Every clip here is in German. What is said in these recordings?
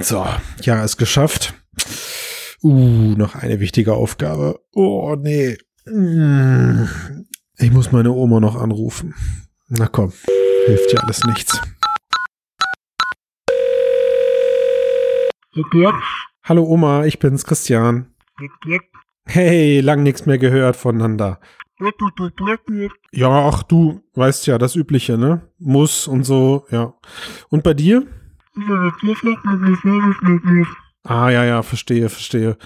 So, ja, ist geschafft. Uh, noch eine wichtige Aufgabe. Oh, nee. Ich muss meine Oma noch anrufen. Na komm, hilft ja alles nichts. Hallo Oma, ich bin's, Christian. Hey, lang nichts mehr gehört voneinander. Ja, ach du weißt ja, das Übliche, ne? Muss und so, ja. Und bei dir? Ah, ja, ja, verstehe, verstehe.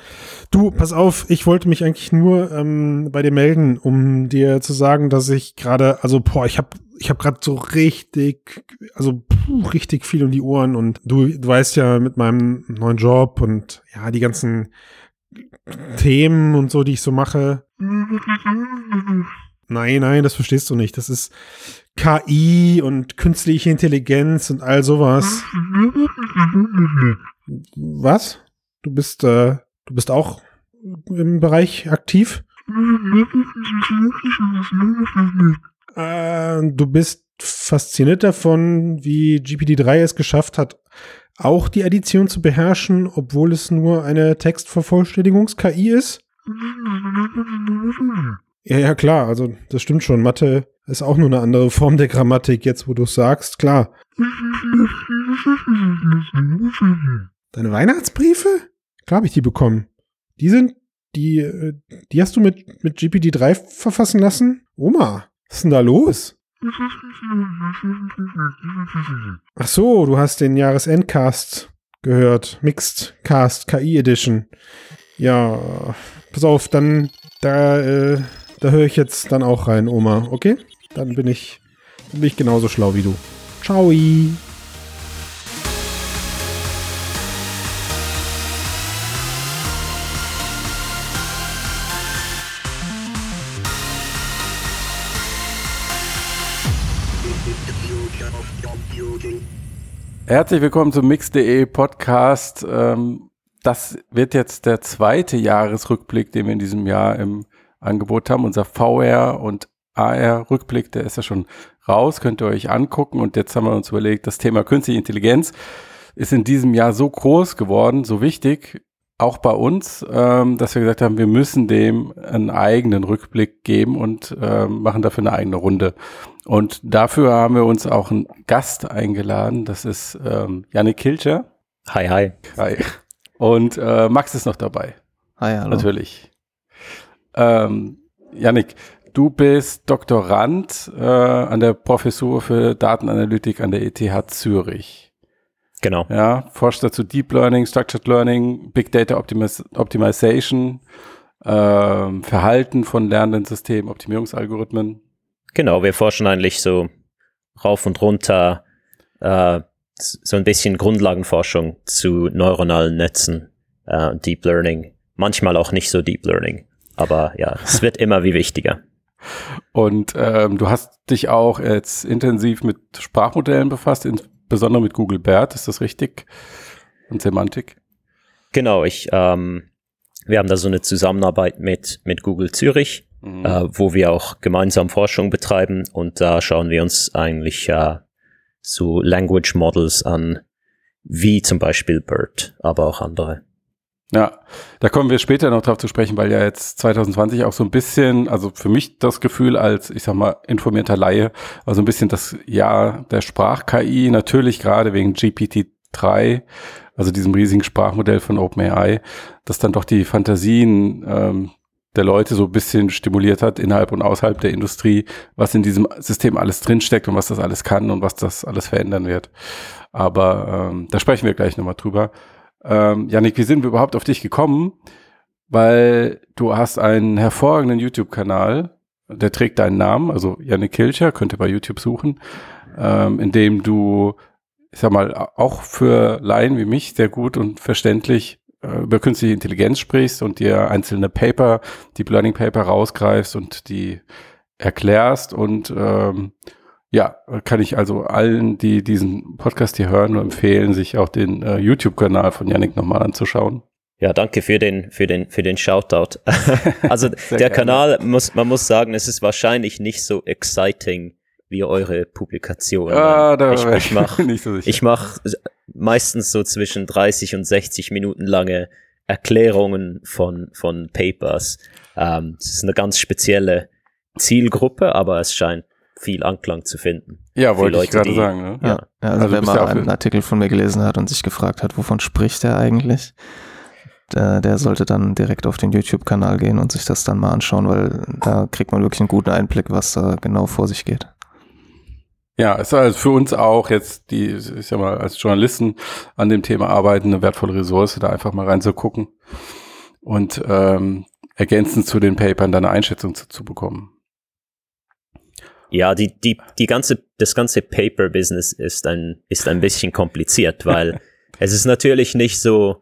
Du, pass auf, ich wollte mich eigentlich nur ähm, bei dir melden, um dir zu sagen, dass ich gerade, also, boah, ich habe ich hab gerade so richtig, also puh, richtig viel um die Ohren und du, du weißt ja mit meinem neuen Job und ja, die ganzen Themen und so, die ich so mache. Nein, nein, das verstehst du nicht. Das ist KI und künstliche Intelligenz und all sowas. Was? Du bist, äh, du bist auch im Bereich aktiv? Äh, du bist fasziniert davon, wie GPT-3 es geschafft hat, auch die Addition zu beherrschen, obwohl es nur eine Textvervollständigungs-KI ist? Ja, ja, klar, also das stimmt schon. Mathe ist auch nur eine andere Form der Grammatik, jetzt wo du es sagst, klar. Deine Weihnachtsbriefe? Klar habe ich die bekommen. Die sind, die, äh, die hast du mit, mit GPT-3 verfassen lassen? Oma, was ist denn da los? Ach so, du hast den Jahresendcast gehört. Mixed Cast, KI Edition. Ja, pass auf, dann, da, äh, da höre ich jetzt dann auch rein, Oma, okay? Dann bin ich, bin ich genauso schlau wie du. Ciao. Herzlich willkommen zum Mix.de Podcast. Ähm, das wird jetzt der zweite Jahresrückblick, den wir in diesem Jahr im Angebot haben. Unser VR und AR-Rückblick, der ist ja schon raus, könnt ihr euch angucken. Und jetzt haben wir uns überlegt, das Thema Künstliche Intelligenz ist in diesem Jahr so groß geworden, so wichtig, auch bei uns, ähm, dass wir gesagt haben, wir müssen dem einen eigenen Rückblick geben und ähm, machen dafür eine eigene Runde. Und dafür haben wir uns auch einen Gast eingeladen. Das ist ähm, Janik Kilcher. Hi, hi. Hi. Und äh, Max ist noch dabei. Hi, hallo. Natürlich. Ähm, Janik, du bist Doktorand äh, an der Professur für Datenanalytik an der ETH Zürich. Genau. Ja, forscht dazu Deep Learning, Structured Learning, Big Data Optimis Optimization, äh, Verhalten von lernenden Systemen, Optimierungsalgorithmen. Genau, wir forschen eigentlich so rauf und runter äh, so ein bisschen Grundlagenforschung zu neuronalen Netzen, äh, Deep Learning. Manchmal auch nicht so Deep Learning. Aber ja, es wird immer wie wichtiger. Und ähm, du hast dich auch jetzt intensiv mit Sprachmodellen befasst, insbesondere mit Google BERT, ist das richtig? Und Semantik? Genau, ich, ähm, wir haben da so eine Zusammenarbeit mit, mit Google Zürich, mhm. äh, wo wir auch gemeinsam Forschung betreiben und da schauen wir uns eigentlich äh, so Language Models an, wie zum Beispiel BERT, aber auch andere. Ja, da kommen wir später noch drauf zu sprechen, weil ja jetzt 2020 auch so ein bisschen, also für mich das Gefühl als, ich sag mal, informierter Laie, war so ein bisschen das Jahr der Sprach-KI, natürlich gerade wegen GPT-3, also diesem riesigen Sprachmodell von OpenAI, das dann doch die Fantasien ähm, der Leute so ein bisschen stimuliert hat, innerhalb und außerhalb der Industrie, was in diesem System alles drinsteckt und was das alles kann und was das alles verändern wird. Aber ähm, da sprechen wir gleich nochmal drüber. Ähm, Janik, wie sind wir überhaupt auf dich gekommen? Weil du hast einen hervorragenden YouTube-Kanal, der trägt deinen Namen, also Janik Kilcher, könnt ihr bei YouTube suchen, ähm, in dem du, ich sag mal, auch für Laien wie mich sehr gut und verständlich äh, über künstliche Intelligenz sprichst und dir einzelne Paper, Deep Learning Paper rausgreifst und die erklärst und ähm, ja, kann ich also allen, die diesen Podcast hier hören, nur empfehlen, sich auch den äh, YouTube-Kanal von Yannick nochmal anzuschauen. Ja, danke für den, für den, für den Shoutout. also der gerne. Kanal, muss, man muss sagen, es ist wahrscheinlich nicht so exciting wie eure Publikation. Ah, da ich, ich mache so ich mach meistens so zwischen 30 und 60 Minuten lange Erklärungen von, von Papers. Ähm, es ist eine ganz spezielle Zielgruppe, aber es scheint viel Anklang zu finden. Ja, wollte ich gerade sagen. Ne? Ja. ja also, also wenn man einen Artikel von mir gelesen hat und sich gefragt hat, wovon spricht er eigentlich, der, der sollte dann direkt auf den YouTube-Kanal gehen und sich das dann mal anschauen, weil da kriegt man wirklich einen guten Einblick, was da genau vor sich geht. Ja, es ist also für uns auch jetzt, die, ich sag mal, als Journalisten an dem Thema arbeiten, eine wertvolle Ressource, da einfach mal reinzugucken und ähm, ergänzend zu den Papern dann eine Einschätzung zu, zu bekommen. Ja, die, die, die ganze, das ganze Paper-Business ist ein, ist ein bisschen kompliziert, weil es ist natürlich nicht so,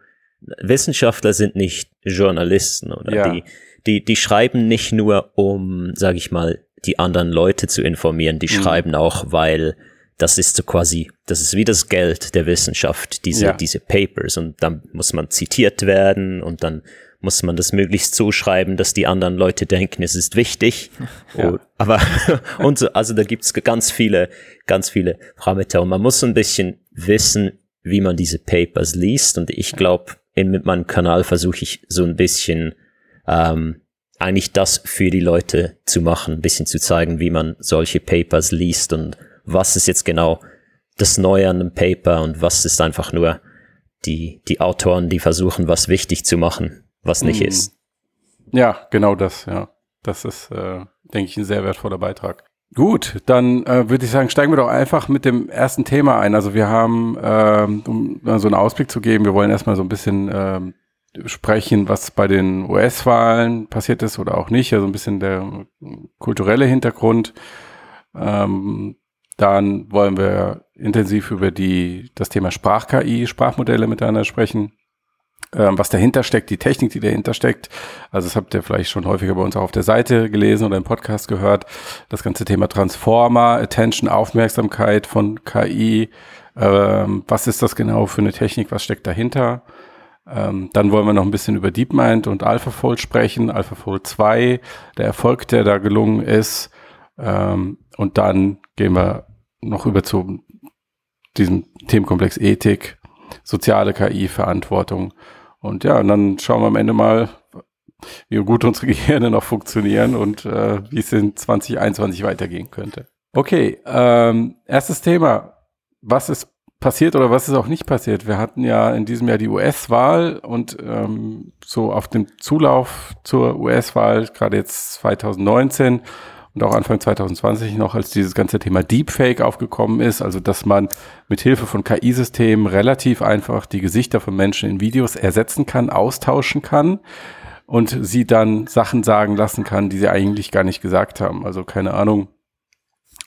Wissenschaftler sind nicht Journalisten oder ja. die, die, die schreiben nicht nur, um, sag ich mal, die anderen Leute zu informieren, die mhm. schreiben auch, weil das ist so quasi, das ist wie das Geld der Wissenschaft, diese, ja. diese Papers und dann muss man zitiert werden und dann muss man das möglichst so schreiben, dass die anderen Leute denken, es ist wichtig. Ja. Oh, aber und so, also da gibt's ganz viele, ganz viele Parameter und man muss so ein bisschen wissen, wie man diese Papers liest. Und ich glaube, mit meinem Kanal versuche ich so ein bisschen ähm, eigentlich das für die Leute zu machen, ein bisschen zu zeigen, wie man solche Papers liest und was ist jetzt genau das Neue an einem Paper und was ist einfach nur die, die Autoren, die versuchen, was wichtig zu machen was nicht mhm. ist. Ja, genau das, ja. Das ist, äh, denke ich, ein sehr wertvoller Beitrag. Gut, dann äh, würde ich sagen, steigen wir doch einfach mit dem ersten Thema ein. Also wir haben, ähm, um so einen Ausblick zu geben, wir wollen erstmal so ein bisschen ähm, sprechen, was bei den US-Wahlen passiert ist oder auch nicht. Also ein bisschen der kulturelle Hintergrund. Ähm, dann wollen wir intensiv über die, das Thema Sprach-KI, Sprachmodelle miteinander sprechen ähm, was dahinter steckt, die Technik, die dahinter steckt. Also das habt ihr vielleicht schon häufiger bei uns auch auf der Seite gelesen oder im Podcast gehört. Das ganze Thema Transformer, Attention, Aufmerksamkeit von KI. Ähm, was ist das genau für eine Technik? Was steckt dahinter? Ähm, dann wollen wir noch ein bisschen über DeepMind und AlphaFold sprechen. AlphaFold 2, der Erfolg, der da gelungen ist. Ähm, und dann gehen wir noch über zu diesem Themenkomplex Ethik, soziale KI, Verantwortung und ja, und dann schauen wir am Ende mal, wie gut unsere Gehirne noch funktionieren und äh, wie es in 2021 weitergehen könnte. Okay, ähm, erstes Thema. Was ist passiert oder was ist auch nicht passiert? Wir hatten ja in diesem Jahr die US-Wahl und ähm, so auf dem Zulauf zur US-Wahl, gerade jetzt 2019, und auch Anfang 2020 noch, als dieses ganze Thema Deepfake aufgekommen ist, also dass man mit Hilfe von KI-Systemen relativ einfach die Gesichter von Menschen in Videos ersetzen kann, austauschen kann und sie dann Sachen sagen lassen kann, die sie eigentlich gar nicht gesagt haben. Also keine Ahnung.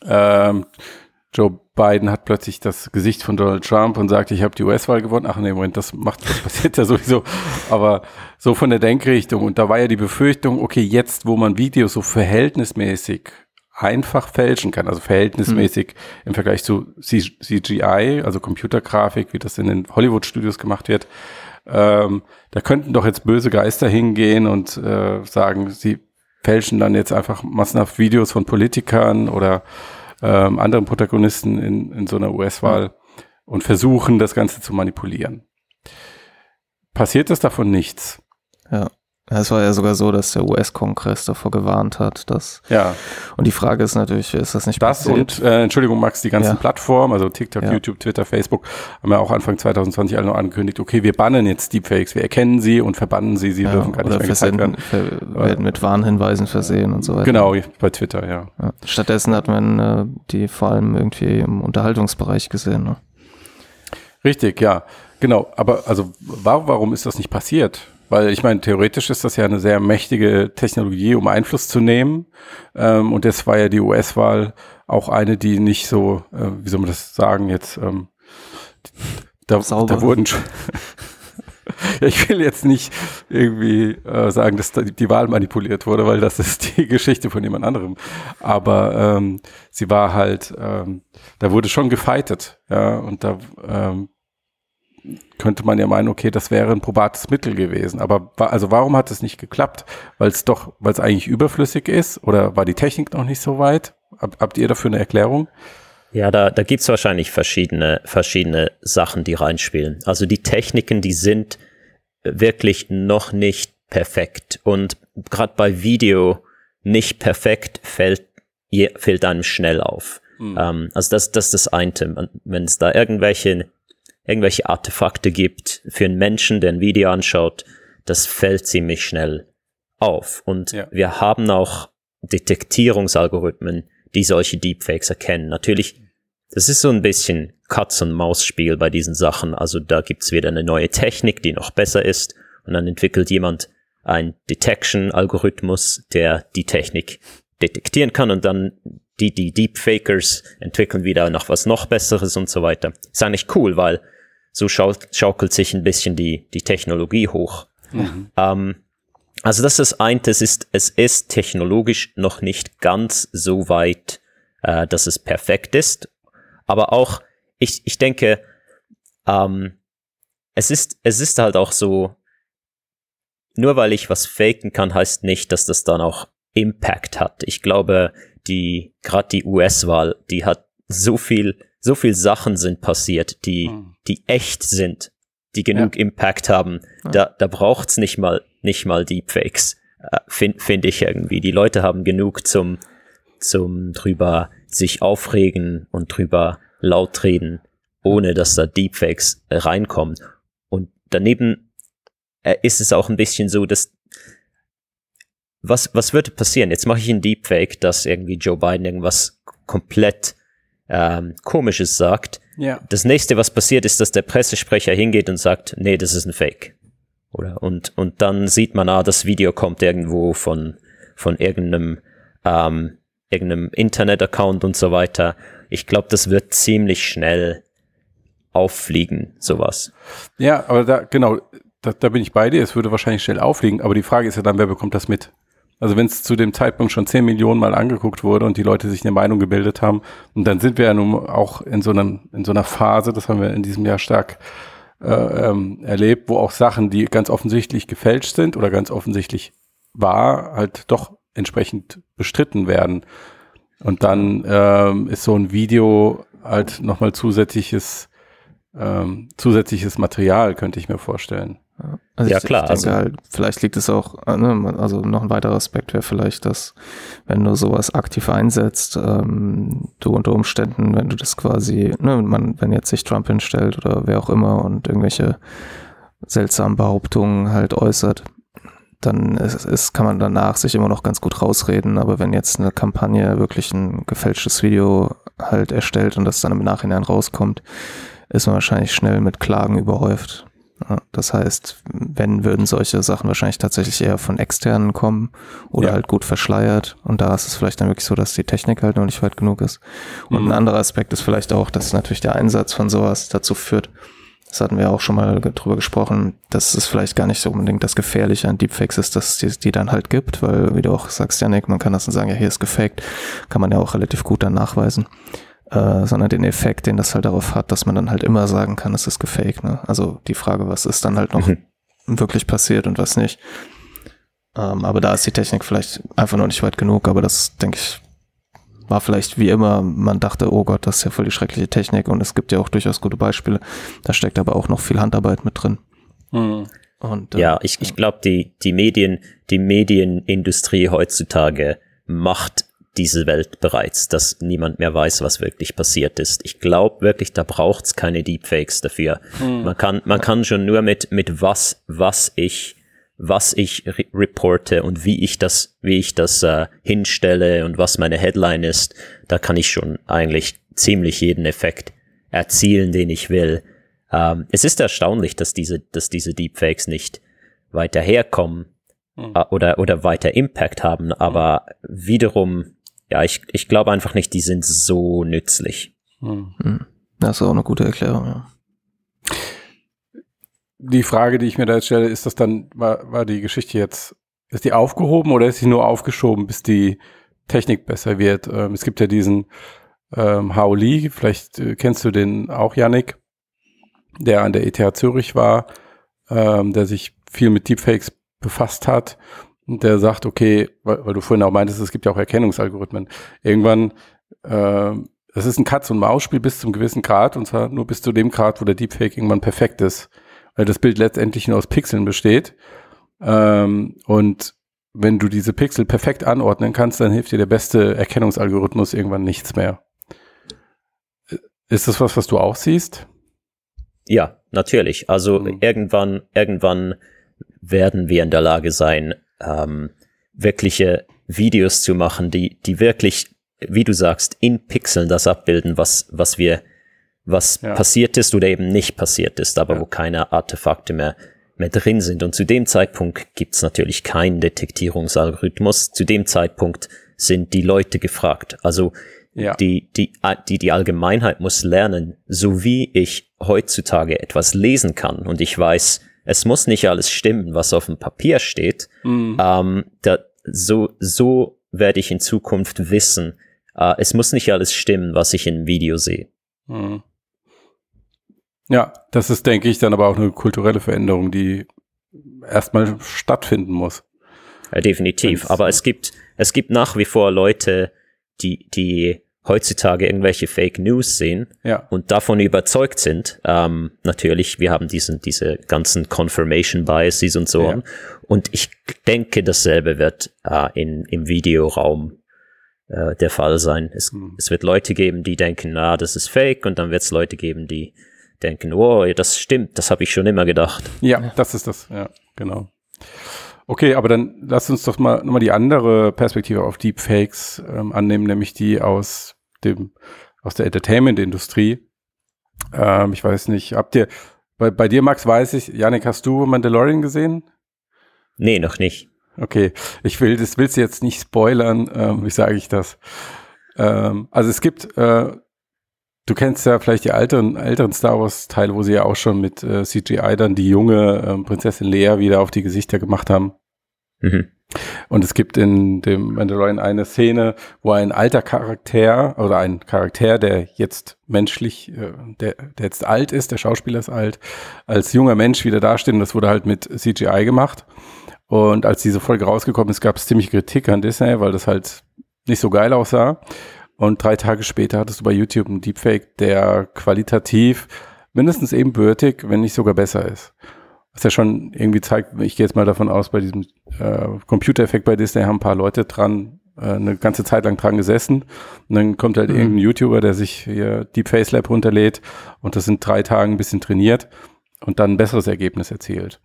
Ähm, Joe Biden hat plötzlich das Gesicht von Donald Trump und sagt, ich habe die US-Wahl gewonnen. Ach nee, Moment, das macht, das passiert ja sowieso. Aber so von der Denkrichtung. Und da war ja die Befürchtung, okay, jetzt, wo man Videos so verhältnismäßig einfach fälschen kann, also verhältnismäßig mhm. im Vergleich zu CGI, also Computergrafik, wie das in den Hollywood-Studios gemacht wird, ähm, da könnten doch jetzt böse Geister hingehen und äh, sagen, sie fälschen dann jetzt einfach massenhaft Videos von Politikern oder ähm, anderen Protagonisten in, in so einer US-Wahl und versuchen, das Ganze zu manipulieren. Passiert ist davon nichts. Ja. Es war ja sogar so, dass der US-Kongress davor gewarnt hat, dass. Ja. Und die Frage ist natürlich, ist das nicht Das passiert? und, äh, Entschuldigung, Max, die ganzen ja. Plattformen, also TikTok, ja. YouTube, Twitter, Facebook, haben ja auch Anfang 2020 alle noch angekündigt, okay, wir bannen jetzt Deepfakes, wir erkennen sie und verbannen sie, sie ja, dürfen gar nicht mehr gezeigt werden. werden mit Warnhinweisen versehen und so weiter. Genau, bei Twitter, ja. ja. Stattdessen hat man äh, die vor allem irgendwie im Unterhaltungsbereich gesehen. Ne? Richtig, ja. Genau, aber also warum, warum ist das nicht passiert? Weil ich meine, theoretisch ist das ja eine sehr mächtige Technologie, um Einfluss zu nehmen. Ähm, und das war ja die US-Wahl auch eine, die nicht so, äh, wie soll man das sagen, jetzt ähm, da, da wurden schon ich will jetzt nicht irgendwie äh, sagen, dass da die Wahl manipuliert wurde, weil das ist die Geschichte von jemand anderem. Aber ähm, sie war halt, ähm, da wurde schon gefeitet, ja, und da ähm, könnte man ja meinen, okay, das wäre ein probates Mittel gewesen. Aber also warum hat es nicht geklappt? Weil es doch, weil es eigentlich überflüssig ist oder war die Technik noch nicht so weit? Hab, habt ihr dafür eine Erklärung? Ja, da, da gibt's wahrscheinlich verschiedene, verschiedene Sachen, die reinspielen. Also die Techniken, die sind wirklich noch nicht perfekt. Und gerade bei Video nicht perfekt fällt, fällt einem schnell auf. Mhm. Also das, das ist das eine. Wenn es da irgendwelche, irgendwelche Artefakte gibt für einen Menschen, der ein Video anschaut, das fällt ziemlich schnell auf. Und ja. wir haben auch Detektierungsalgorithmen, die solche Deepfakes erkennen. Natürlich, das ist so ein bisschen Katz-und-Maus-Spiel bei diesen Sachen. Also da gibt's wieder eine neue Technik, die noch besser ist. Und dann entwickelt jemand ein Detection-Algorithmus, der die Technik detektieren kann und dann die, die Deepfakers entwickeln wieder noch was noch Besseres und so weiter. Ist eigentlich cool, weil so schaukelt sich ein bisschen die, die Technologie hoch. Mhm. Ähm, also das ist ein, das ist, es ist technologisch noch nicht ganz so weit, äh, dass es perfekt ist. Aber auch, ich, ich denke, ähm, es ist, es ist halt auch so, nur weil ich was faken kann, heißt nicht, dass das dann auch Impact hat. Ich glaube, die, gerade die US-Wahl, die hat so viel, so viel Sachen sind passiert, die, hm. Die echt sind, die genug ja. Impact haben. Ja. Da, da braucht's nicht mal, nicht mal Deepfakes, äh, finde find ich irgendwie. Die Leute haben genug zum, zum drüber sich aufregen und drüber laut reden, ohne dass da Deepfakes reinkommen. Und daneben äh, ist es auch ein bisschen so, dass was, was würde passieren? Jetzt mache ich ein Deepfake, dass irgendwie Joe Biden irgendwas komplett ähm, Komisches sagt. Ja. Das nächste, was passiert, ist, dass der Pressesprecher hingeht und sagt, nee, das ist ein Fake. Oder und, und dann sieht man, ah, das Video kommt irgendwo von, von irgendeinem, ähm, irgendeinem Internet-Account und so weiter. Ich glaube, das wird ziemlich schnell auffliegen, sowas. Ja, aber da, genau, da, da bin ich bei dir. Es würde wahrscheinlich schnell auffliegen, aber die Frage ist ja dann, wer bekommt das mit? Also wenn es zu dem Zeitpunkt schon 10 Millionen Mal angeguckt wurde und die Leute sich eine Meinung gebildet haben, und dann sind wir ja nun auch in so, einem, in so einer Phase, das haben wir in diesem Jahr stark äh, ähm, erlebt, wo auch Sachen, die ganz offensichtlich gefälscht sind oder ganz offensichtlich wahr, halt doch entsprechend bestritten werden. Und dann ähm, ist so ein Video halt nochmal zusätzliches, ähm, zusätzliches Material, könnte ich mir vorstellen. Also ja, ich, klar. Ich denke also, halt, vielleicht liegt es auch, äh, ne, also noch ein weiterer Aspekt wäre vielleicht, dass wenn du sowas aktiv einsetzt, ähm, du unter Umständen, wenn du das quasi, ne, man, wenn jetzt sich Trump hinstellt oder wer auch immer und irgendwelche seltsamen Behauptungen halt äußert, dann ist, ist, kann man danach sich immer noch ganz gut rausreden. Aber wenn jetzt eine Kampagne wirklich ein gefälschtes Video halt erstellt und das dann im Nachhinein rauskommt, ist man wahrscheinlich schnell mit Klagen überhäuft. Das heißt, wenn würden solche Sachen wahrscheinlich tatsächlich eher von externen kommen oder ja. halt gut verschleiert. Und da ist es vielleicht dann wirklich so, dass die Technik halt noch nicht weit genug ist. Und mhm. ein anderer Aspekt ist vielleicht auch, dass natürlich der Einsatz von sowas dazu führt, das hatten wir auch schon mal drüber gesprochen, dass es vielleicht gar nicht so unbedingt das Gefährliche an Deepfakes ist, dass es die, die dann halt gibt, weil, wie du auch sagst, Janik, man kann das dann sagen, ja, hier ist gefaked, kann man ja auch relativ gut dann nachweisen äh, sondern den Effekt, den das halt darauf hat, dass man dann halt immer sagen kann, es ist gefaked. Ne? Also die Frage, was ist dann halt noch mhm. wirklich passiert und was nicht. Ähm, aber da ist die Technik vielleicht einfach noch nicht weit genug, aber das, denke ich, war vielleicht wie immer, man dachte, oh Gott, das ist ja voll die schreckliche Technik und es gibt ja auch durchaus gute Beispiele. Da steckt aber auch noch viel Handarbeit mit drin. Mhm. Und, äh, ja, ich, ich glaube, die, die Medien, die Medienindustrie heutzutage macht diese Welt bereits, dass niemand mehr weiß, was wirklich passiert ist. Ich glaube wirklich, da braucht's keine Deepfakes dafür. Mhm. Man kann, man kann schon nur mit, mit was, was ich, was ich re reporte und wie ich das, wie ich das äh, hinstelle und was meine Headline ist, da kann ich schon eigentlich ziemlich jeden Effekt erzielen, den ich will. Ähm, es ist erstaunlich, dass diese, dass diese Deepfakes nicht weiter herkommen mhm. äh, oder, oder weiter Impact haben, aber wiederum ja, ich, ich glaube einfach nicht, die sind so nützlich. Hm. hm. Das ist auch eine gute Erklärung, ja. Die Frage, die ich mir da jetzt stelle, ist das dann, war, war die Geschichte jetzt, ist die aufgehoben oder ist sie nur aufgeschoben, bis die Technik besser wird? Ähm, es gibt ja diesen ähm, Hao Li, vielleicht äh, kennst du den auch, Yannick, der an der ETH Zürich war, ähm, der sich viel mit Deepfakes befasst hat der sagt, okay, weil, weil, du vorhin auch meintest, es gibt ja auch Erkennungsalgorithmen. Irgendwann äh, es ist ein Katz- und Maus-Spiel bis zum gewissen Grad und zwar nur bis zu dem Grad, wo der Deepfake irgendwann perfekt ist. Weil das Bild letztendlich nur aus Pixeln besteht. Ähm, und wenn du diese Pixel perfekt anordnen kannst, dann hilft dir der beste Erkennungsalgorithmus irgendwann nichts mehr. Ist das was, was du auch siehst? Ja, natürlich. Also mhm. irgendwann, irgendwann werden wir in der Lage sein, ähm, wirkliche Videos zu machen, die, die wirklich, wie du sagst, in Pixeln das abbilden, was, was wir, was ja. passiert ist oder eben nicht passiert ist, aber ja. wo keine Artefakte mehr, mehr drin sind. Und zu dem Zeitpunkt gibt's natürlich keinen Detektierungsalgorithmus. Zu dem Zeitpunkt sind die Leute gefragt. Also ja. die, die, die, die Allgemeinheit muss lernen, so wie ich heutzutage etwas lesen kann und ich weiß, es muss nicht alles stimmen, was auf dem Papier steht, mhm. ähm, da, so, so werde ich in Zukunft wissen, äh, es muss nicht alles stimmen, was ich im Video sehe. Mhm. Ja, das ist, denke ich, dann aber auch eine kulturelle Veränderung, die erstmal stattfinden muss. Ja, definitiv. Aber es gibt, es gibt nach wie vor Leute, die, die heutzutage irgendwelche Fake News sehen ja. und davon überzeugt sind. Ähm, natürlich, wir haben diesen, diese ganzen Confirmation Biases und so ja. Und ich denke, dasselbe wird äh, in, im Videoraum äh, der Fall sein. Es, hm. es wird Leute geben, die denken, na, das ist fake, und dann wird es Leute geben, die denken, oh, das stimmt, das habe ich schon immer gedacht. Ja, das ist das, ja, genau. Okay, aber dann lass uns doch mal nochmal die andere Perspektive auf Deepfakes ähm, annehmen, nämlich die aus dem, aus der Entertainment-Industrie. Ähm, ich weiß nicht, habt ihr, bei, bei dir, Max, weiß ich, Janik, hast du Mandalorian gesehen? Nee, noch nicht. Okay, ich will, das willst du jetzt nicht spoilern, ähm, wie sage ich das? Ähm, also es gibt, äh, du kennst ja vielleicht die älteren, älteren Star Wars Teile, wo sie ja auch schon mit äh, CGI dann die junge äh, Prinzessin Leia wieder auf die Gesichter gemacht haben. Mhm. Und es gibt in dem Mandalorian eine Szene, wo ein alter Charakter oder ein Charakter, der jetzt menschlich, äh, der, der jetzt alt ist, der Schauspieler ist alt, als junger Mensch wieder dasteht und das wurde halt mit CGI gemacht. Und als diese Folge rausgekommen ist, gab es ziemlich Kritik an Disney, weil das halt nicht so geil aussah. Und drei Tage später hattest du bei YouTube einen Deepfake, der qualitativ mindestens ebenbürtig, wenn nicht sogar besser ist was ja schon irgendwie zeigt, ich gehe jetzt mal davon aus, bei diesem äh, Computereffekt bei Disney haben ein paar Leute dran äh, eine ganze Zeit lang dran gesessen und dann kommt halt mhm. irgendein YouTuber, der sich hier Deep Face Lab runterlädt und das in drei Tagen ein bisschen trainiert und dann ein besseres Ergebnis erzielt.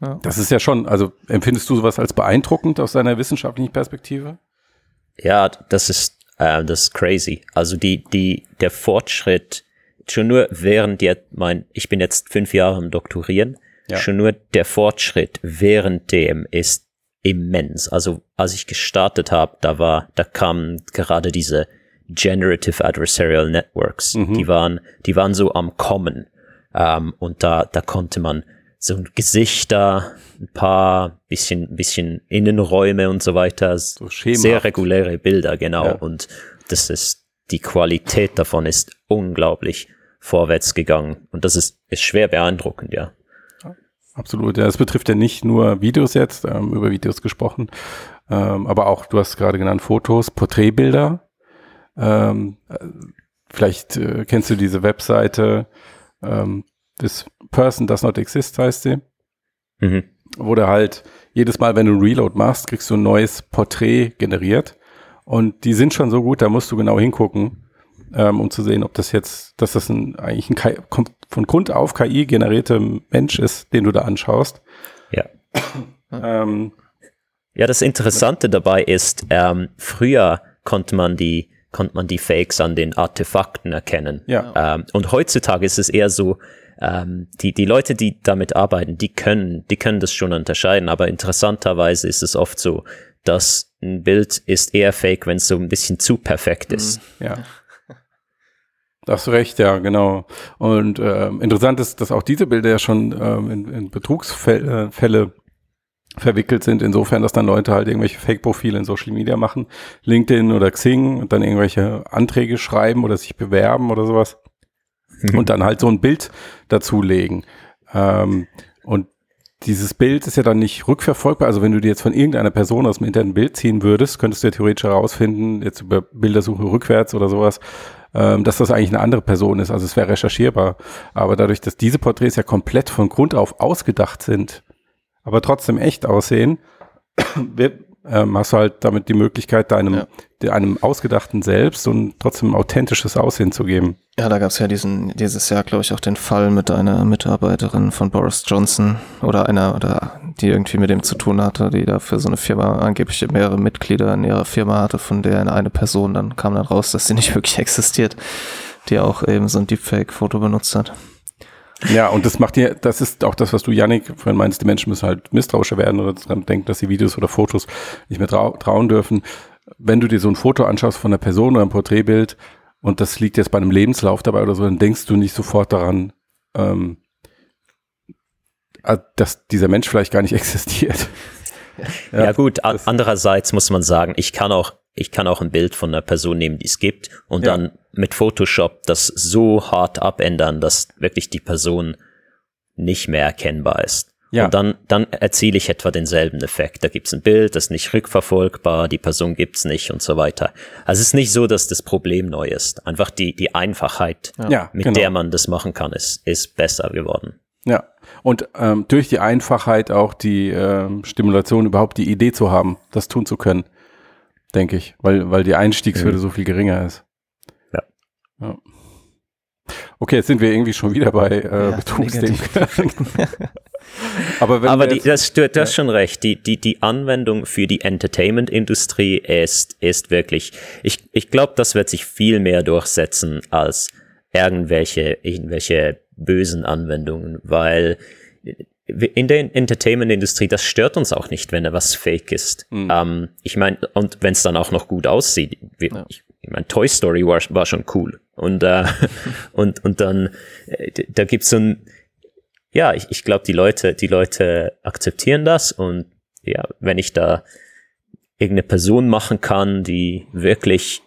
Ja. Das ist ja schon, also empfindest du sowas als beeindruckend aus deiner wissenschaftlichen Perspektive? Ja, das ist, äh, das ist crazy. Also die, die, der Fortschritt, schon nur während jetzt mein, ich bin jetzt fünf Jahre im Doktorieren, ja. Schon nur der Fortschritt während dem ist immens. Also als ich gestartet habe, da war, da kamen gerade diese Generative Adversarial Networks. Mhm. Die waren, die waren so am Kommen. Ähm, und da, da konnte man so Gesichter, ein paar bisschen, bisschen Innenräume und so weiter. So sehr reguläre Bilder, genau. Ja. Und das ist, die Qualität davon ist unglaublich vorwärts gegangen. Und das ist, ist schwer beeindruckend, ja. Absolut, ja. Es betrifft ja nicht nur Videos jetzt, ähm, über Videos gesprochen, ähm, aber auch, du hast gerade genannt, Fotos, Porträtbilder. Ähm, äh, vielleicht äh, kennst du diese Webseite, ähm, This Person Does Not Exist heißt sie. Mhm. Wo du halt jedes Mal, wenn du ein Reload machst, kriegst du ein neues Porträt generiert. Und die sind schon so gut, da musst du genau hingucken ähm, um zu sehen, ob das jetzt, dass das ein, eigentlich ein von Grund auf KI generierte Mensch ist, den du da anschaust. Ja. ähm, ja, das Interessante dabei ist, ähm, früher konnte man die konnte man die Fakes an den Artefakten erkennen. Ja. Ähm, und heutzutage ist es eher so, ähm, die, die Leute, die damit arbeiten, die können, die können das schon unterscheiden, aber interessanterweise ist es oft so, dass ein Bild ist eher fake, wenn es so ein bisschen zu perfekt ist. Ja. Da hast du recht, ja, genau. Und äh, interessant ist, dass auch diese Bilder ja schon ähm, in, in Betrugsfälle äh, verwickelt sind, insofern, dass dann Leute halt irgendwelche Fake-Profile in Social Media machen, LinkedIn oder Xing und dann irgendwelche Anträge schreiben oder sich bewerben oder sowas und dann halt so ein Bild dazulegen. Ähm, und dieses Bild ist ja dann nicht rückverfolgbar. Also wenn du dir jetzt von irgendeiner Person aus dem Internet ein Bild ziehen würdest, könntest du ja theoretisch herausfinden, jetzt über Bildersuche rückwärts oder sowas, ähm, dass das eigentlich eine andere Person ist. Also es wäre recherchierbar. Aber dadurch, dass diese Porträts ja komplett von Grund auf ausgedacht sind, aber trotzdem echt aussehen, ähm, hast du halt damit die Möglichkeit, deinem, ja. einem ausgedachten Selbst und trotzdem authentisches Aussehen zu geben. Ja, da gab es ja diesen, dieses Jahr, glaube ich, auch den Fall mit einer Mitarbeiterin von Boris Johnson oder einer, oder die irgendwie mit dem zu tun hatte, die da für so eine Firma angeblich mehrere Mitglieder in ihrer Firma hatte, von der eine Person dann kam dann raus, dass sie nicht wirklich existiert, die auch eben so ein Deepfake-Foto benutzt hat. Ja, und das macht dir, das ist auch das, was du, Yannick, vorhin meinst, die Menschen müssen halt misstrauischer werden oder dran denken, dass sie Videos oder Fotos nicht mehr trau trauen dürfen. Wenn du dir so ein Foto anschaust von einer Person oder ein Porträtbild und das liegt jetzt bei einem Lebenslauf dabei oder so, dann denkst du nicht sofort daran, ähm, dass dieser Mensch vielleicht gar nicht existiert. ja, ja, gut, andererseits muss man sagen, ich kann auch ich kann auch ein Bild von einer Person nehmen, die es gibt, und ja. dann mit Photoshop das so hart abändern, dass wirklich die Person nicht mehr erkennbar ist. Ja. Und dann, dann erziele ich etwa denselben Effekt. Da gibt's ein Bild, das ist nicht rückverfolgbar, die Person gibt's nicht und so weiter. Also es ist nicht so, dass das Problem neu ist. Einfach die, die Einfachheit, ja, mit genau. der man das machen kann, ist, ist besser geworden. Ja, und ähm, durch die Einfachheit auch die ähm, Stimulation überhaupt die Idee zu haben, das tun zu können denke ich, weil, weil die Einstiegshürde mhm. so viel geringer ist. Ja. ja. Okay, jetzt sind wir irgendwie schon wieder bei äh, ja, Betrugsthemen. Aber, wenn Aber die, das, du, du hast schon recht, die, die, die Anwendung für die Entertainment-Industrie ist, ist wirklich, ich, ich glaube, das wird sich viel mehr durchsetzen als irgendwelche, irgendwelche bösen Anwendungen, weil in der Entertainment-Industrie, das stört uns auch nicht, wenn er was fake ist. Mhm. Ähm, ich meine, und wenn es dann auch noch gut aussieht. Wie, ja. Ich, ich meine, Toy Story war, war schon cool. Und, äh, und, und dann, äh, da gibt's so ein, ja, ich, ich glaube, die Leute, die Leute akzeptieren das und ja, wenn ich da irgendeine Person machen kann, die wirklich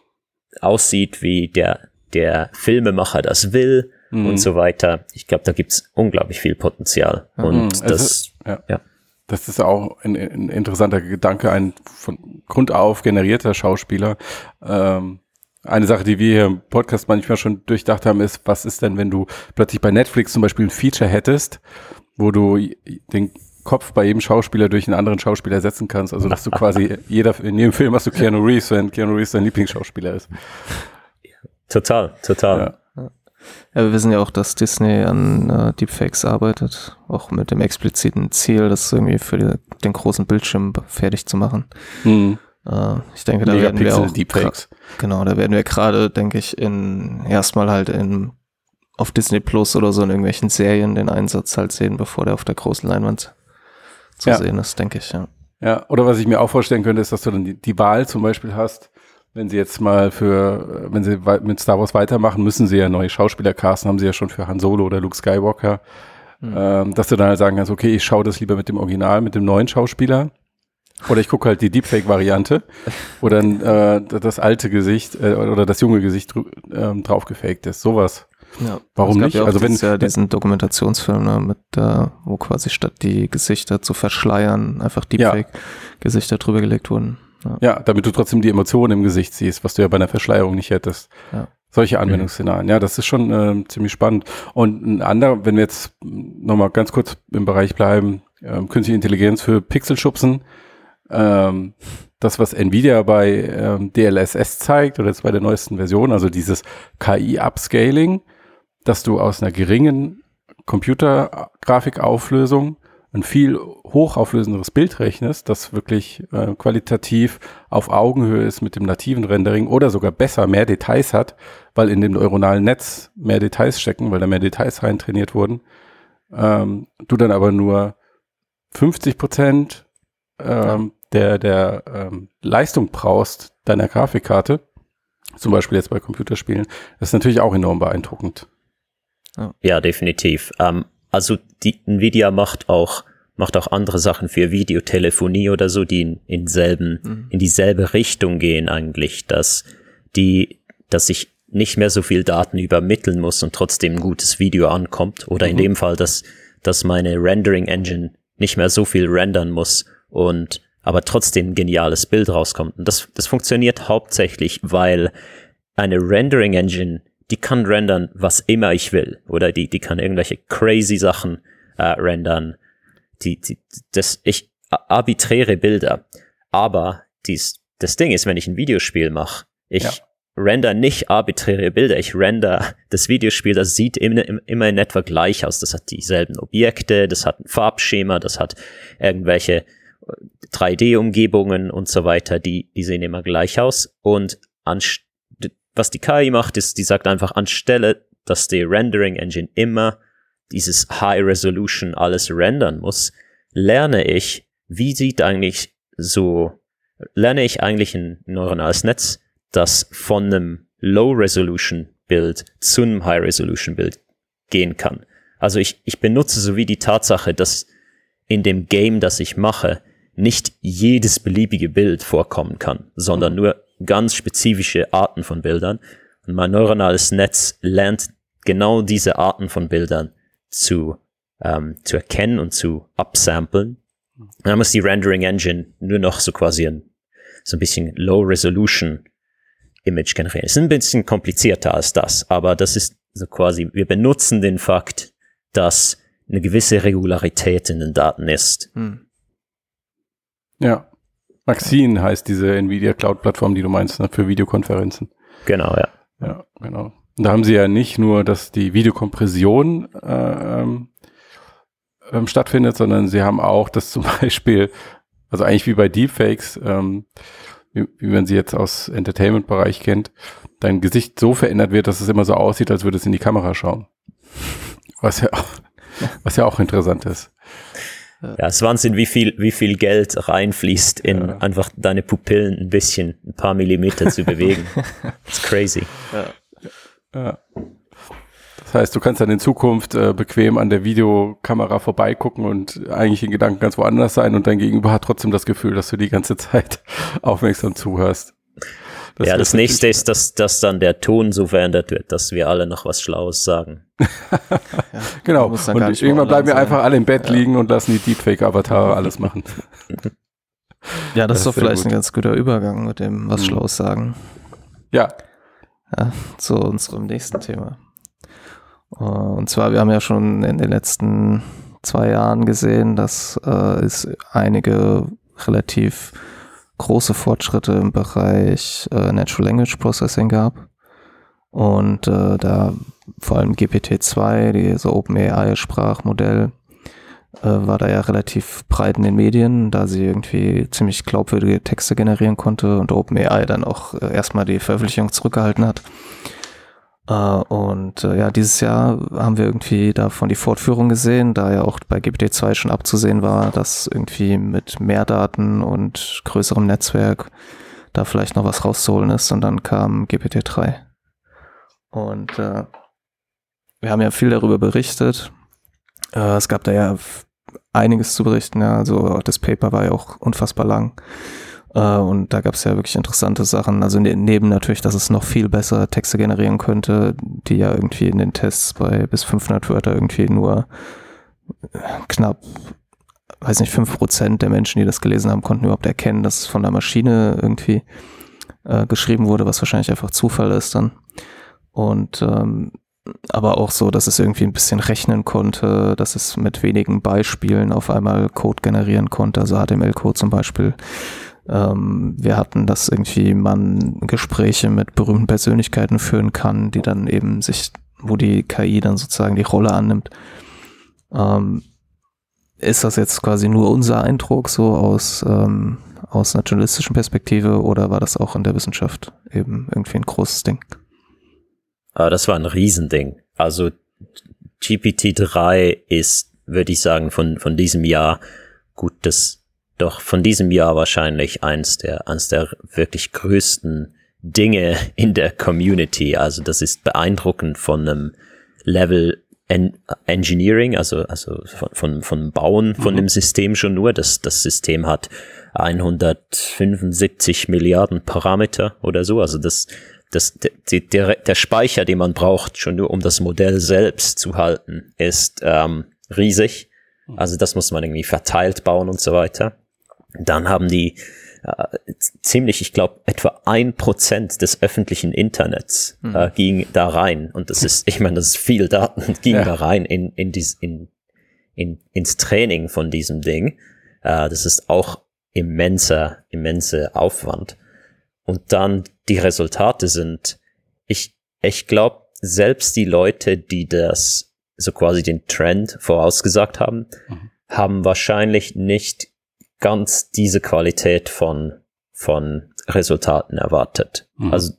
aussieht, wie der, der Filmemacher das will, mhm. und so weiter. Ich glaube, da gibt's unglaublich viel Potenzial. Mhm. Und das, ist, ja. ja. Das ist auch ein, ein, interessanter Gedanke, ein von Grund auf generierter Schauspieler. Ähm, eine Sache, die wir hier im Podcast manchmal schon durchdacht haben, ist, was ist denn, wenn du plötzlich bei Netflix zum Beispiel ein Feature hättest, wo du den Kopf bei jedem Schauspieler durch einen anderen Schauspieler ersetzen kannst. Also dass du quasi jeder in jedem Film hast du Keanu Reeves, wenn Keanu Reeves dein Lieblingsschauspieler ist. Total, total. Ja. Ja, wir wissen ja auch, dass Disney an äh, Deepfakes arbeitet, auch mit dem expliziten Ziel, das irgendwie für die, den großen Bildschirm fertig zu machen. Mhm. Äh, ich denke, da werden wir auch Deepfakes. Genau, da werden wir gerade, denke ich, in erstmal halt in auf Disney Plus oder so in irgendwelchen Serien den Einsatz halt sehen, bevor der auf der großen Leinwand zu ja. sehen ist, denke ich, ja. Ja, oder was ich mir auch vorstellen könnte, ist, dass du dann die, die Wahl zum Beispiel hast, wenn sie jetzt mal für, wenn sie mit Star Wars weitermachen, müssen sie ja neue Schauspieler casten, haben sie ja schon für Han Solo oder Luke Skywalker, mhm. ähm, dass du dann halt sagen kannst, okay, ich schaue das lieber mit dem Original, mit dem neuen Schauspieler. Oder ich gucke halt die Deepfake-Variante, wo dann äh, das alte Gesicht äh, oder das junge Gesicht äh, drauf gefaked ist. Sowas. Ja, Warum nicht? Ja also wenn ja diesen Dokumentationsfilm, ne, mit äh, wo quasi statt die Gesichter zu verschleiern, einfach Deepfake-Gesichter ja. drüber gelegt wurden. Ja. ja. damit du trotzdem die Emotionen im Gesicht siehst, was du ja bei einer Verschleierung nicht hättest. Ja. Solche Anwendungsszenarien. Ja, das ist schon äh, ziemlich spannend. Und ein anderer, wenn wir jetzt nochmal ganz kurz im Bereich bleiben, ähm, künstliche Intelligenz für Pixelschubsen. Ähm, das, was Nvidia bei ähm, DLSS zeigt, oder jetzt bei der neuesten Version, also dieses KI-Upscaling, dass du aus einer geringen Computergrafikauflösung ein viel hochauflösenderes Bild rechnest, das wirklich äh, qualitativ auf Augenhöhe ist mit dem nativen Rendering oder sogar besser mehr Details hat, weil in dem neuronalen Netz mehr Details stecken, weil da mehr Details reintrainiert wurden, ähm, du dann aber nur 50 Prozent ähm, der, der ähm, Leistung brauchst deiner Grafikkarte, zum Beispiel jetzt bei Computerspielen, das ist natürlich auch enorm beeindruckend. Ja, definitiv. Ähm, also die Nvidia macht auch macht auch andere Sachen für Videotelefonie oder so, die in, in selben mhm. in dieselbe Richtung gehen eigentlich, dass die dass ich nicht mehr so viel Daten übermitteln muss und trotzdem ein gutes Video ankommt oder mhm. in dem Fall, dass dass meine Rendering Engine nicht mehr so viel rendern muss und aber trotzdem ein geniales Bild rauskommt. Und das, das funktioniert hauptsächlich, weil eine Rendering Engine, die kann rendern, was immer ich will. Oder die, die kann irgendwelche crazy Sachen äh, rendern. Die, die, das, ich arbiträre Bilder. Aber dies, das Ding ist, wenn ich ein Videospiel mache, ich ja. render nicht arbiträre Bilder, ich render das Videospiel, das sieht immer, immer in etwa gleich aus. Das hat dieselben Objekte, das hat ein Farbschema, das hat irgendwelche 3D-Umgebungen äh, und so weiter, die, die sehen immer gleich aus. Und was die KI macht, ist, die sagt einfach anstelle, dass die Rendering Engine immer dieses High Resolution alles rendern muss, lerne ich, wie sieht eigentlich so, lerne ich eigentlich ein neuronales Netz, das von einem Low Resolution Bild zu einem High Resolution Bild gehen kann. Also ich, ich benutze so wie die Tatsache, dass in dem Game, das ich mache, nicht jedes beliebige Bild vorkommen kann, sondern nur ganz spezifische Arten von Bildern. Und mein neuronales Netz lernt genau diese Arten von Bildern zu, ähm, zu erkennen und zu upsamplen. Und dann muss die Rendering Engine nur noch so quasi ein, so ein bisschen Low Resolution Image generieren. Ist ein bisschen komplizierter als das, aber das ist so quasi, wir benutzen den Fakt, dass eine gewisse Regularität in den Daten ist. Hm. Ja. Maxine heißt diese Nvidia Cloud-Plattform, die du meinst, ne, für Videokonferenzen. Genau, ja. Ja, genau. Und da haben sie ja nicht nur, dass die Videokompression äh, ähm, ähm, stattfindet, sondern sie haben auch, dass zum Beispiel, also eigentlich wie bei Deepfakes, ähm, wie, wie man sie jetzt aus Entertainment-Bereich kennt, dein Gesicht so verändert wird, dass es immer so aussieht, als würde es in die Kamera schauen. Was ja, was ja auch interessant ist. Ja, es ist Wahnsinn, wie viel, wie viel Geld reinfließt in ja. einfach deine Pupillen ein bisschen, ein paar Millimeter zu bewegen. Das ist crazy. Ja. ja. Das heißt, du kannst dann in Zukunft äh, bequem an der Videokamera vorbeigucken und eigentlich in Gedanken ganz woanders sein und dein Gegenüber hat trotzdem das Gefühl, dass du die ganze Zeit aufmerksam zuhörst. Das ja, das nächste ist, dass, dass dann der Ton so verändert wird, dass wir alle noch was Schlaues sagen. ja, genau. Und irgendwann bleiben wir einfach alle im Bett ja. liegen und lassen die Deepfake-Avatare alles machen. Ja, das, das ist doch vielleicht gut. ein ganz guter Übergang mit dem was mhm. Schlaues sagen. Ja. Ja, zu unserem nächsten Thema. Äh, und zwar, wir haben ja schon in den letzten zwei Jahren gesehen, dass äh, es einige relativ große Fortschritte im Bereich äh, Natural Language Processing gab. Und äh, da vor allem GPT-2, diese OpenAI-Sprachmodell, äh, war da ja relativ breit in den Medien, da sie irgendwie ziemlich glaubwürdige Texte generieren konnte und OpenAI dann auch äh, erstmal die Veröffentlichung zurückgehalten hat. Äh, und äh, ja, dieses Jahr haben wir irgendwie davon die Fortführung gesehen, da ja auch bei GPT-2 schon abzusehen war, dass irgendwie mit mehr Daten und größerem Netzwerk da vielleicht noch was rauszuholen ist. Und dann kam GPT-3. Und äh, wir haben ja viel darüber berichtet. Äh, es gab da ja einiges zu berichten. Ja. Also das Paper war ja auch unfassbar lang. Äh, und da gab es ja wirklich interessante Sachen. Also ne, neben natürlich, dass es noch viel besser Texte generieren könnte, die ja irgendwie in den Tests bei bis 500 Wörter irgendwie nur äh, knapp, weiß nicht, 5% der Menschen, die das gelesen haben, konnten überhaupt erkennen, dass es von der Maschine irgendwie äh, geschrieben wurde, was wahrscheinlich einfach Zufall ist dann. Und ähm, aber auch so, dass es irgendwie ein bisschen rechnen konnte, dass es mit wenigen Beispielen auf einmal Code generieren konnte, also HTML-Code zum Beispiel. Ähm, wir hatten, dass irgendwie man Gespräche mit berühmten Persönlichkeiten führen kann, die dann eben sich, wo die KI dann sozusagen die Rolle annimmt. Ähm, ist das jetzt quasi nur unser Eindruck so aus, ähm, aus einer journalistischen Perspektive oder war das auch in der Wissenschaft eben irgendwie ein großes Ding? Aber das war ein Riesending. Also GPT-3 ist, würde ich sagen, von, von diesem Jahr gut das doch von diesem Jahr wahrscheinlich eins der, eins der wirklich größten Dinge in der Community. Also das ist beeindruckend von einem Level en Engineering, also, also von, von, von Bauen von mhm. dem System schon nur. Das, das System hat 175 Milliarden Parameter oder so. Also das, das, der, der Speicher, den man braucht, schon nur um das Modell selbst zu halten, ist ähm, riesig. Mhm. Also das muss man irgendwie verteilt bauen und so weiter. Dann haben die äh, ziemlich, ich glaube, etwa ein Prozent des öffentlichen Internets mhm. äh, ging da rein. Und das ist, ich meine, das ist viel Daten, ging ja. da rein in, in, dies, in, in, ins Training von diesem Ding. Äh, das ist auch immenser, immense Aufwand. Und dann die Resultate sind, ich, ich glaube, selbst die Leute, die das so quasi den Trend vorausgesagt haben, mhm. haben wahrscheinlich nicht ganz diese Qualität von, von Resultaten erwartet. Mhm. Also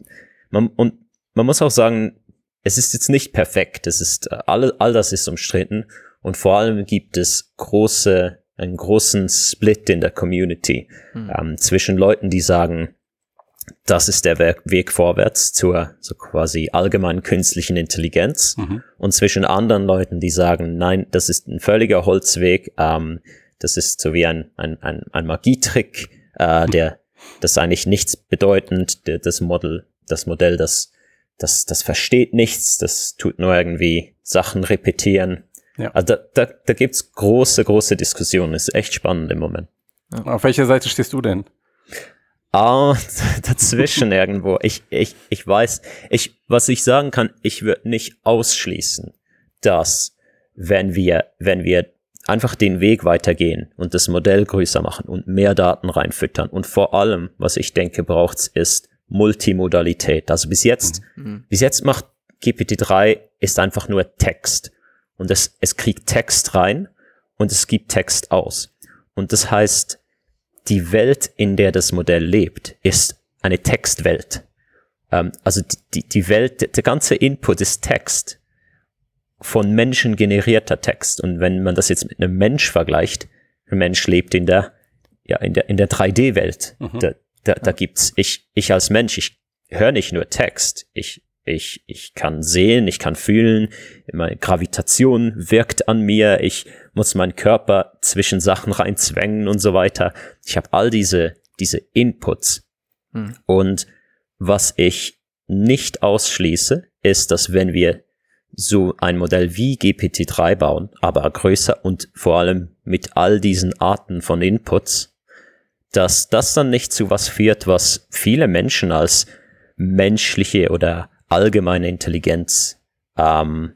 man, und man muss auch sagen, es ist jetzt nicht perfekt. Es ist all, all das ist umstritten und vor allem gibt es große einen großen Split in der Community mhm. ähm, zwischen Leuten, die sagen, das ist der Weg vorwärts zur so quasi allgemeinen künstlichen Intelligenz mhm. und zwischen anderen Leuten, die sagen, nein, das ist ein völliger Holzweg, ähm, das ist so wie ein, ein, ein, ein Magietrick, äh, der das eigentlich nichts bedeutend, der, das Modell, das Modell, das, das, das versteht nichts, das tut nur irgendwie Sachen repetieren. Ja. Also da, da, da gibt's große, große Diskussionen. Ist echt spannend im Moment. Ja. Auf welcher Seite stehst du denn? Ah, dazwischen irgendwo. Ich, ich, ich weiß, ich, was ich sagen kann, ich würde nicht ausschließen, dass wenn wir, wenn wir einfach den Weg weitergehen und das Modell größer machen und mehr Daten reinfüttern und vor allem, was ich denke, braucht's ist Multimodalität. Also bis jetzt, mhm. bis jetzt macht GPT-3 ist einfach nur Text und es, es kriegt Text rein und es gibt Text aus. Und das heißt, die Welt, in der das Modell lebt, ist eine Textwelt. Ähm, also die, die Welt, der ganze Input ist Text von Menschen generierter Text. Und wenn man das jetzt mit einem Mensch vergleicht, ein Mensch lebt in der, ja, in der, in der 3D-Welt. Mhm. Da, da, da gibt's, ich, ich als Mensch, ich höre nicht nur Text, ich, ich, ich kann sehen, ich kann fühlen, meine Gravitation wirkt an mir, ich muss meinen Körper zwischen Sachen reinzwängen und so weiter. Ich habe all diese, diese Inputs. Hm. Und was ich nicht ausschließe, ist, dass wenn wir so ein Modell wie GPT-3 bauen, aber größer und vor allem mit all diesen Arten von Inputs, dass das dann nicht zu was führt, was viele Menschen als menschliche oder allgemeine Intelligenz ähm,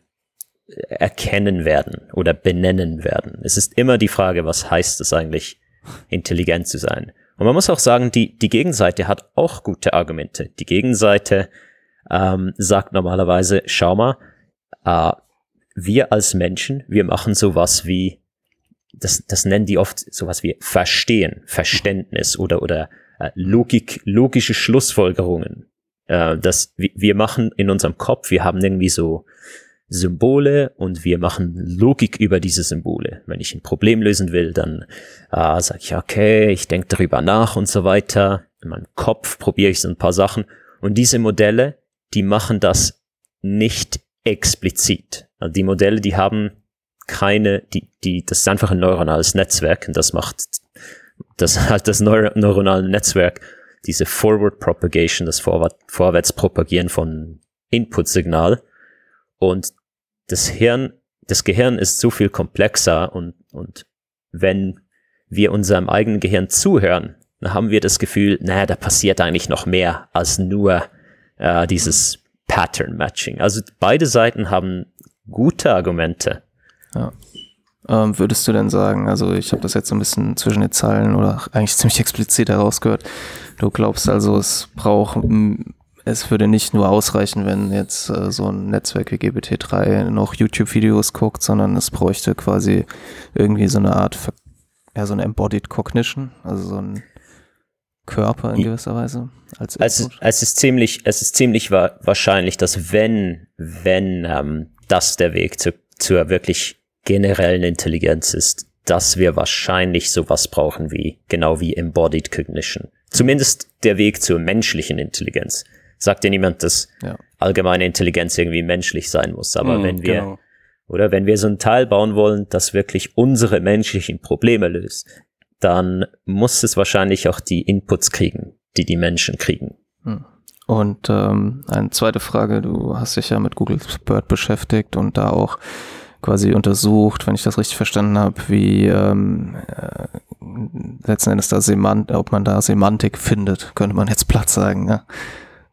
erkennen werden oder benennen werden. Es ist immer die Frage, was heißt es eigentlich, intelligent zu sein? Und man muss auch sagen, die, die Gegenseite hat auch gute Argumente. Die Gegenseite ähm, sagt normalerweise, schau mal, äh, wir als Menschen, wir machen sowas wie, das, das nennen die oft sowas wie Verstehen, Verständnis oder, oder äh, Logik, logische Schlussfolgerungen. Äh, dass wir machen in unserem Kopf, wir haben irgendwie so Symbole und wir machen Logik über diese Symbole. Wenn ich ein Problem lösen will, dann äh, sage ich, okay, ich denke darüber nach und so weiter. In meinem Kopf probiere ich so ein paar Sachen. Und diese Modelle, die machen das nicht explizit. Also die Modelle, die haben keine, die, die, das ist einfach ein neuronales Netzwerk und das macht das halt das Neur neuronale Netzwerk diese Forward Propagation, das Vorwär Vorwärtspropagieren von Input-Signal. Und das Hirn, das Gehirn ist so viel komplexer und, und wenn wir unserem eigenen Gehirn zuhören, dann haben wir das Gefühl, naja, da passiert eigentlich noch mehr als nur äh, dieses Pattern Matching. Also beide Seiten haben gute Argumente. Ja. Ähm, würdest du denn sagen, also ich habe das jetzt so ein bisschen zwischen den Zeilen oder eigentlich ziemlich explizit herausgehört, du glaubst also, es braucht, es würde nicht nur ausreichen, wenn jetzt äh, so ein Netzwerk wie GPT-3 noch YouTube-Videos guckt, sondern es bräuchte quasi irgendwie so eine Art, ja, so eine Embodied Cognition, also so ein Körper in gewisser Weise als es, es ist ziemlich es ist ziemlich wa wahrscheinlich dass wenn wenn ähm, das der Weg zu, zur wirklich generellen Intelligenz ist, dass wir wahrscheinlich sowas brauchen wie, genau wie Embodied Cognition. Zumindest der Weg zur menschlichen Intelligenz. Sagt ja niemand, dass ja. allgemeine Intelligenz irgendwie menschlich sein muss. Aber mm, wenn wir, genau. oder wenn wir so ein Teil bauen wollen, das wirklich unsere menschlichen Probleme löst, dann muss es wahrscheinlich auch die Inputs kriegen, die die Menschen kriegen. Hm. Und ähm, eine zweite Frage, du hast dich ja mit Google Bird beschäftigt und da auch quasi untersucht, wenn ich das richtig verstanden habe, wie ähm, äh, letzten Endes da Semant ob man da Semantik findet, könnte man jetzt platt sagen. Ja?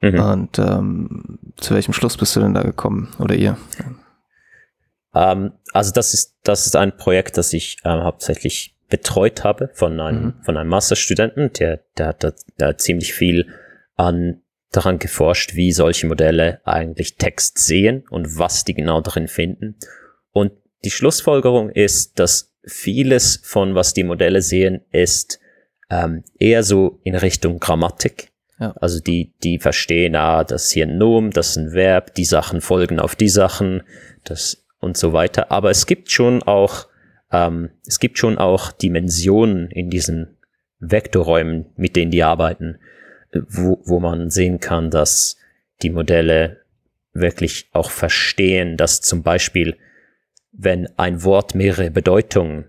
Mhm. Und ähm, zu welchem Schluss bist du denn da gekommen oder ihr? Ähm, also das ist das ist ein Projekt, das ich ähm, hauptsächlich betreut habe von einem mhm. von einem Masterstudenten, der der hat da, da ziemlich viel an daran geforscht, wie solche Modelle eigentlich Text sehen und was die genau drin finden. Und die Schlussfolgerung ist, dass vieles von was die Modelle sehen, ist ähm, eher so in Richtung Grammatik. Ja. Also die, die verstehen, ah, das ist hier ein Nomen, das ist ein Verb, die Sachen folgen auf die Sachen, das und so weiter. Aber es gibt schon auch, ähm, es gibt schon auch Dimensionen in diesen Vektorräumen, mit denen die arbeiten, wo, wo man sehen kann, dass die Modelle wirklich auch verstehen, dass zum Beispiel, wenn ein Wort mehrere Bedeutungen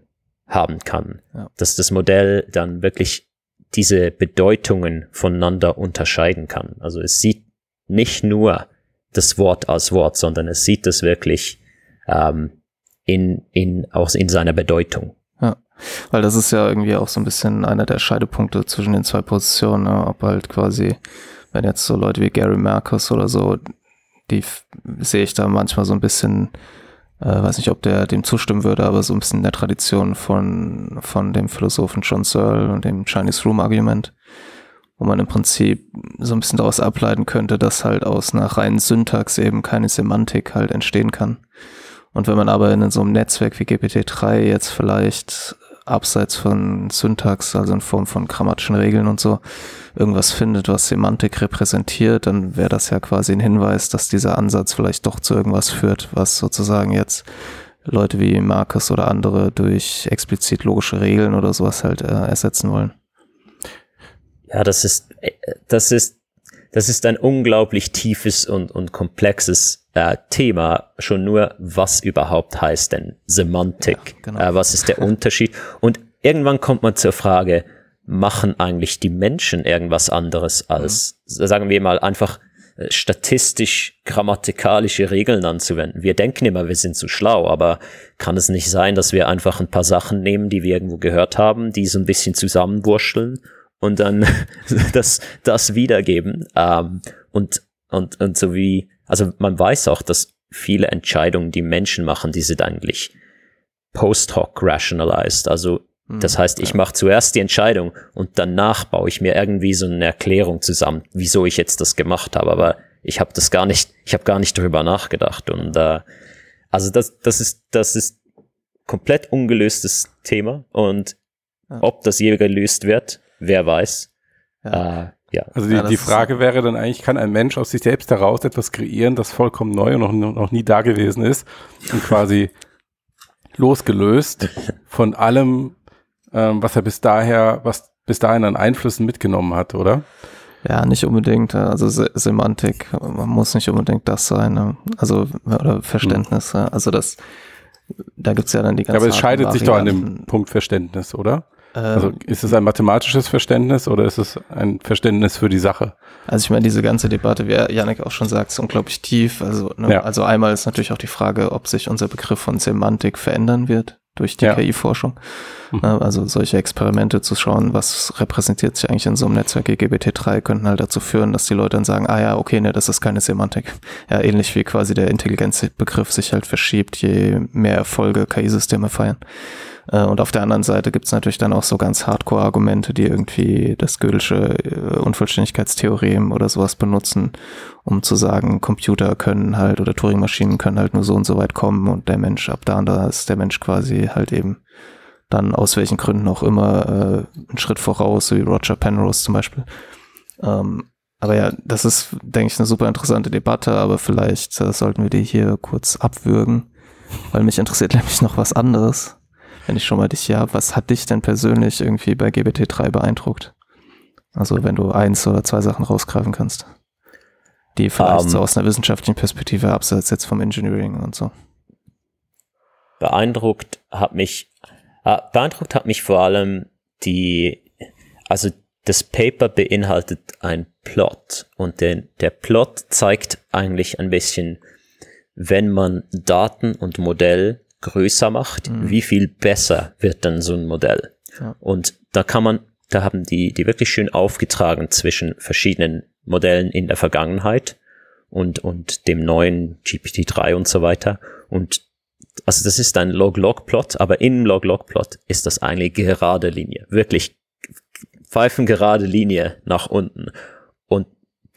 haben kann, ja. dass das Modell dann wirklich diese Bedeutungen voneinander unterscheiden kann. Also es sieht nicht nur das Wort als Wort, sondern es sieht es wirklich ähm, in, in, auch in seiner Bedeutung. Ja, weil das ist ja irgendwie auch so ein bisschen einer der Scheidepunkte zwischen den zwei Positionen, ne? ob halt quasi, wenn jetzt so Leute wie Gary Marcus oder so, die sehe ich da manchmal so ein bisschen äh, weiß nicht, ob der dem zustimmen würde, aber so ein bisschen in der Tradition von, von dem Philosophen John Searle und dem Chinese Room Argument, wo man im Prinzip so ein bisschen daraus ableiten könnte, dass halt aus einer reinen Syntax eben keine Semantik halt entstehen kann. Und wenn man aber in so einem Netzwerk wie GPT-3 jetzt vielleicht abseits von Syntax, also in Form von grammatischen Regeln und so, irgendwas findet, was Semantik repräsentiert, dann wäre das ja quasi ein Hinweis, dass dieser Ansatz vielleicht doch zu irgendwas führt, was sozusagen jetzt Leute wie Marcus oder andere durch explizit logische Regeln oder sowas halt äh, ersetzen wollen. Ja, das ist, äh, das ist, das ist ein unglaublich tiefes und, und komplexes äh, Thema. Schon nur, was überhaupt heißt denn Semantik? Ja, genau. äh, was ist der Unterschied? Und irgendwann kommt man zur Frage, machen eigentlich die Menschen irgendwas anderes als, mhm. sagen wir mal, einfach äh, statistisch grammatikalische Regeln anzuwenden. Wir denken immer, wir sind zu schlau, aber kann es nicht sein, dass wir einfach ein paar Sachen nehmen, die wir irgendwo gehört haben, die so ein bisschen zusammenwurschteln und dann das, das wiedergeben? Ähm, und, und, und so wie, also man weiß auch, dass viele Entscheidungen, die Menschen machen, die sind eigentlich post hoc rationalized. Also das hm, heißt, ich mache zuerst die Entscheidung und danach baue ich mir irgendwie so eine Erklärung zusammen, wieso ich jetzt das gemacht habe. Aber ich habe das gar nicht, ich habe gar nicht darüber nachgedacht. Und äh, also das, das ist, das ist komplett ungelöstes Thema. Und ob das je gelöst wird, wer weiß. Ja. Äh, ja. Also die, ja, die Frage wäre dann eigentlich, kann ein Mensch aus sich selbst heraus etwas kreieren, das vollkommen neu und noch, noch nie da gewesen ist und quasi losgelöst von allem, ähm, was er bis daher, was bis dahin an Einflüssen mitgenommen hat, oder? Ja, nicht unbedingt. Also Se Semantik muss nicht unbedingt das sein. Ne? Also oder Verständnis. Hm. Also das, da gibt's ja dann die ganze. Ja, aber es scheidet sich doch an dem Punkt Verständnis, oder? Also ähm, ist es ein mathematisches Verständnis oder ist es ein Verständnis für die Sache? Also ich meine, diese ganze Debatte, wie Janik auch schon sagt, ist unglaublich tief. Also, ne? ja. also einmal ist natürlich auch die Frage, ob sich unser Begriff von Semantik verändern wird durch die ja. KI-Forschung. Mhm. Ne, also solche Experimente zu schauen, was repräsentiert sich eigentlich in so einem Netzwerk GPT-3, könnten halt dazu führen, dass die Leute dann sagen, ah ja, okay, ne, das ist keine Semantik. Ja, ähnlich wie quasi der Intelligenzbegriff sich halt verschiebt, je mehr Erfolge KI-Systeme feiern. Äh, und auf der anderen Seite gibt es natürlich dann auch so ganz Hardcore-Argumente, die irgendwie das Gödelsche äh, Unvollständigkeitstheorem oder sowas benutzen, um zu sagen, Computer können halt oder Turing-Maschinen können halt nur so und so weit kommen und der Mensch ab da und da ist der Mensch quasi halt eben dann aus welchen Gründen auch immer äh, einen Schritt voraus, so wie Roger Penrose zum Beispiel. Ähm, aber ja, das ist, denke ich, eine super interessante Debatte, aber vielleicht äh, sollten wir die hier kurz abwürgen, weil mich interessiert nämlich noch was anderes wenn ich schon mal dich hier habe, was hat dich denn persönlich irgendwie bei GBT3 beeindruckt? Also wenn du eins oder zwei Sachen rausgreifen kannst, die vielleicht um, so ähm. aus einer wissenschaftlichen Perspektive abseits jetzt vom Engineering und so. Beeindruckt hat mich, äh, beeindruckt hat mich vor allem die, also das Paper beinhaltet ein Plot und den, der Plot zeigt eigentlich ein bisschen, wenn man Daten und Modell größer macht, mhm. wie viel besser wird dann so ein Modell. Ja. Und da kann man, da haben die, die wirklich schön aufgetragen zwischen verschiedenen Modellen in der Vergangenheit und, und dem neuen GPT-3 und so weiter. Und also das ist ein Log-Log-Plot, aber im Log-Log-Plot ist das eine gerade Linie. Wirklich pfeifengerade Linie nach unten. Und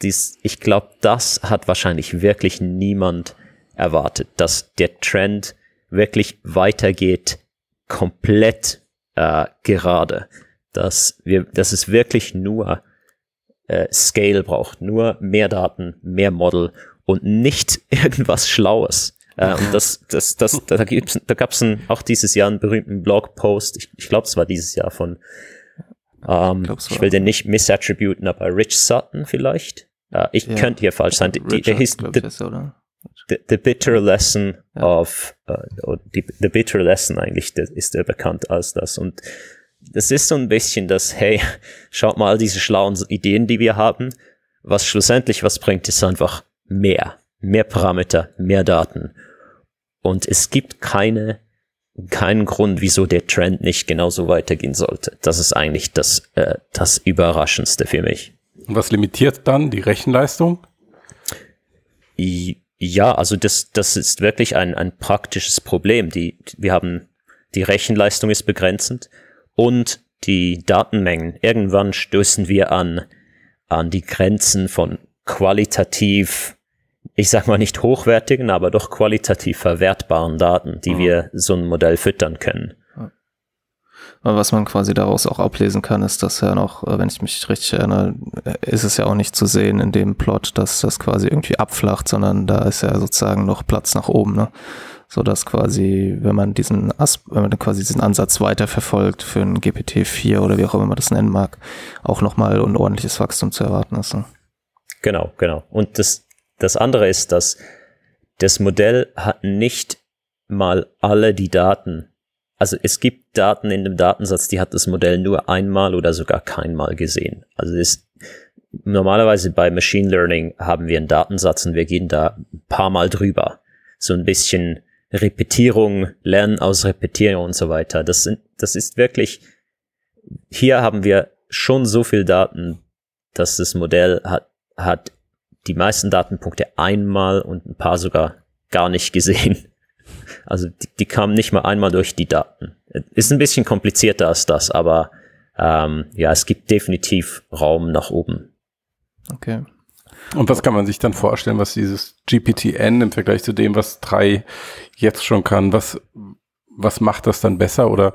dies, ich glaube, das hat wahrscheinlich wirklich niemand erwartet, dass der Trend wirklich weitergeht, komplett äh, gerade. Dass wir, dass es wirklich nur äh, Scale braucht, nur mehr Daten, mehr Model und nicht irgendwas Schlaues. Äh, und das, das, das, da, gibt's, da gab es auch dieses Jahr einen berühmten Blogpost, ich, ich glaube, es war dieses Jahr von, ähm, ich, ich will den nicht misattributen, aber Rich Sutton vielleicht. Äh, ich ja. könnte hier falsch sein. Die, der hieß the, the, the, Bitter Lesson ja. of, uh, die, The Bitter Lesson eigentlich ist er bekannt als das. Und das ist so ein bisschen das, hey, schaut mal all diese schlauen Ideen, die wir haben. Was schlussendlich was bringt, ist einfach mehr. Mehr Parameter, mehr Daten. Und es gibt keine, keinen Grund, wieso der Trend nicht genauso weitergehen sollte. Das ist eigentlich das, äh, das Überraschendste für mich. Und was limitiert dann die Rechenleistung? Ja, also das, das ist wirklich ein, ein praktisches Problem. Die, wir haben, die Rechenleistung ist begrenzend und die Datenmengen. Irgendwann stößen wir an, an die Grenzen von qualitativ ich sag mal nicht hochwertigen, aber doch qualitativ verwertbaren Daten, die mhm. wir so ein Modell füttern können. Was man quasi daraus auch ablesen kann, ist, dass ja noch, äh, wenn ich mich richtig erinnere, äh, ist es ja auch nicht zu sehen in dem Plot, dass das quasi irgendwie abflacht, sondern da ist ja sozusagen noch Platz nach oben, ne? So dass quasi, wenn man diesen As wenn man quasi diesen Ansatz weiterverfolgt für ein GPT-4 oder wie auch immer man das nennen mag, auch nochmal ein ordentliches Wachstum zu erwarten ist. Ne? Genau, genau. Und das, das andere ist, dass das Modell hat nicht mal alle die Daten. Also es gibt Daten in dem Datensatz, die hat das Modell nur einmal oder sogar keinmal gesehen. Also es, normalerweise bei Machine Learning haben wir einen Datensatz und wir gehen da ein paar Mal drüber. So ein bisschen Repetierung, Lernen aus Repetierung und so weiter. Das sind, das ist wirklich, hier haben wir schon so viel Daten, dass das Modell hat, hat die meisten Datenpunkte einmal und ein paar sogar gar nicht gesehen. Also die, die kamen nicht mal einmal durch die Daten. Ist ein bisschen komplizierter als das, aber ähm, ja, es gibt definitiv Raum nach oben. Okay. Und was kann man sich dann vorstellen, was dieses GPTN im Vergleich zu dem, was 3 jetzt schon kann, was, was macht das dann besser? Oder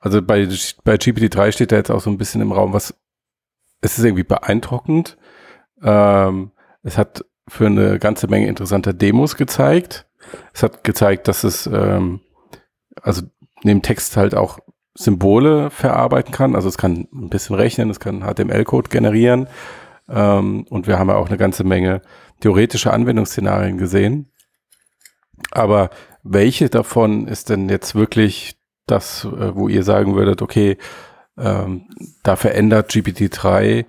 also bei, bei GPT-3 steht da jetzt auch so ein bisschen im Raum, was es ist irgendwie beeindruckend. Ähm, es hat für eine ganze Menge interessanter Demos gezeigt. Es hat gezeigt, dass es ähm, also neben Text halt auch Symbole verarbeiten kann. Also es kann ein bisschen rechnen, es kann HTML-Code generieren. Ähm, und wir haben ja auch eine ganze Menge theoretische Anwendungsszenarien gesehen. Aber welche davon ist denn jetzt wirklich das, äh, wo ihr sagen würdet, okay, ähm, da verändert GPT-3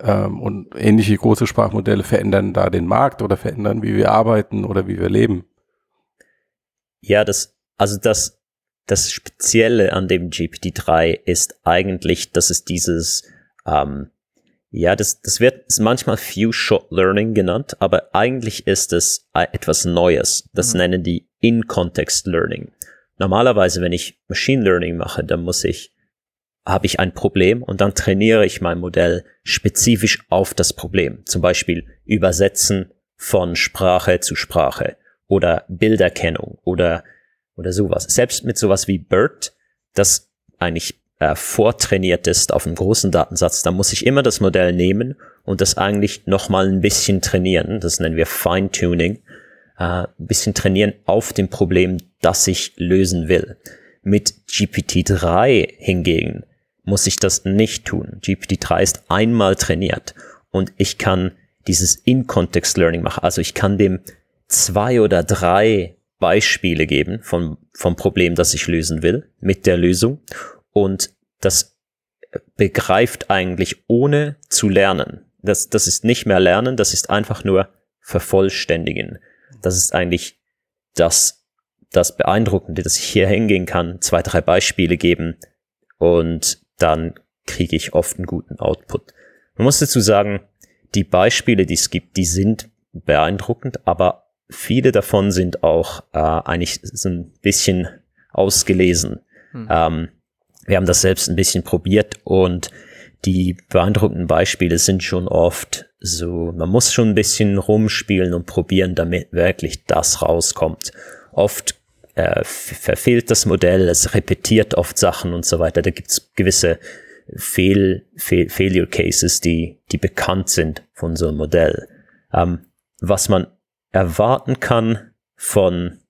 ähm, und ähnliche große Sprachmodelle verändern da den Markt oder verändern, wie wir arbeiten oder wie wir leben. Ja, das, also das, das Spezielle an dem GPT-3 ist eigentlich, dass es dieses, ähm, ja, das, das wird manchmal Few-Shot Learning genannt, aber eigentlich ist es etwas Neues. Das mhm. nennen die In-Context Learning. Normalerweise, wenn ich Machine Learning mache, dann muss ich habe ich ein Problem und dann trainiere ich mein Modell spezifisch auf das Problem. Zum Beispiel Übersetzen von Sprache zu Sprache oder Bilderkennung oder, oder sowas. Selbst mit sowas wie BERT, das eigentlich äh, vortrainiert ist auf einem großen Datensatz, da muss ich immer das Modell nehmen und das eigentlich nochmal ein bisschen trainieren. Das nennen wir Fine-Tuning. Äh, ein bisschen trainieren auf dem Problem, das ich lösen will. Mit GPT-3 hingegen muss ich das nicht tun. GPT-3 ist einmal trainiert und ich kann dieses In-Context-Learning machen. Also ich kann dem zwei oder drei Beispiele geben vom, vom Problem, das ich lösen will, mit der Lösung. Und das begreift eigentlich ohne zu lernen. Das, das ist nicht mehr lernen, das ist einfach nur vervollständigen. Das ist eigentlich das das Beeindruckende, dass ich hier hingehen kann, zwei, drei Beispiele geben und dann kriege ich oft einen guten Output. Man muss dazu sagen, die Beispiele, die es gibt, die sind beeindruckend, aber viele davon sind auch äh, eigentlich so ein bisschen ausgelesen. Hm. Ähm, wir haben das selbst ein bisschen probiert und die beeindruckenden Beispiele sind schon oft so, man muss schon ein bisschen rumspielen und probieren, damit wirklich das rauskommt. Oft äh, verfehlt das Modell, es repetiert oft Sachen und so weiter. Da gibt's gewisse Fehl, Fehl, Failure Cases, die, die bekannt sind von so einem Modell. Ähm, was man erwarten kann von,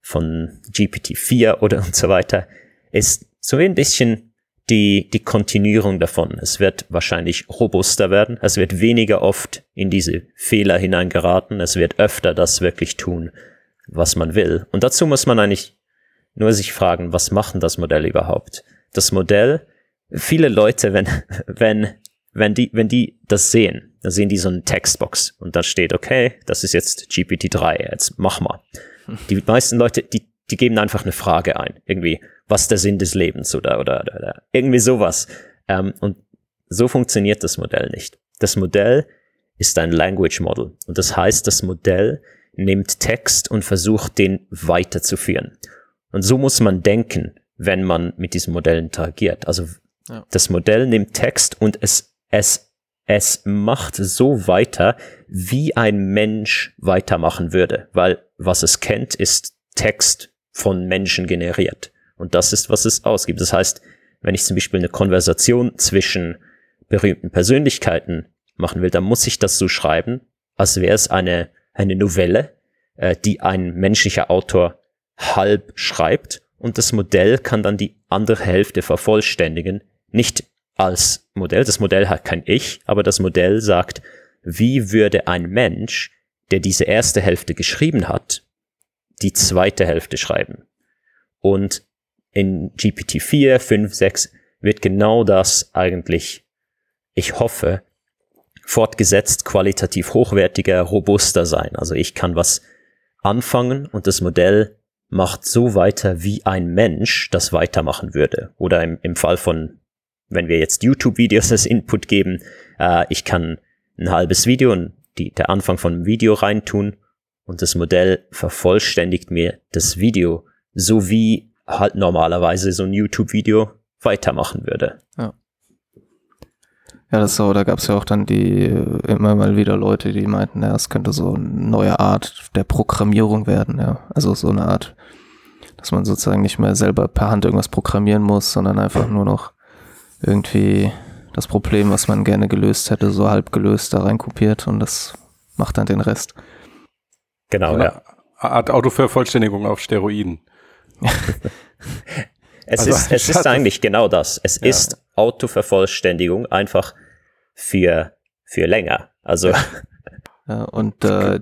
von GPT-4 oder und so weiter, ist so ein bisschen die, die Kontinuierung davon. Es wird wahrscheinlich robuster werden. Es wird weniger oft in diese Fehler hineingeraten. Es wird öfter das wirklich tun, was man will. Und dazu muss man eigentlich nur sich fragen, was machen das Modell überhaupt? Das Modell, viele Leute, wenn, wenn, wenn die, wenn die das sehen, dann sehen die so eine Textbox und da steht, okay, das ist jetzt GPT-3, jetzt mach mal. Die meisten Leute, die, die geben einfach eine Frage ein. Irgendwie, was der Sinn des Lebens oder, oder, oder, oder irgendwie sowas. Ähm, und so funktioniert das Modell nicht. Das Modell ist ein Language Model. Und das heißt, das Modell nimmt Text und versucht, den weiterzuführen. Und so muss man denken, wenn man mit diesem Modell interagiert. Also ja. das Modell nimmt Text und es, es, es macht so weiter, wie ein Mensch weitermachen würde. Weil was es kennt, ist Text von Menschen generiert. Und das ist, was es ausgibt. Das heißt, wenn ich zum Beispiel eine Konversation zwischen berühmten Persönlichkeiten machen will, dann muss ich das so schreiben, als wäre es eine, eine Novelle, äh, die ein menschlicher Autor halb schreibt und das Modell kann dann die andere Hälfte vervollständigen. Nicht als Modell, das Modell hat kein Ich, aber das Modell sagt, wie würde ein Mensch, der diese erste Hälfte geschrieben hat, die zweite Hälfte schreiben. Und in GPT-4, 5, 6 wird genau das eigentlich, ich hoffe, fortgesetzt qualitativ hochwertiger, robuster sein. Also ich kann was anfangen und das Modell macht so weiter, wie ein Mensch das weitermachen würde. Oder im, im Fall von, wenn wir jetzt YouTube-Videos als Input geben, äh, ich kann ein halbes Video und die, der Anfang von einem Video reintun und das Modell vervollständigt mir das Video, so wie halt normalerweise so ein YouTube-Video weitermachen würde. Ja. Ja, das so, da gab es ja auch dann die immer mal wieder Leute, die meinten, ja, es könnte so eine neue Art der Programmierung werden, ja. Also so eine Art, dass man sozusagen nicht mehr selber per Hand irgendwas programmieren muss, sondern einfach nur noch irgendwie das Problem, was man gerne gelöst hätte, so halb gelöst da reinkopiert und das macht dann den Rest. Genau, ja. ja. Art Autovervollständigung auf Steroiden. es also, ist, es ist eigentlich genau das. Es ja. ist Autovervollständigung einfach für, für länger. Also. Ja, und äh,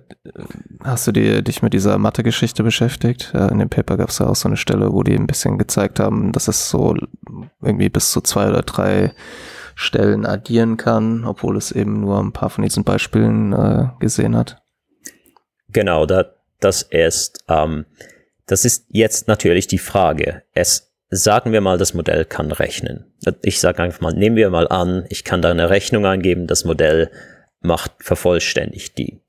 hast du dir, dich mit dieser Mathe-Geschichte beschäftigt? Ja, in dem Paper gab es ja auch so eine Stelle, wo die ein bisschen gezeigt haben, dass es so irgendwie bis zu zwei oder drei Stellen addieren kann, obwohl es eben nur ein paar von diesen Beispielen äh, gesehen hat. Genau, da, das ist, ähm, das ist jetzt natürlich die Frage. Es, sagen wir mal, das Modell kann rechnen. Ich sage einfach mal, nehmen wir mal an, ich kann da eine Rechnung eingeben, das Modell macht, vervollständigt die.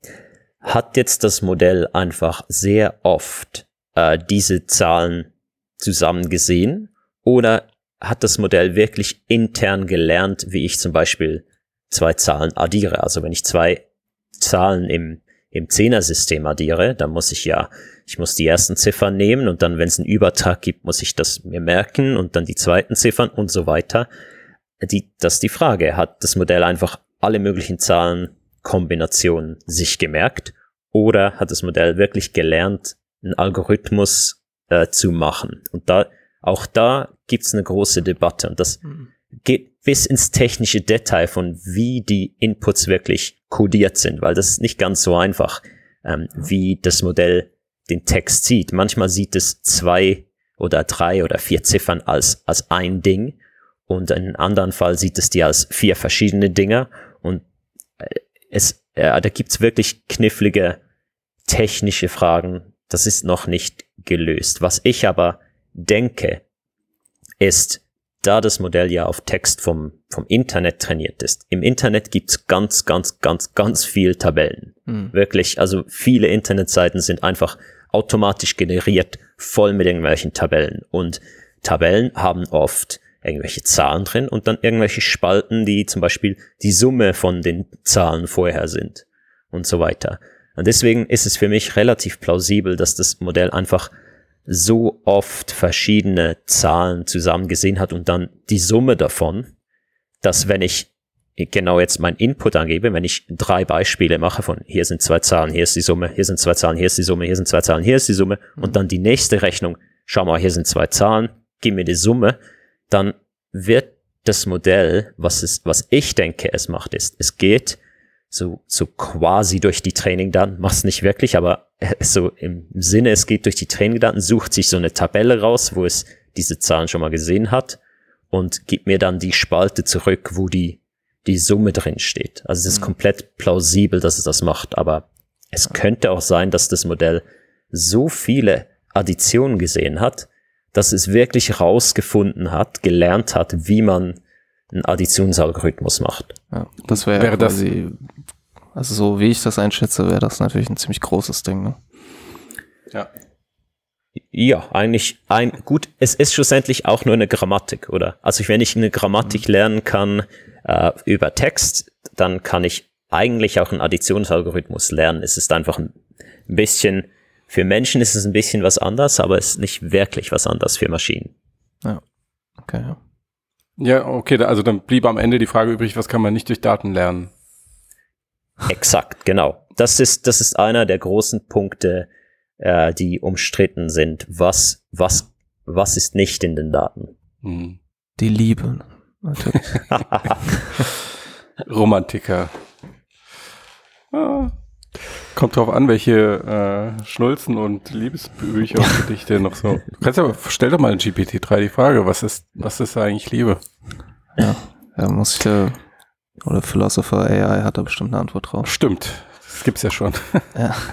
Hat jetzt das Modell einfach sehr oft äh, diese Zahlen zusammen gesehen oder hat das Modell wirklich intern gelernt, wie ich zum Beispiel zwei Zahlen addiere? Also wenn ich zwei Zahlen im im Zehner-System addiere, dann muss ich ja, ich muss die ersten Ziffern nehmen und dann, wenn es einen Übertrag gibt, muss ich das mir merken und dann die zweiten Ziffern und so weiter. Die, das ist die Frage. Hat das Modell einfach alle möglichen Zahlenkombinationen sich gemerkt oder hat das Modell wirklich gelernt, einen Algorithmus äh, zu machen? Und da, auch da gibt's eine große Debatte und das mhm. geht bis ins technische Detail von wie die Inputs wirklich kodiert sind, weil das ist nicht ganz so einfach, ähm, wie das Modell den Text sieht. Manchmal sieht es zwei oder drei oder vier Ziffern als, als ein Ding und in einem anderen Fall sieht es die als vier verschiedene Dinge es, äh, da gibt's wirklich knifflige technische Fragen, das ist noch nicht gelöst. Was ich aber denke, ist, da das Modell ja auf Text vom, vom Internet trainiert ist. Im Internet gibt's ganz, ganz, ganz, ganz viel Tabellen. Mhm. Wirklich, also viele Internetseiten sind einfach automatisch generiert, voll mit irgendwelchen Tabellen. Und Tabellen haben oft irgendwelche Zahlen drin und dann irgendwelche Spalten, die zum Beispiel die Summe von den Zahlen vorher sind und so weiter. Und deswegen ist es für mich relativ plausibel, dass das Modell einfach so oft verschiedene Zahlen zusammen gesehen hat und dann die Summe davon, dass wenn ich genau jetzt mein Input angebe, wenn ich drei Beispiele mache von hier sind zwei Zahlen, hier ist die Summe, hier sind zwei Zahlen, hier ist die Summe, hier sind zwei Zahlen, hier ist die Summe und dann die nächste Rechnung, schau mal, hier sind zwei Zahlen, gib mir die Summe, dann wird das Modell, was es, was ich denke, es macht, ist, es geht so, so quasi durch die Trainingdaten, macht es nicht wirklich, aber so im Sinne, es geht durch die Trainingdaten, sucht sich so eine Tabelle raus, wo es diese Zahlen schon mal gesehen hat und gibt mir dann die Spalte zurück, wo die, die Summe drin steht. Also es ist mhm. komplett plausibel, dass es das macht, aber es könnte auch sein, dass das Modell so viele Additionen gesehen hat, dass es wirklich rausgefunden hat, gelernt hat, wie man einen Additionsalgorithmus macht. Ja, das wäre wär quasi, also so wie ich das einschätze, wäre das natürlich ein ziemlich großes Ding. Ne? Ja. Ja, eigentlich ein gut. Es ist schlussendlich auch nur eine Grammatik, oder? Also wenn ich eine Grammatik mhm. lernen kann äh, über Text, dann kann ich eigentlich auch einen Additionsalgorithmus lernen. Es ist einfach ein bisschen für Menschen ist es ein bisschen was anders, aber es ist nicht wirklich was anders für Maschinen. Ja, okay. Ja. Ja, okay, also dann blieb am Ende die Frage übrig, was kann man nicht durch Daten lernen? Exakt, genau. Das ist, das ist einer der großen Punkte, äh, die umstritten sind. Was, was, was ist nicht in den Daten? Hm. Die Liebe. Romantiker. Ah. Kommt drauf an, welche äh, Schnulzen und Liebesbücher und Gedichte noch so. Du kannst aber, stell doch mal in GPT-3 die Frage, was ist, was ist eigentlich Liebe? Ja, da muss ich da, oder Philosopher AI hat da bestimmt eine Antwort drauf. Stimmt, das gibt's ja schon. Ja.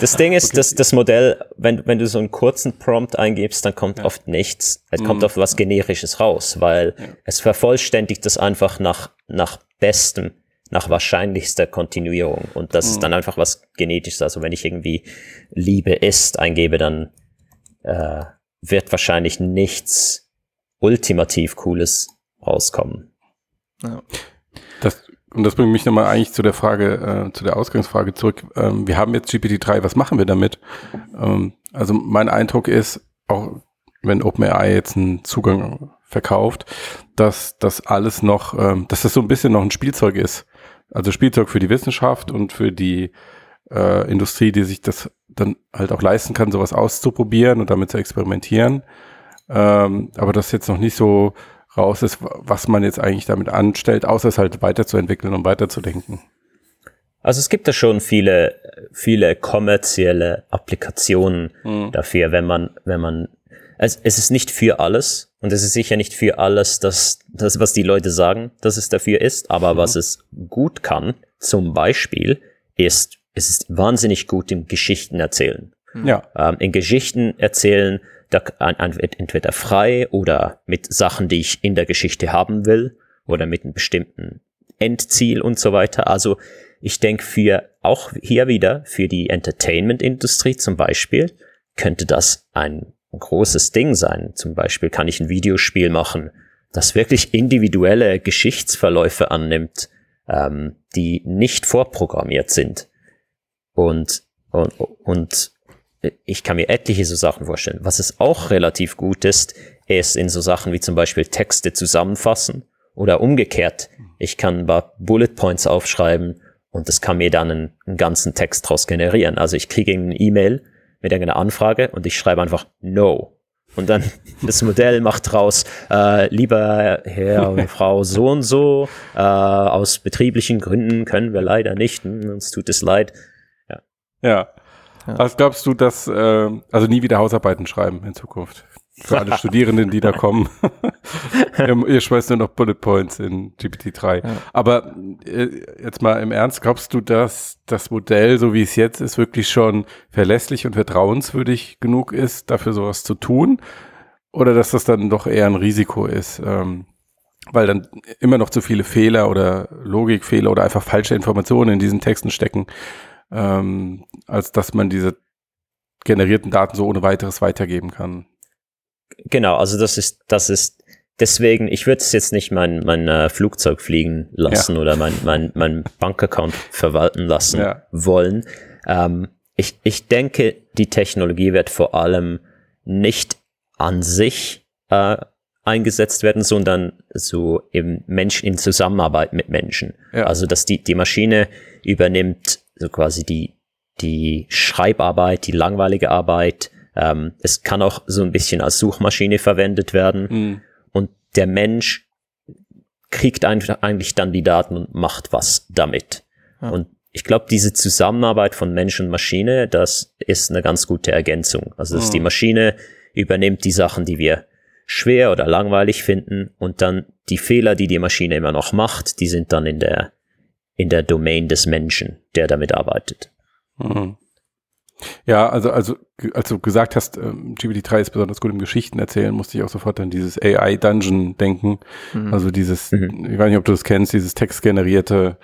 Das Ding ist, okay. dass das Modell, wenn, wenn du so einen kurzen Prompt eingibst, dann kommt ja. oft nichts. Es kommt mhm. oft was Generisches raus, weil ja. es vervollständigt das einfach nach, nach bestem nach wahrscheinlichster Kontinuierung. Und das mhm. ist dann einfach was Genetisches. Also wenn ich irgendwie Liebe ist eingebe, dann äh, wird wahrscheinlich nichts ultimativ Cooles rauskommen. Ja. Das, und das bringt mich nochmal eigentlich zu der Frage, äh, zu der Ausgangsfrage zurück. Ähm, wir haben jetzt GPT-3, was machen wir damit? Ähm, also mein Eindruck ist, auch wenn OpenAI jetzt einen Zugang verkauft, dass das alles noch, ähm, dass das so ein bisschen noch ein Spielzeug ist. Also Spielzeug für die Wissenschaft und für die äh, Industrie, die sich das dann halt auch leisten kann, sowas auszuprobieren und damit zu experimentieren. Ähm, aber das jetzt noch nicht so raus ist, was man jetzt eigentlich damit anstellt, außer es halt weiterzuentwickeln und weiterzudenken. Also es gibt da schon viele, viele kommerzielle Applikationen mhm. dafür, wenn man, wenn man, es, es ist nicht für alles und es ist sicher nicht für alles, das, das, was die Leute sagen, dass es dafür ist, aber mhm. was es gut kann, zum Beispiel, ist, es ist wahnsinnig gut im Geschichten erzählen. Ja. Ähm, in Geschichten erzählen, da, entweder frei oder mit Sachen, die ich in der Geschichte haben will oder mit einem bestimmten Endziel und so weiter. Also ich denke für auch hier wieder für die Entertainment-Industrie zum Beispiel könnte das ein großes Ding sein. Zum Beispiel kann ich ein Videospiel machen, das wirklich individuelle Geschichtsverläufe annimmt, ähm, die nicht vorprogrammiert sind. Und, und, und ich kann mir etliche so Sachen vorstellen. Was es auch relativ gut ist, ist in so Sachen wie zum Beispiel Texte zusammenfassen oder umgekehrt. Ich kann ein paar Bullet Points aufschreiben und das kann mir dann einen, einen ganzen Text daraus generieren. Also ich kriege eine E-Mail mit irgendeiner Anfrage und ich schreibe einfach No. Und dann das Modell macht raus, äh, lieber Herr und Frau so und so, äh, aus betrieblichen Gründen können wir leider nicht, hm, uns tut es leid. Ja. ja. Was glaubst du, dass, äh, also nie wieder Hausarbeiten schreiben in Zukunft? Für alle Studierenden, die da kommen. ihr, ihr schmeißt nur noch Bullet Points in GPT-3. Ja. Aber äh, jetzt mal im Ernst, glaubst du, dass das Modell, so wie es jetzt ist, wirklich schon verlässlich und vertrauenswürdig genug ist, dafür sowas zu tun? Oder dass das dann doch eher ein Risiko ist? Ähm, weil dann immer noch zu viele Fehler oder Logikfehler oder einfach falsche Informationen in diesen Texten stecken, ähm, als dass man diese generierten Daten so ohne weiteres weitergeben kann. Genau, also das ist, das ist deswegen, ich würde es jetzt nicht mein, mein äh, Flugzeug fliegen lassen ja. oder mein, mein, mein Bankaccount verwalten lassen ja. wollen. Ähm, ich, ich denke, die Technologie wird vor allem nicht an sich äh, eingesetzt werden, sondern so im Menschen in Zusammenarbeit mit Menschen. Ja. Also dass die, die Maschine übernimmt so quasi die, die Schreibarbeit, die langweilige Arbeit. Ähm, es kann auch so ein bisschen als Suchmaschine verwendet werden. Mhm. Und der Mensch kriegt eigentlich dann die Daten und macht was damit. Ja. Und ich glaube, diese Zusammenarbeit von Mensch und Maschine, das ist eine ganz gute Ergänzung. Also dass mhm. die Maschine übernimmt die Sachen, die wir schwer oder langweilig finden und dann die Fehler, die die Maschine immer noch macht, die sind dann in der, in der Domain des Menschen, der damit arbeitet. Mhm. Ja, also, also, als du gesagt hast, ähm, GPT-3 ist besonders gut im Geschichten erzählen, musste ich auch sofort an dieses AI-Dungeon denken. Mhm. Also dieses, mhm. ich weiß nicht, ob du das kennst, dieses textgenerierte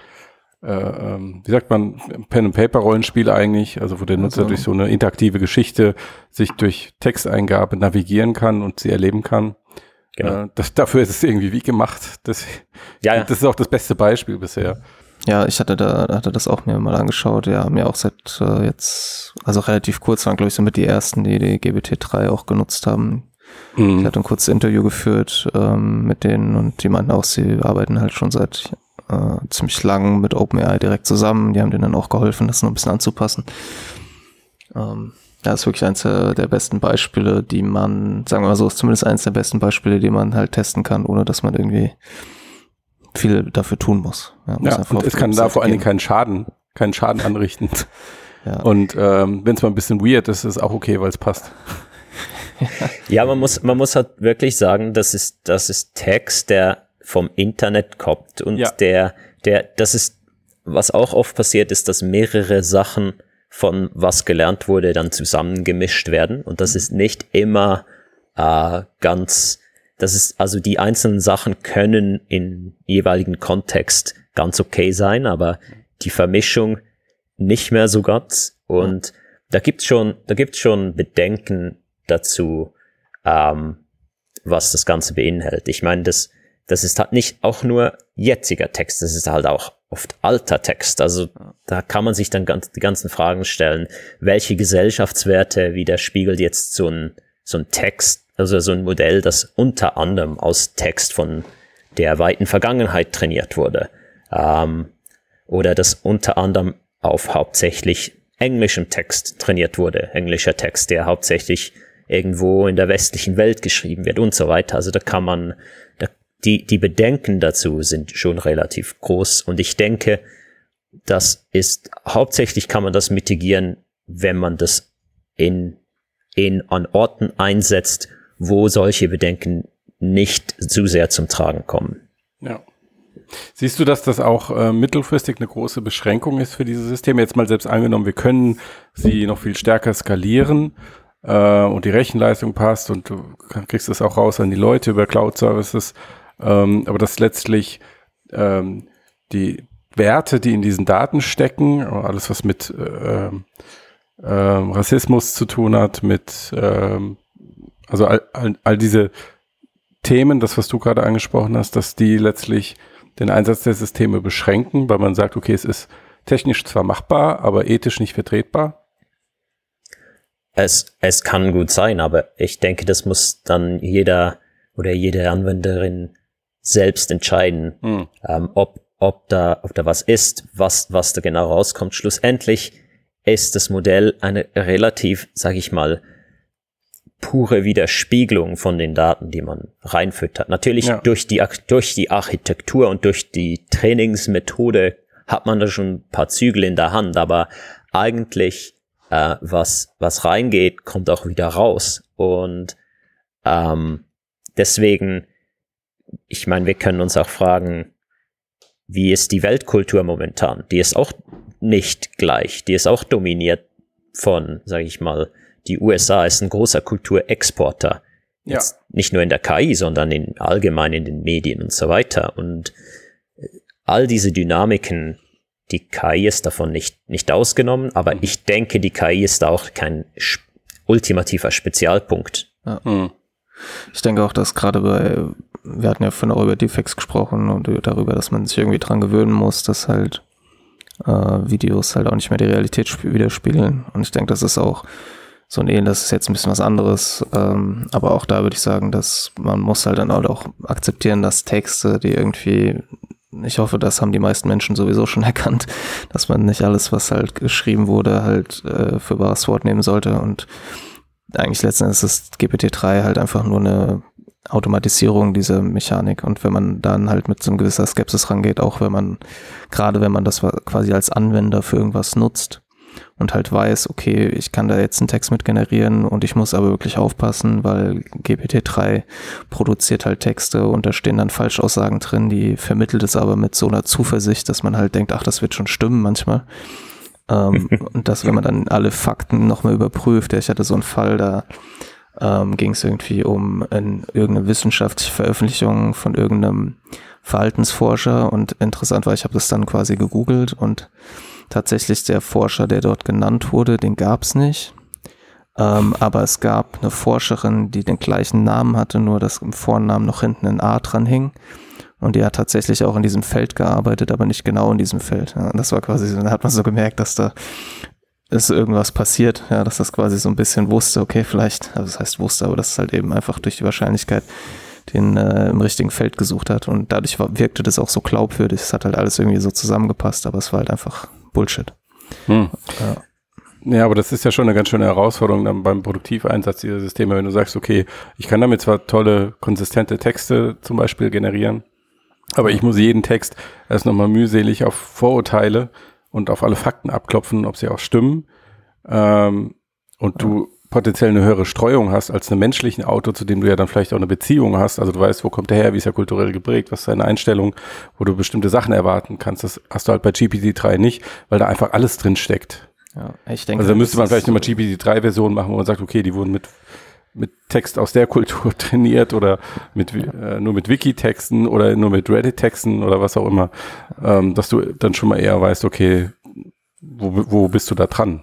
äh, ähm, wie sagt man, Pen-and-Paper-Rollenspiel eigentlich, also wo der Nutzer also. durch so eine interaktive Geschichte sich durch Texteingabe navigieren kann und sie erleben kann. Genau. Äh, das, dafür ist es irgendwie wie gemacht. Das, ja, ja. das ist auch das beste Beispiel bisher. Ja, ich hatte da hatte das auch mir mal angeschaut. Ja, mir auch seit äh, jetzt, also relativ kurz waren, glaube ich, so mit die ersten, die die GBT3 auch genutzt haben. Mhm. Ich hatte ein kurzes Interview geführt ähm, mit denen und die meinten auch, sie arbeiten halt schon seit äh, ziemlich lang mit OpenAI direkt zusammen. Die haben denen dann auch geholfen, das noch ein bisschen anzupassen. Ähm, ja, ist wirklich eines der besten Beispiele, die man, sagen wir mal so, ist zumindest eines der besten Beispiele, die man halt testen kann, ohne dass man irgendwie viel dafür tun muss. Ja, muss ja und es kann da vor allen Dingen keinen Schaden, keinen Schaden anrichten. ja. Und ähm, wenn es mal ein bisschen weird ist, ist es auch okay, weil es passt. ja, man muss, man muss halt wirklich sagen, das ist, das ist Text, der vom Internet kommt und ja. der, der, das ist, was auch oft passiert ist, dass mehrere Sachen von was gelernt wurde dann zusammengemischt werden und das ist nicht immer äh, ganz, das ist, also die einzelnen Sachen können in jeweiligen Kontext ganz okay sein, aber die Vermischung nicht mehr so ganz und da gibt's schon, da gibt's schon Bedenken dazu, ähm, was das Ganze beinhaltet. Ich meine, das, das ist halt nicht auch nur jetziger Text, das ist halt auch oft alter Text. Also da kann man sich dann ganz, die ganzen Fragen stellen, welche Gesellschaftswerte widerspiegelt jetzt so ein, so ein Text, also so ein Modell, das unter anderem aus Text von der weiten Vergangenheit trainiert wurde. Ähm, oder das unter anderem auf hauptsächlich englischem Text trainiert wurde. Englischer Text, der hauptsächlich irgendwo in der westlichen Welt geschrieben wird und so weiter. Also da kann man, da die, die Bedenken dazu sind schon relativ groß. Und ich denke, das ist, hauptsächlich kann man das mitigieren, wenn man das in, in, an Orten einsetzt, wo solche Bedenken nicht zu sehr zum Tragen kommen. Ja. Siehst du, dass das auch äh, mittelfristig eine große Beschränkung ist für diese Systeme? Jetzt mal selbst angenommen, wir können sie noch viel stärker skalieren äh, und die Rechenleistung passt und du kriegst das auch raus an die Leute über Cloud-Services ähm, aber dass letztlich ähm, die Werte, die in diesen Daten stecken, alles was mit äh, äh, Rassismus zu tun hat, mit ähm, also all, all, all diese Themen, das was du gerade angesprochen hast, dass die letztlich den Einsatz der Systeme beschränken, weil man sagt, okay, es ist technisch zwar machbar, aber ethisch nicht vertretbar? Es, es kann gut sein, aber ich denke, das muss dann jeder oder jede Anwenderin selbst entscheiden, hm. ähm, ob, ob, da, ob da was ist, was, was da genau rauskommt. Schlussendlich ist das Modell eine relativ, sage ich mal, pure Widerspiegelung von den Daten, die man reinfüttert. Natürlich ja. durch, die, durch die Architektur und durch die Trainingsmethode hat man da schon ein paar Zügel in der Hand, aber eigentlich, äh, was, was reingeht, kommt auch wieder raus. Und ähm, deswegen ich meine, wir können uns auch fragen, wie ist die Weltkultur momentan? Die ist auch nicht gleich. Die ist auch dominiert von, sage ich mal, die USA ist ein großer Kulturexporter. Ja. nicht nur in der KI, sondern in allgemein in den Medien und so weiter. Und äh, all diese Dynamiken, die KI ist davon nicht, nicht ausgenommen, aber mhm. ich denke, die KI ist auch kein ultimativer Spezialpunkt. Ja. Mhm. Ich denke auch, dass gerade bei, wir hatten ja vorhin auch über Defects gesprochen und darüber, dass man sich irgendwie dran gewöhnen muss, dass halt äh, Videos halt auch nicht mehr die Realität widerspiegeln. Und ich denke, das ist auch so ein Elend, das ist jetzt ein bisschen was anderes. Ähm, aber auch da würde ich sagen, dass man muss halt dann auch akzeptieren, dass Texte, die irgendwie, ich hoffe, das haben die meisten Menschen sowieso schon erkannt, dass man nicht alles, was halt geschrieben wurde, halt äh, für wahres Wort nehmen sollte. Und eigentlich letzten Endes ist GPT-3 halt einfach nur eine Automatisierung dieser Mechanik. Und wenn man dann halt mit so einem gewisser Skepsis rangeht, auch wenn man, gerade wenn man das quasi als Anwender für irgendwas nutzt und halt weiß, okay, ich kann da jetzt einen Text mit generieren und ich muss aber wirklich aufpassen, weil GPT-3 produziert halt Texte und da stehen dann Falschaussagen drin, die vermittelt es aber mit so einer Zuversicht, dass man halt denkt, ach, das wird schon stimmen manchmal. ähm, und dass, wenn man dann alle Fakten nochmal überprüft, ich hatte so einen Fall, da ähm, ging es irgendwie um in, irgendeine wissenschaftliche Veröffentlichung von irgendeinem Verhaltensforscher und interessant war, ich habe das dann quasi gegoogelt und tatsächlich der Forscher, der dort genannt wurde, den gab es nicht. Ähm, aber es gab eine Forscherin, die den gleichen Namen hatte, nur dass im Vornamen noch hinten ein A dran hing. Und die hat tatsächlich auch in diesem Feld gearbeitet, aber nicht genau in diesem Feld. Ja, das war quasi, dann hat man so gemerkt, dass da ist irgendwas passiert, ja, dass das quasi so ein bisschen wusste, okay, vielleicht, also das heißt wusste, aber das ist halt eben einfach durch die Wahrscheinlichkeit den äh, im richtigen Feld gesucht hat und dadurch war, wirkte das auch so glaubwürdig. Es hat halt alles irgendwie so zusammengepasst, aber es war halt einfach Bullshit. Hm. Ja. Ja, aber das ist ja schon eine ganz schöne Herausforderung dann beim Produktiveinsatz dieser Systeme, wenn du sagst, okay, ich kann damit zwar tolle, konsistente Texte zum Beispiel generieren, aber ich muss jeden Text erst nochmal mühselig auf Vorurteile und auf alle Fakten abklopfen, ob sie auch stimmen. Ähm, und du potenziell eine höhere Streuung hast als einem menschlichen Auto, zu dem du ja dann vielleicht auch eine Beziehung hast. Also du weißt, wo kommt der her, wie ist er kulturell geprägt, was ist seine Einstellung, wo du bestimmte Sachen erwarten kannst. Das hast du halt bei GPT-3 nicht, weil da einfach alles drin steckt. Ja, ich denke, also da müsste man vielleicht nochmal GPT-3-Version machen, wo man sagt, okay, die wurden mit mit Text aus der Kultur trainiert oder mit äh, nur mit Wiki-Texten oder nur mit Reddit-Texten oder was auch immer, ähm, dass du dann schon mal eher weißt, okay, wo, wo bist du da dran?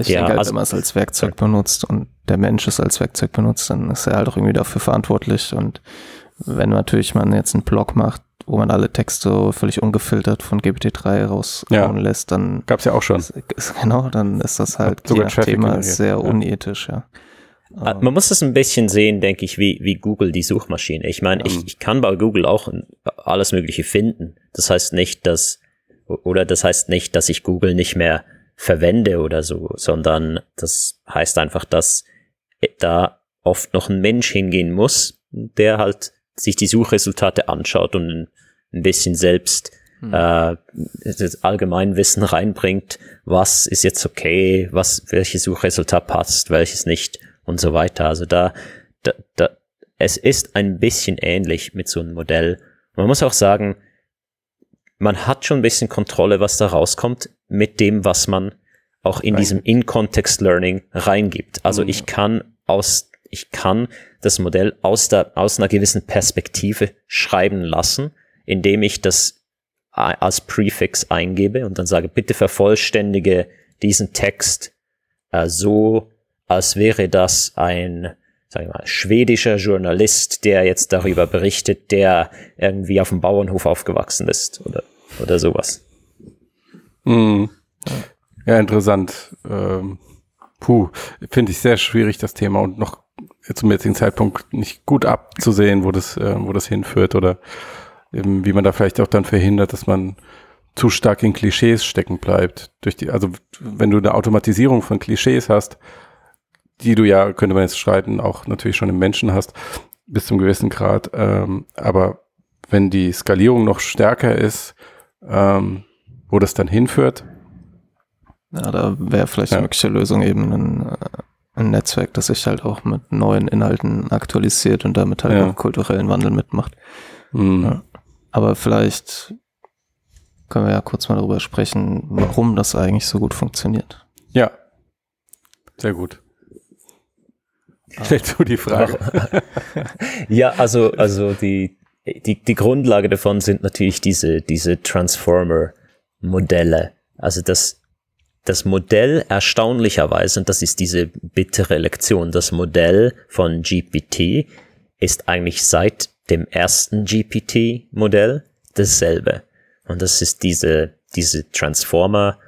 Ich ja, denke halt, also, wenn man es als Werkzeug benutzt und der Mensch es als Werkzeug benutzt, dann ist er halt auch irgendwie dafür verantwortlich. Und wenn natürlich man jetzt einen Blog macht, wo man alle Texte völlig ungefiltert von GPT-3 raushauen ja. lässt, dann gab's ja auch schon. Ist, genau, dann ist das halt je nach Thema sehr unethisch, ja. Ah, man muss es ein bisschen sehen, denke ich, wie, wie Google die Suchmaschine. Ich meine, ich, ich kann bei Google auch alles Mögliche finden. Das heißt nicht, dass, oder das heißt nicht, dass ich Google nicht mehr verwende oder so, sondern das heißt einfach, dass da oft noch ein Mensch hingehen muss, der halt sich die Suchresultate anschaut und ein bisschen selbst hm. äh, das Allgemeinwissen reinbringt, was ist jetzt okay, was, welches Suchresultat passt, welches nicht und so weiter. Also da, da, da es ist ein bisschen ähnlich mit so einem Modell. Man muss auch sagen, man hat schon ein bisschen Kontrolle, was da rauskommt, mit dem, was man auch in diesem In-Context-Learning reingibt. Also mhm. ich kann aus, ich kann das Modell aus der, aus einer gewissen Perspektive schreiben lassen, indem ich das als Prefix eingebe und dann sage, bitte vervollständige diesen Text äh, so, als wäre das ein sagen wir mal, schwedischer Journalist, der jetzt darüber berichtet, der irgendwie auf dem Bauernhof aufgewachsen ist oder, oder sowas. Mhm. Ja, interessant. Ähm, puh, finde ich sehr schwierig, das Thema und noch zum jetzigen Zeitpunkt nicht gut abzusehen, wo das, äh, wo das hinführt oder eben, wie man da vielleicht auch dann verhindert, dass man zu stark in Klischees stecken bleibt. Durch die, also wenn du eine Automatisierung von Klischees hast, die du ja, könnte man jetzt streiten, auch natürlich schon im Menschen hast, bis zum gewissen Grad. Ähm, aber wenn die Skalierung noch stärker ist, ähm, wo das dann hinführt. Ja, da wäre vielleicht ja. eine mögliche Lösung eben ein, ein Netzwerk, das sich halt auch mit neuen Inhalten aktualisiert und damit halt ja. auch kulturellen Wandel mitmacht. Mhm. Ja. Aber vielleicht können wir ja kurz mal darüber sprechen, warum das eigentlich so gut funktioniert. Ja, sehr gut. Stellst du die Frage? ja, also, also die, die, die Grundlage davon sind natürlich diese, diese Transformer-Modelle. Also das, das Modell erstaunlicherweise, und das ist diese bittere Lektion, das Modell von GPT ist eigentlich seit dem ersten GPT-Modell dasselbe. Und das ist diese, diese Transformer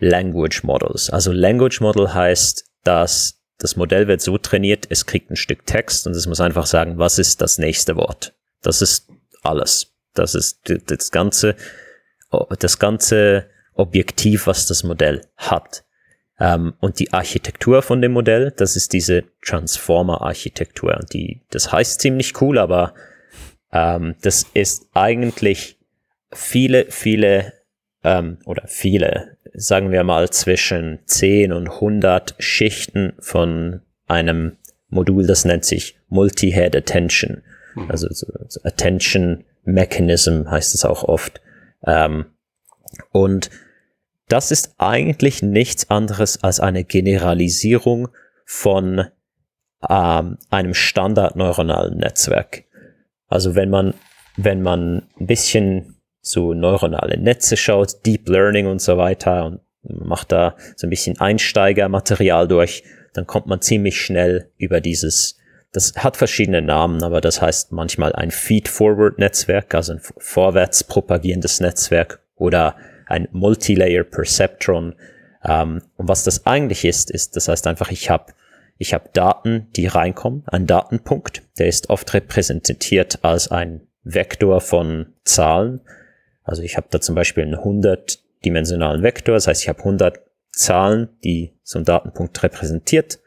Language Models. Also Language Model heißt, dass das Modell wird so trainiert, es kriegt ein Stück Text und es muss einfach sagen, was ist das nächste Wort. Das ist alles. Das ist das ganze, das ganze Objektiv, was das Modell hat. Ähm, und die Architektur von dem Modell, das ist diese Transformer-Architektur. Die, das heißt ziemlich cool, aber ähm, das ist eigentlich viele, viele ähm, oder viele, sagen wir mal zwischen 10 und 100 Schichten von einem Modul, das nennt sich Multi-Head Attention. Mhm. Also so, so Attention Mechanism heißt es auch oft. Ähm, und das ist eigentlich nichts anderes als eine Generalisierung von ähm, einem standardneuronalen Netzwerk. Also wenn man, wenn man ein bisschen so neuronale Netze schaut, Deep Learning und so weiter und macht da so ein bisschen Einsteigermaterial durch, dann kommt man ziemlich schnell über dieses, das hat verschiedene Namen, aber das heißt manchmal ein Feed-Forward-Netzwerk, also ein vorwärts propagierendes Netzwerk oder ein Multilayer Perceptron. Ähm, und was das eigentlich ist, ist, das heißt einfach, ich habe ich hab Daten, die reinkommen, ein Datenpunkt, der ist oft repräsentiert als ein Vektor von Zahlen also ich habe da zum Beispiel einen 100-dimensionalen Vektor, das heißt, ich habe 100 Zahlen, die so ein Datenpunkt repräsentiert.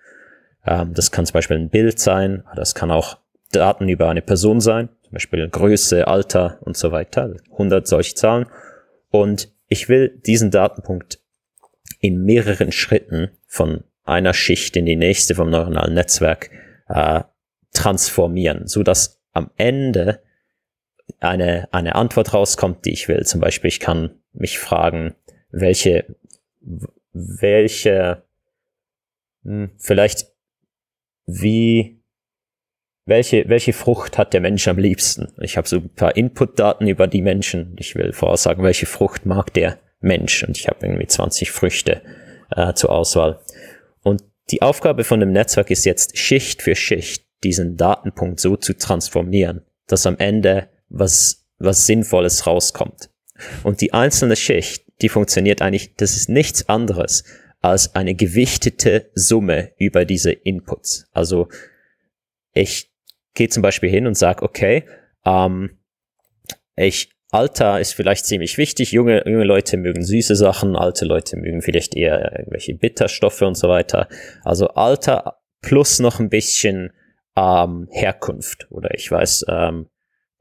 Ähm, das kann zum Beispiel ein Bild sein, das kann auch Daten über eine Person sein, zum Beispiel Größe, Alter und so weiter, 100 solche Zahlen. Und ich will diesen Datenpunkt in mehreren Schritten von einer Schicht in die nächste vom neuronalen Netzwerk äh, transformieren, so dass am Ende eine, eine Antwort rauskommt, die ich will. Zum Beispiel, ich kann mich fragen, welche, welche, hm, vielleicht wie, welche, welche Frucht hat der Mensch am liebsten? Ich habe so ein paar Inputdaten über die Menschen. Ich will voraussagen, welche Frucht mag der Mensch? Und ich habe irgendwie 20 Früchte äh, zur Auswahl. Und die Aufgabe von dem Netzwerk ist jetzt Schicht für Schicht diesen Datenpunkt so zu transformieren, dass am Ende was, was Sinnvolles rauskommt. Und die einzelne Schicht, die funktioniert eigentlich, das ist nichts anderes als eine gewichtete Summe über diese Inputs. Also ich gehe zum Beispiel hin und sage, okay, ähm, ich Alter ist vielleicht ziemlich wichtig. Junge, junge Leute mögen süße Sachen, alte Leute mögen vielleicht eher irgendwelche Bitterstoffe und so weiter. Also Alter plus noch ein bisschen ähm, Herkunft oder ich weiß, ähm,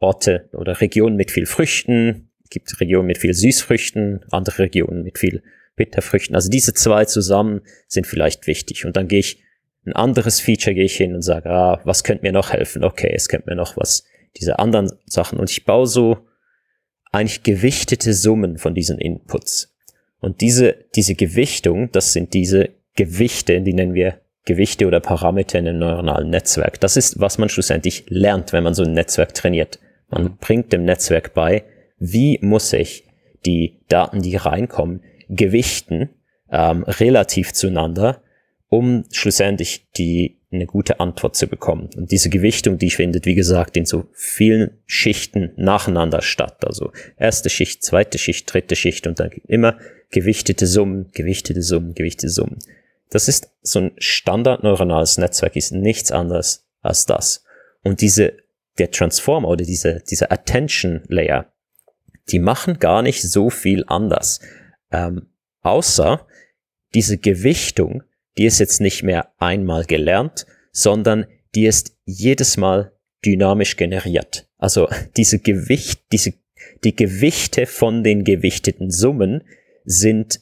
Orte oder Regionen mit viel Früchten, gibt Regionen mit viel Süßfrüchten, andere Regionen mit viel Bitterfrüchten. Also diese zwei zusammen sind vielleicht wichtig. Und dann gehe ich ein anderes Feature gehe ich hin und sage, ah, was könnte mir noch helfen? Okay, es könnte mir noch was, diese anderen Sachen. Und ich baue so eigentlich gewichtete Summen von diesen Inputs. Und diese, diese Gewichtung, das sind diese Gewichte, die nennen wir Gewichte oder Parameter in einem neuronalen Netzwerk. Das ist, was man schlussendlich lernt, wenn man so ein Netzwerk trainiert. Man bringt dem Netzwerk bei, wie muss ich die Daten, die reinkommen, gewichten, ähm, relativ zueinander, um schlussendlich die eine gute Antwort zu bekommen. Und diese Gewichtung, die findet, wie gesagt, in so vielen Schichten nacheinander statt. Also erste Schicht, zweite Schicht, dritte Schicht und dann immer gewichtete Summen, gewichtete Summen, gewichtete Summen. Das ist so ein standardneuronales Netzwerk, ist nichts anderes als das. Und diese der Transformer oder diese, diese Attention Layer, die machen gar nicht so viel anders. Ähm, außer diese Gewichtung, die ist jetzt nicht mehr einmal gelernt, sondern die ist jedes Mal dynamisch generiert. Also diese Gewicht, diese, die Gewichte von den gewichteten Summen sind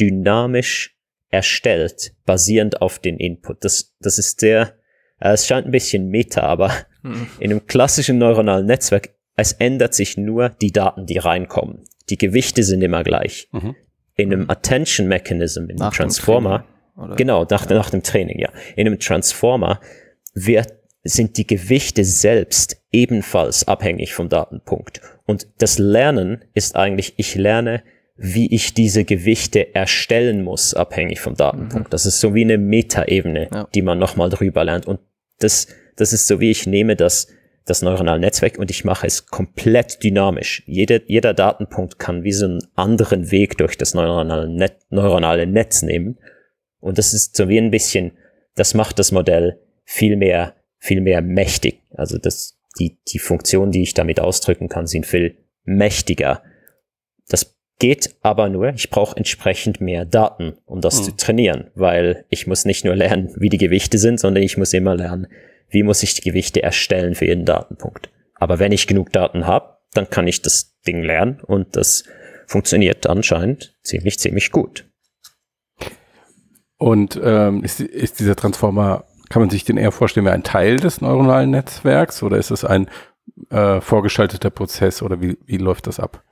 dynamisch erstellt, basierend auf den Input. Das, das ist sehr, äh, es scheint ein bisschen meta, aber hm. in einem klassischen neuronalen Netzwerk, es ändert sich nur die Daten, die reinkommen. Die Gewichte sind immer gleich. Mhm. In einem Attention Mechanism, in einem Transformer, genau, nach, nach dem Training, ja. In einem Transformer wird, sind die Gewichte selbst ebenfalls abhängig vom Datenpunkt. Und das Lernen ist eigentlich, ich lerne, wie ich diese Gewichte erstellen muss, abhängig vom Datenpunkt. Mhm. Das ist so wie eine Metaebene, ja. die man nochmal drüber lernt. Und das, das ist so wie ich nehme das, das neuronale Netzwerk und ich mache es komplett dynamisch. Jede, jeder Datenpunkt kann wie so einen anderen Weg durch das neuronale, Net, neuronale Netz nehmen. Und das ist so wie ein bisschen, das macht das Modell viel mehr, viel mehr mächtig. Also das, die, die Funktionen, die ich damit ausdrücken kann, sind viel mächtiger. Das Geht aber nur, ich brauche entsprechend mehr Daten, um das mhm. zu trainieren, weil ich muss nicht nur lernen, wie die Gewichte sind, sondern ich muss immer lernen, wie muss ich die Gewichte erstellen für jeden Datenpunkt. Aber wenn ich genug Daten habe, dann kann ich das Ding lernen und das funktioniert anscheinend ziemlich, ziemlich gut. Und ähm, ist, ist dieser Transformer, kann man sich den eher vorstellen wie ein Teil des neuronalen Netzwerks oder ist es ein äh, vorgeschalteter Prozess oder wie, wie läuft das ab?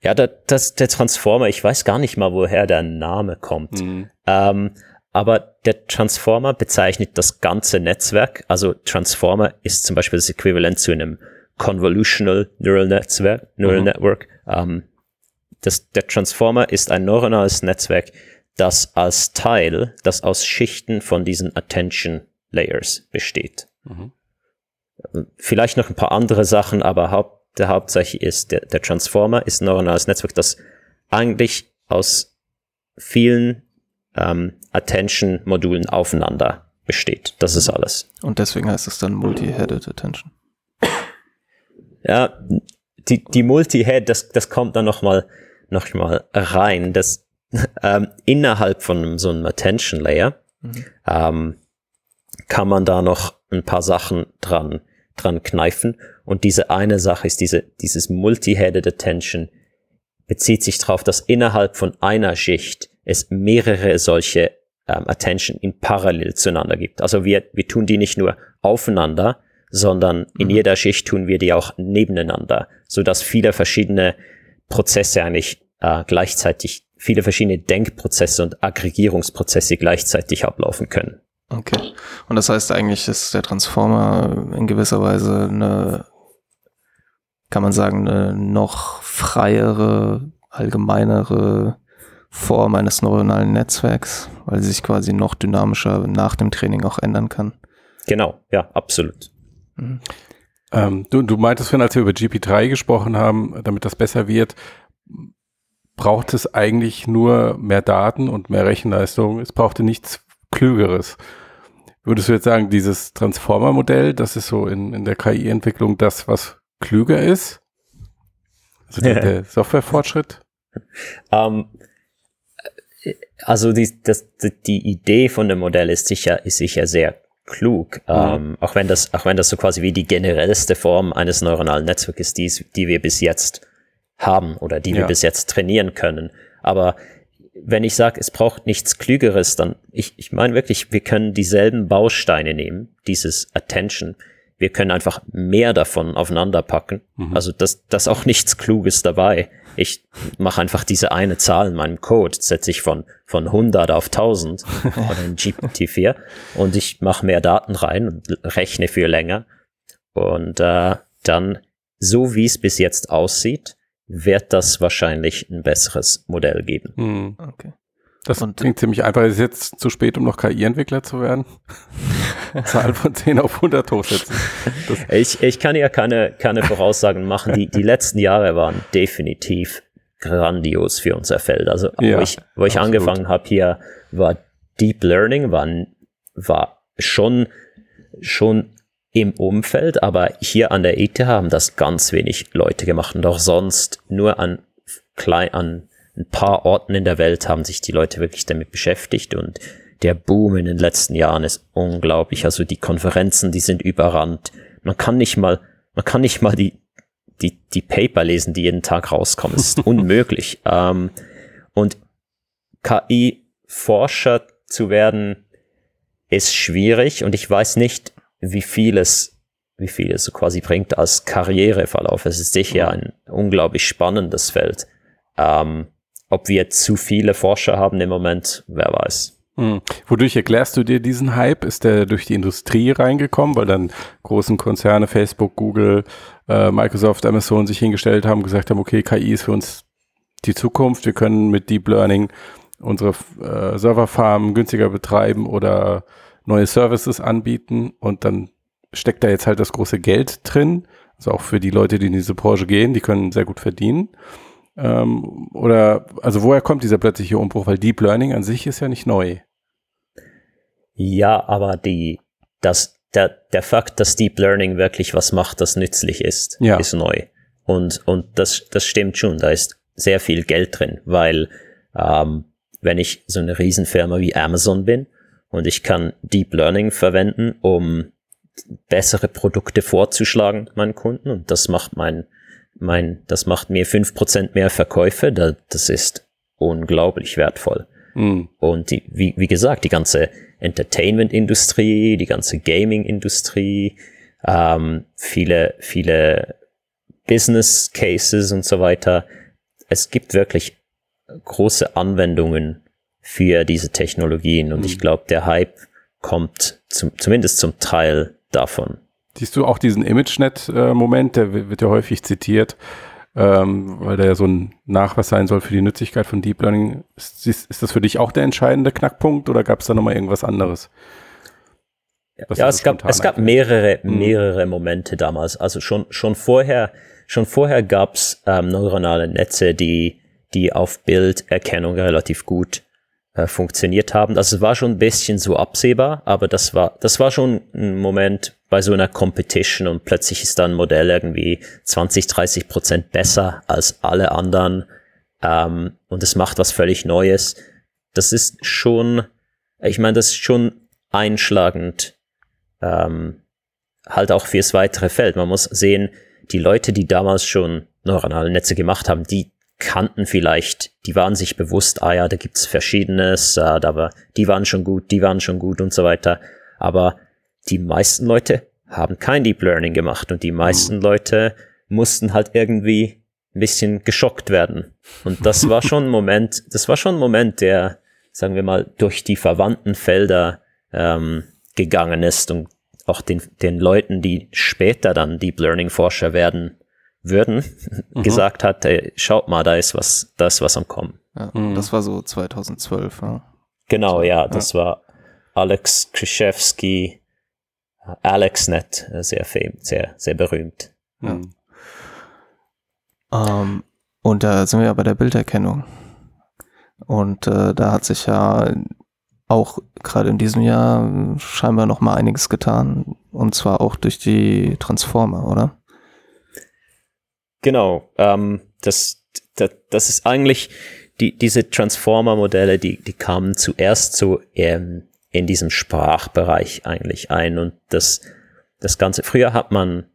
Ja, der, das, der Transformer, ich weiß gar nicht mal, woher der Name kommt. Mhm. Ähm, aber der Transformer bezeichnet das ganze Netzwerk. Also Transformer ist zum Beispiel das Äquivalent zu einem Convolutional Neural Netzwerk, Neural mhm. Network. Ähm, das, der Transformer ist ein neuronales Netzwerk, das als Teil, das aus Schichten von diesen Attention Layers besteht. Mhm. Vielleicht noch ein paar andere Sachen, aber haupt der hauptsächlich ist. Der, der Transformer ist ein neuronales Netzwerk, das eigentlich aus vielen ähm, Attention-Modulen aufeinander besteht. Das ist alles. Und deswegen heißt es dann Multi-Headed Attention. Ja, die, die Multi-Head, das, das kommt dann nochmal noch mal rein. Das, ähm, innerhalb von so einem Attention-Layer mhm. ähm, kann man da noch ein paar Sachen dran dran kneifen. Und diese eine Sache ist diese, dieses Multi-Headed Attention bezieht sich darauf, dass innerhalb von einer Schicht es mehrere solche ähm, Attention in parallel zueinander gibt. Also wir, wir tun die nicht nur aufeinander, sondern in mhm. jeder Schicht tun wir die auch nebeneinander, so dass viele verschiedene Prozesse eigentlich äh, gleichzeitig, viele verschiedene Denkprozesse und Aggregierungsprozesse gleichzeitig ablaufen können. Okay. Und das heißt eigentlich ist der Transformer in gewisser Weise eine, kann man sagen, eine noch freiere, allgemeinere Form eines neuronalen Netzwerks, weil sie sich quasi noch dynamischer nach dem Training auch ändern kann. Genau, ja, absolut. Mhm. Ähm, du, du meintest, wenn als wir über GP3 gesprochen haben, damit das besser wird, braucht es eigentlich nur mehr Daten und mehr Rechenleistung. Es brauchte nichts Klügeres. Würdest du jetzt sagen, dieses Transformer-Modell, das ist so in, in der KI-Entwicklung das, was klüger ist? Also der, der Softwarefortschritt? Ähm, also die, das, die Idee von dem Modell ist sicher, ist sicher sehr klug, mhm. ähm, auch wenn das, auch wenn das so quasi wie die generellste Form eines neuronalen Netzwerks ist, die, die wir bis jetzt haben oder die ja. wir bis jetzt trainieren können. Aber wenn ich sage, es braucht nichts Klügeres, dann, ich, ich meine wirklich, wir können dieselben Bausteine nehmen, dieses Attention. Wir können einfach mehr davon aufeinander packen. Mhm. Also das, das auch nichts Kluges dabei. Ich mache einfach diese eine Zahl in meinem Code, setze ich von, von 100 auf 1000 oder in GPT-4 und ich mache mehr Daten rein und rechne für länger. Und äh, dann, so wie es bis jetzt aussieht, wird das wahrscheinlich ein besseres Modell geben. Hm. Okay. Das und klingt ziemlich einfach. Ist jetzt zu spät, um noch KI-Entwickler zu werden? Zahl von 10 auf 100 hochsetzen. ich, ich kann ja keine, keine Voraussagen machen. Die, die letzten Jahre waren definitiv grandios für unser Feld. Also, ja, wo ich, wo ich angefangen habe hier, war Deep Learning, war, war schon, schon im Umfeld, aber hier an der ETH haben das ganz wenig Leute gemacht und auch sonst nur an klein, an ein paar Orten in der Welt haben sich die Leute wirklich damit beschäftigt und der Boom in den letzten Jahren ist unglaublich. Also die Konferenzen, die sind überrannt. Man kann nicht mal, man kann nicht mal die, die, die Paper lesen, die jeden Tag rauskommen. Es ist unmöglich. ähm, und KI Forscher zu werden ist schwierig und ich weiß nicht, wie viel es, wie viel es so quasi bringt als Karriereverlauf. Es ist sicher ein unglaublich spannendes Feld. Ähm, ob wir zu viele Forscher haben im Moment, wer weiß. Hm. Wodurch erklärst du dir diesen Hype? Ist der durch die Industrie reingekommen, weil dann großen Konzerne, Facebook, Google, äh, Microsoft, Amazon sich hingestellt haben, gesagt haben, okay, KI ist für uns die Zukunft, wir können mit Deep Learning unsere äh, Serverfarmen günstiger betreiben oder neue Services anbieten und dann steckt da jetzt halt das große Geld drin. Also auch für die Leute, die in diese Branche gehen, die können sehr gut verdienen. Ähm, oder also woher kommt dieser plötzliche Umbruch? Weil Deep Learning an sich ist ja nicht neu. Ja, aber die, das, der, der Fakt, dass Deep Learning wirklich was macht, das nützlich ist, ja. ist neu. Und, und das, das stimmt schon. Da ist sehr viel Geld drin, weil ähm, wenn ich so eine Riesenfirma wie Amazon bin und ich kann Deep Learning verwenden, um bessere Produkte vorzuschlagen meinen Kunden und das macht mein, mein, das macht mir fünf Prozent mehr Verkäufe, da, das ist unglaublich wertvoll. Mhm. Und die, wie, wie gesagt, die ganze Entertainment-Industrie, die ganze Gaming-Industrie, ähm, viele, viele Business Cases und so weiter. Es gibt wirklich große Anwendungen für diese Technologien. Und mhm. ich glaube, der Hype kommt zum, zumindest zum Teil davon. Siehst du auch diesen ImageNet-Moment, der wird ja häufig zitiert, ähm, weil der ja so ein Nachweis sein soll für die Nützlichkeit von Deep Learning. Ist, ist das für dich auch der entscheidende Knackpunkt oder gab es da nochmal irgendwas anderes? Ja, es gab, es gab mehrere, mhm. mehrere Momente damals. Also schon, schon vorher, schon vorher gab es ähm, neuronale Netze, die die auf Bilderkennung relativ gut äh, funktioniert haben. Also war schon ein bisschen so absehbar, aber das war, das war schon ein Moment bei so einer Competition und plötzlich ist dann ein Modell irgendwie 20, 30 Prozent besser als alle anderen ähm, und es macht was völlig Neues. Das ist schon, ich meine, das ist schon einschlagend, ähm, halt auch fürs weitere Feld. Man muss sehen, die Leute, die damals schon neuronale Netze gemacht haben, die kannten vielleicht, die waren sich bewusst, ah ja, da gibt's Verschiedenes, äh, da war, die waren schon gut, die waren schon gut und so weiter. Aber die meisten Leute haben kein Deep Learning gemacht und die meisten mhm. Leute mussten halt irgendwie ein bisschen geschockt werden. Und das war schon ein Moment, das war schon ein Moment, der, sagen wir mal, durch die verwandten Felder ähm, gegangen ist und auch den, den Leuten, die später dann Deep Learning Forscher werden, würden, mhm. gesagt hat, ey, schaut mal, da ist was, da ist was am Kommen. Ja, mhm. Das war so 2012, ja. Genau, ja, das ja. war Alex Krzyzewski, AlexNet, sehr fame, sehr, sehr berühmt. Ja. Mhm. Um, ähm, und da sind wir ja bei der Bilderkennung. Und äh, da hat sich ja auch gerade in diesem Jahr scheinbar noch mal einiges getan. Und zwar auch durch die Transformer, oder? Genau, ähm, das, das, das ist eigentlich die, diese Transformer-Modelle, die, die kamen zuerst so ähm, in diesem Sprachbereich eigentlich ein und das, das Ganze, früher hat man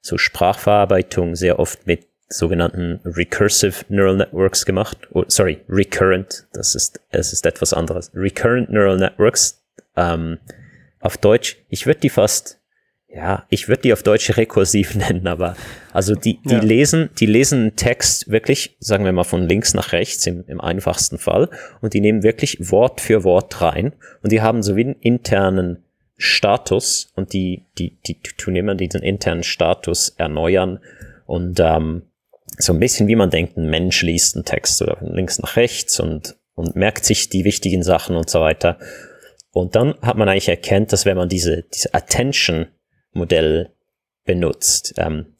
so Sprachverarbeitung sehr oft mit sogenannten Recursive Neural Networks gemacht. Oh, sorry, Recurrent, das ist, es ist etwas anderes. Recurrent Neural Networks, ähm, auf Deutsch, ich würde die fast ja, ich würde die auf Deutsch rekursiv nennen, aber also die, die ja. lesen, die lesen einen Text wirklich, sagen wir mal, von links nach rechts im, im einfachsten Fall und die nehmen wirklich Wort für Wort rein und die haben so wie einen internen Status und die, die, die tun immer diesen internen Status erneuern und ähm, so ein bisschen wie man denkt, ein Mensch liest einen Text oder von links nach rechts und, und merkt sich die wichtigen Sachen und so weiter. Und dann hat man eigentlich erkennt, dass wenn man diese, diese Attention Modell benutzt, ähm,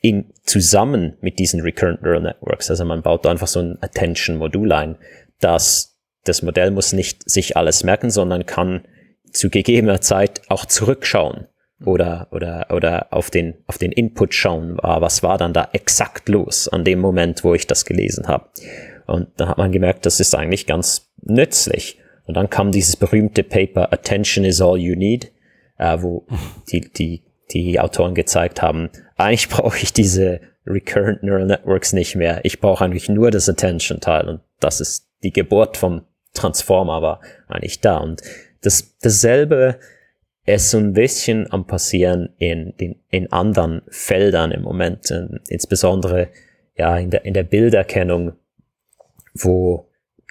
in, zusammen mit diesen Recurrent Neural Networks. Also man baut da einfach so ein Attention-Modul ein, dass das Modell muss nicht sich alles merken, sondern kann zu gegebener Zeit auch zurückschauen oder, oder, oder auf den, auf den Input schauen, ah, was war dann da exakt los an dem Moment, wo ich das gelesen habe. Und da hat man gemerkt, das ist eigentlich ganz nützlich. Und dann kam dieses berühmte Paper Attention is all you need, äh, wo die, die, die Autoren gezeigt haben, eigentlich brauche ich diese Recurrent Neural Networks nicht mehr. Ich brauche eigentlich nur das Attention-Teil und das ist die Geburt vom Transformer war eigentlich da. Und das, dasselbe ist so ein bisschen am passieren in, in, in anderen Feldern im Moment, insbesondere ja in der, in der Bilderkennung, wo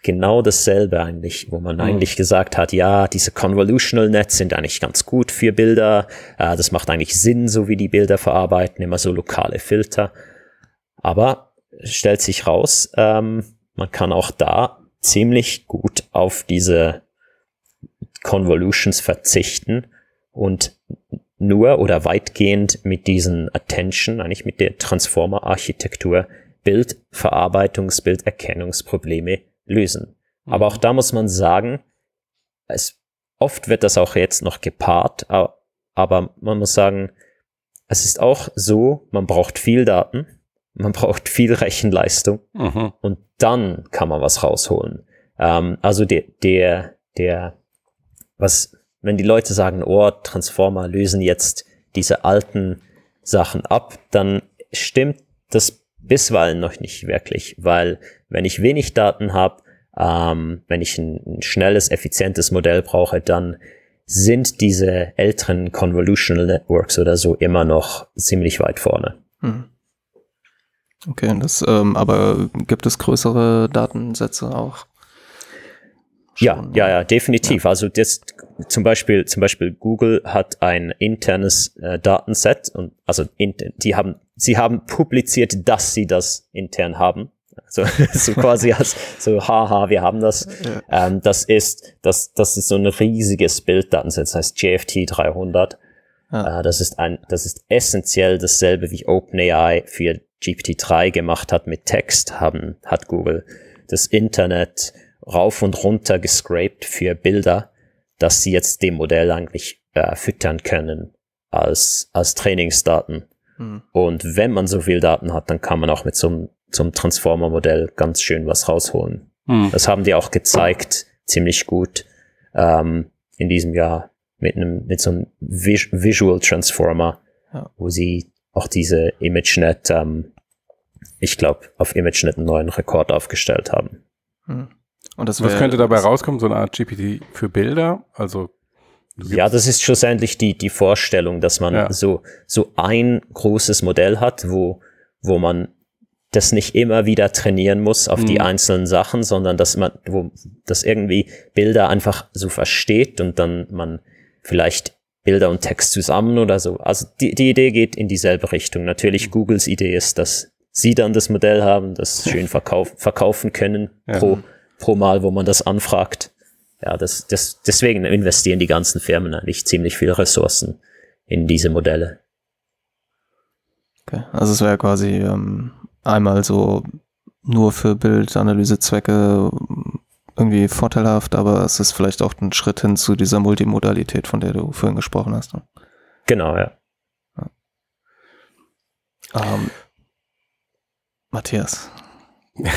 genau dasselbe eigentlich, wo man mhm. eigentlich gesagt hat, ja, diese Convolutional Nets sind eigentlich ganz gut für Bilder, äh, das macht eigentlich Sinn, so wie die Bilder verarbeiten, immer so lokale Filter. Aber stellt sich raus, ähm, man kann auch da ziemlich gut auf diese Convolutions verzichten und nur oder weitgehend mit diesen Attention, eigentlich mit der Transformer-Architektur, Bildverarbeitungs-, Bilderkennungsprobleme lösen. Mhm. Aber auch da muss man sagen, es, oft wird das auch jetzt noch gepaart, aber man muss sagen, es ist auch so, man braucht viel Daten, man braucht viel Rechenleistung mhm. und dann kann man was rausholen. Ähm, also der, der, der, was, wenn die Leute sagen, oh, Transformer lösen jetzt diese alten Sachen ab, dann stimmt das bisweilen noch nicht wirklich, weil wenn ich wenig Daten habe, ähm, wenn ich ein, ein, schnelles, effizientes Modell brauche, dann sind diese älteren Convolutional Networks oder so immer noch ziemlich weit vorne. Hm. Okay, das, ähm, aber gibt es größere Datensätze auch? Ja, ja, ja, definitiv. Ja. Also das, zum Beispiel, zum Beispiel Google hat ein internes äh, Datenset und also in, die haben, sie haben publiziert, dass sie das intern haben. So, so quasi als so, haha, wir haben das. Ja. Ähm, das ist, das, das ist so ein riesiges Bilddatenset, das heißt JFT 300. Ja. Äh, das ist ein, das ist essentiell dasselbe wie OpenAI für GPT-3 gemacht hat mit Text, haben, hat Google das Internet rauf und runter gescraped für Bilder, dass sie jetzt dem Modell eigentlich äh, füttern können als, als Trainingsdaten. Mhm. Und wenn man so viel Daten hat, dann kann man auch mit so einem zum Transformer-Modell ganz schön was rausholen. Mhm. Das haben die auch gezeigt, ziemlich gut ähm, in diesem Jahr mit einem mit so einem Vis Visual Transformer, ja. wo sie auch diese ImageNet, ähm, ich glaube, auf ImageNet einen neuen Rekord aufgestellt haben. Mhm. Und das Was könnte dabei rauskommen? So eine Art GPT für Bilder? Also ja, das ist schlussendlich die, die Vorstellung, dass man ja. so, so ein großes Modell hat, wo, wo man das nicht immer wieder trainieren muss auf mhm. die einzelnen Sachen, sondern dass man, wo das irgendwie Bilder einfach so versteht und dann man vielleicht Bilder und Text zusammen oder so. Also die, die Idee geht in dieselbe Richtung. Natürlich mhm. Googles Idee ist, dass sie dann das Modell haben, das schön verkauf, verkaufen können ja. pro, pro Mal, wo man das anfragt. Ja, das, das, deswegen investieren die ganzen Firmen eigentlich ziemlich viele Ressourcen in diese Modelle. Okay, also es wäre quasi ähm, einmal so nur für Bildanalysezwecke irgendwie vorteilhaft, aber es ist vielleicht auch ein Schritt hin zu dieser Multimodalität, von der du vorhin gesprochen hast. Ne? Genau, ja. ja. Ähm, Matthias.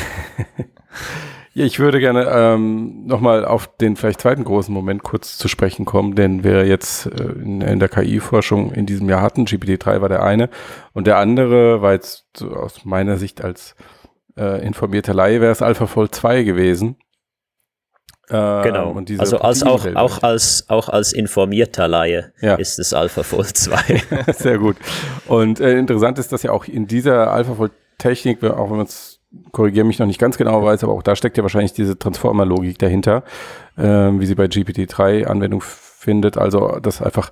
ja, ich würde gerne ähm, nochmal auf den vielleicht zweiten großen Moment kurz zu sprechen kommen, den wir jetzt äh, in, in, der KI-Forschung in diesem Jahr hatten. GPT-3 war der eine und der andere war jetzt so aus meiner Sicht als äh, informierter Laie wäre es AlphaFold 2 gewesen. Ähm, genau. also als auch, auch, als, auch als informierter Laie ja. ist es AlphaFold 2. Sehr gut. Und äh, interessant ist, dass ja auch in dieser AlphaFold-Technik, auch wenn man es korrigiere mich noch nicht ganz genau weiß, aber auch da steckt ja wahrscheinlich diese Transformer-Logik dahinter, ähm, wie sie bei GPT-3 Anwendung findet. Also, dass einfach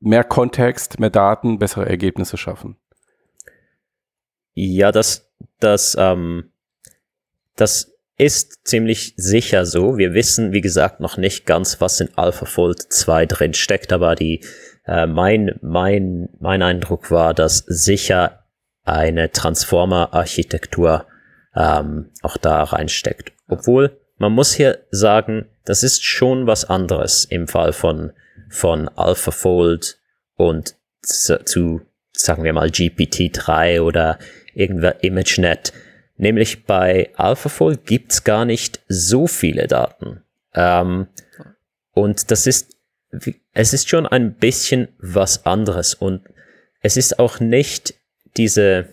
mehr Kontext, mehr Daten, bessere Ergebnisse schaffen. Ja, das, das, ähm, das ist ziemlich sicher so. Wir wissen, wie gesagt, noch nicht ganz, was in AlphaFold 2 drin steckt, aber die, äh, mein, mein, mein Eindruck war, dass sicher eine Transformer-Architektur ähm, auch da reinsteckt. Obwohl, man muss hier sagen, das ist schon was anderes im Fall von, von AlphaFold und zu, zu sagen wir mal, GPT-3 oder irgendwer ImageNet. Nämlich bei AlphaFold gibt's gar nicht so viele Daten. Ähm, und das ist, es ist schon ein bisschen was anderes und es ist auch nicht diese,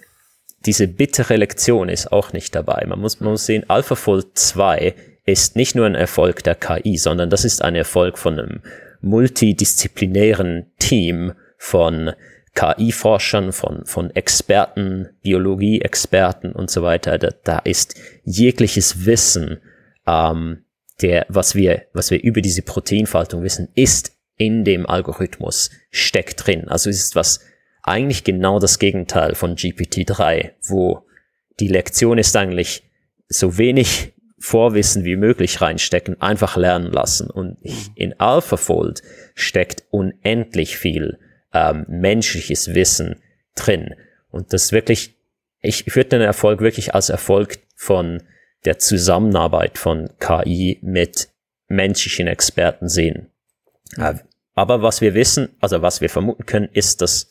diese bittere Lektion ist auch nicht dabei. Man muss, man muss sehen, AlphaFold 2 ist nicht nur ein Erfolg der KI, sondern das ist ein Erfolg von einem multidisziplinären Team von KI-Forschern, von, von Experten, Biologie-Experten und so weiter. Da, da ist jegliches Wissen, ähm, der, was wir, was wir über diese Proteinfaltung wissen, ist in dem Algorithmus, steckt drin. Also es ist was eigentlich genau das Gegenteil von GPT-3, wo die Lektion ist eigentlich so wenig Vorwissen wie möglich reinstecken, einfach lernen lassen. Und in AlphaFold steckt unendlich viel ähm, menschliches Wissen drin. Und das wirklich, ich würde den Erfolg wirklich als Erfolg von der Zusammenarbeit von KI mit menschlichen Experten sehen. Mhm. Aber was wir wissen, also was wir vermuten können, ist, dass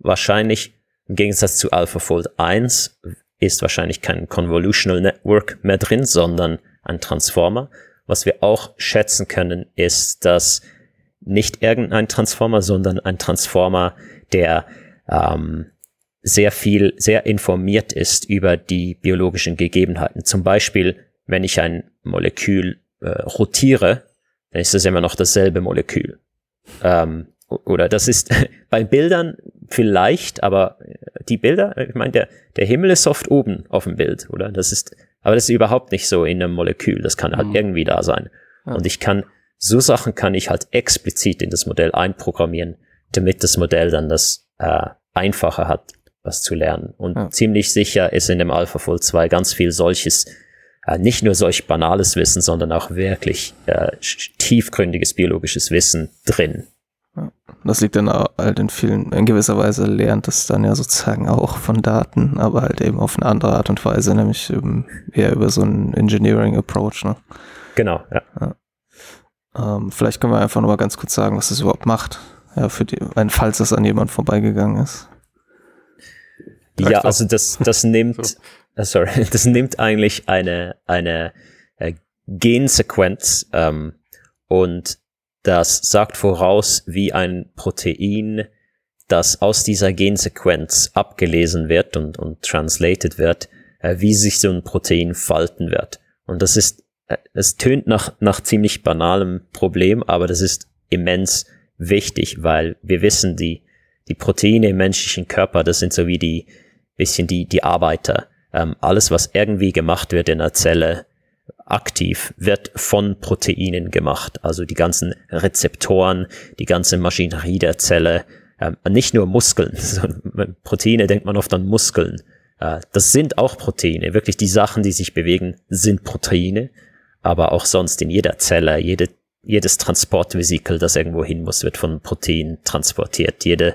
wahrscheinlich im Gegensatz zu AlphaFold 1 ist wahrscheinlich kein Convolutional Network mehr drin, sondern ein Transformer. Was wir auch schätzen können, ist, dass nicht irgendein Transformer, sondern ein Transformer, der ähm, sehr viel, sehr informiert ist über die biologischen Gegebenheiten. Zum Beispiel, wenn ich ein Molekül äh, rotiere, dann ist es immer noch dasselbe Molekül. Ähm, oder das ist bei Bildern vielleicht, aber die Bilder, ich meine, der, der Himmel ist oft oben auf dem Bild, oder? Das ist, aber das ist überhaupt nicht so in einem Molekül. Das kann halt mhm. irgendwie da sein. Ja. Und ich kann, so Sachen kann ich halt explizit in das Modell einprogrammieren, damit das Modell dann das äh, einfacher hat, was zu lernen. Und ja. ziemlich sicher ist in dem AlphaFold 2 ganz viel solches, äh, nicht nur solch banales Wissen, sondern auch wirklich äh, tiefgründiges biologisches Wissen drin. Das liegt dann halt in vielen, in gewisser Weise lernt es dann ja sozusagen auch von Daten, aber halt eben auf eine andere Art und Weise, nämlich eher über so einen Engineering Approach. Ne? Genau, ja. ja. Ähm, vielleicht können wir einfach nur mal ganz kurz sagen, was es überhaupt macht, ja, für die, falls es an jemand vorbeigegangen ist. Ja, also das, das nimmt, uh, sorry, das nimmt eigentlich eine, eine äh, Gensequenz ähm, und das sagt voraus, wie ein Protein, das aus dieser Gensequenz abgelesen wird und, und translated wird, äh, wie sich so ein Protein falten wird. Und das ist, äh, es tönt nach, nach ziemlich banalem Problem, aber das ist immens wichtig, weil wir wissen, die, die Proteine im menschlichen Körper, das sind so wie die, bisschen die, die Arbeiter. Ähm, alles, was irgendwie gemacht wird in der Zelle, aktiv wird von Proteinen gemacht. Also die ganzen Rezeptoren, die ganze Maschinerie der Zelle, ähm, nicht nur Muskeln. Proteine denkt man oft an Muskeln. Äh, das sind auch Proteine. Wirklich die Sachen, die sich bewegen, sind Proteine. Aber auch sonst in jeder Zelle, jede, jedes Transportvesikel, das irgendwo hin muss, wird von Protein transportiert. Jede,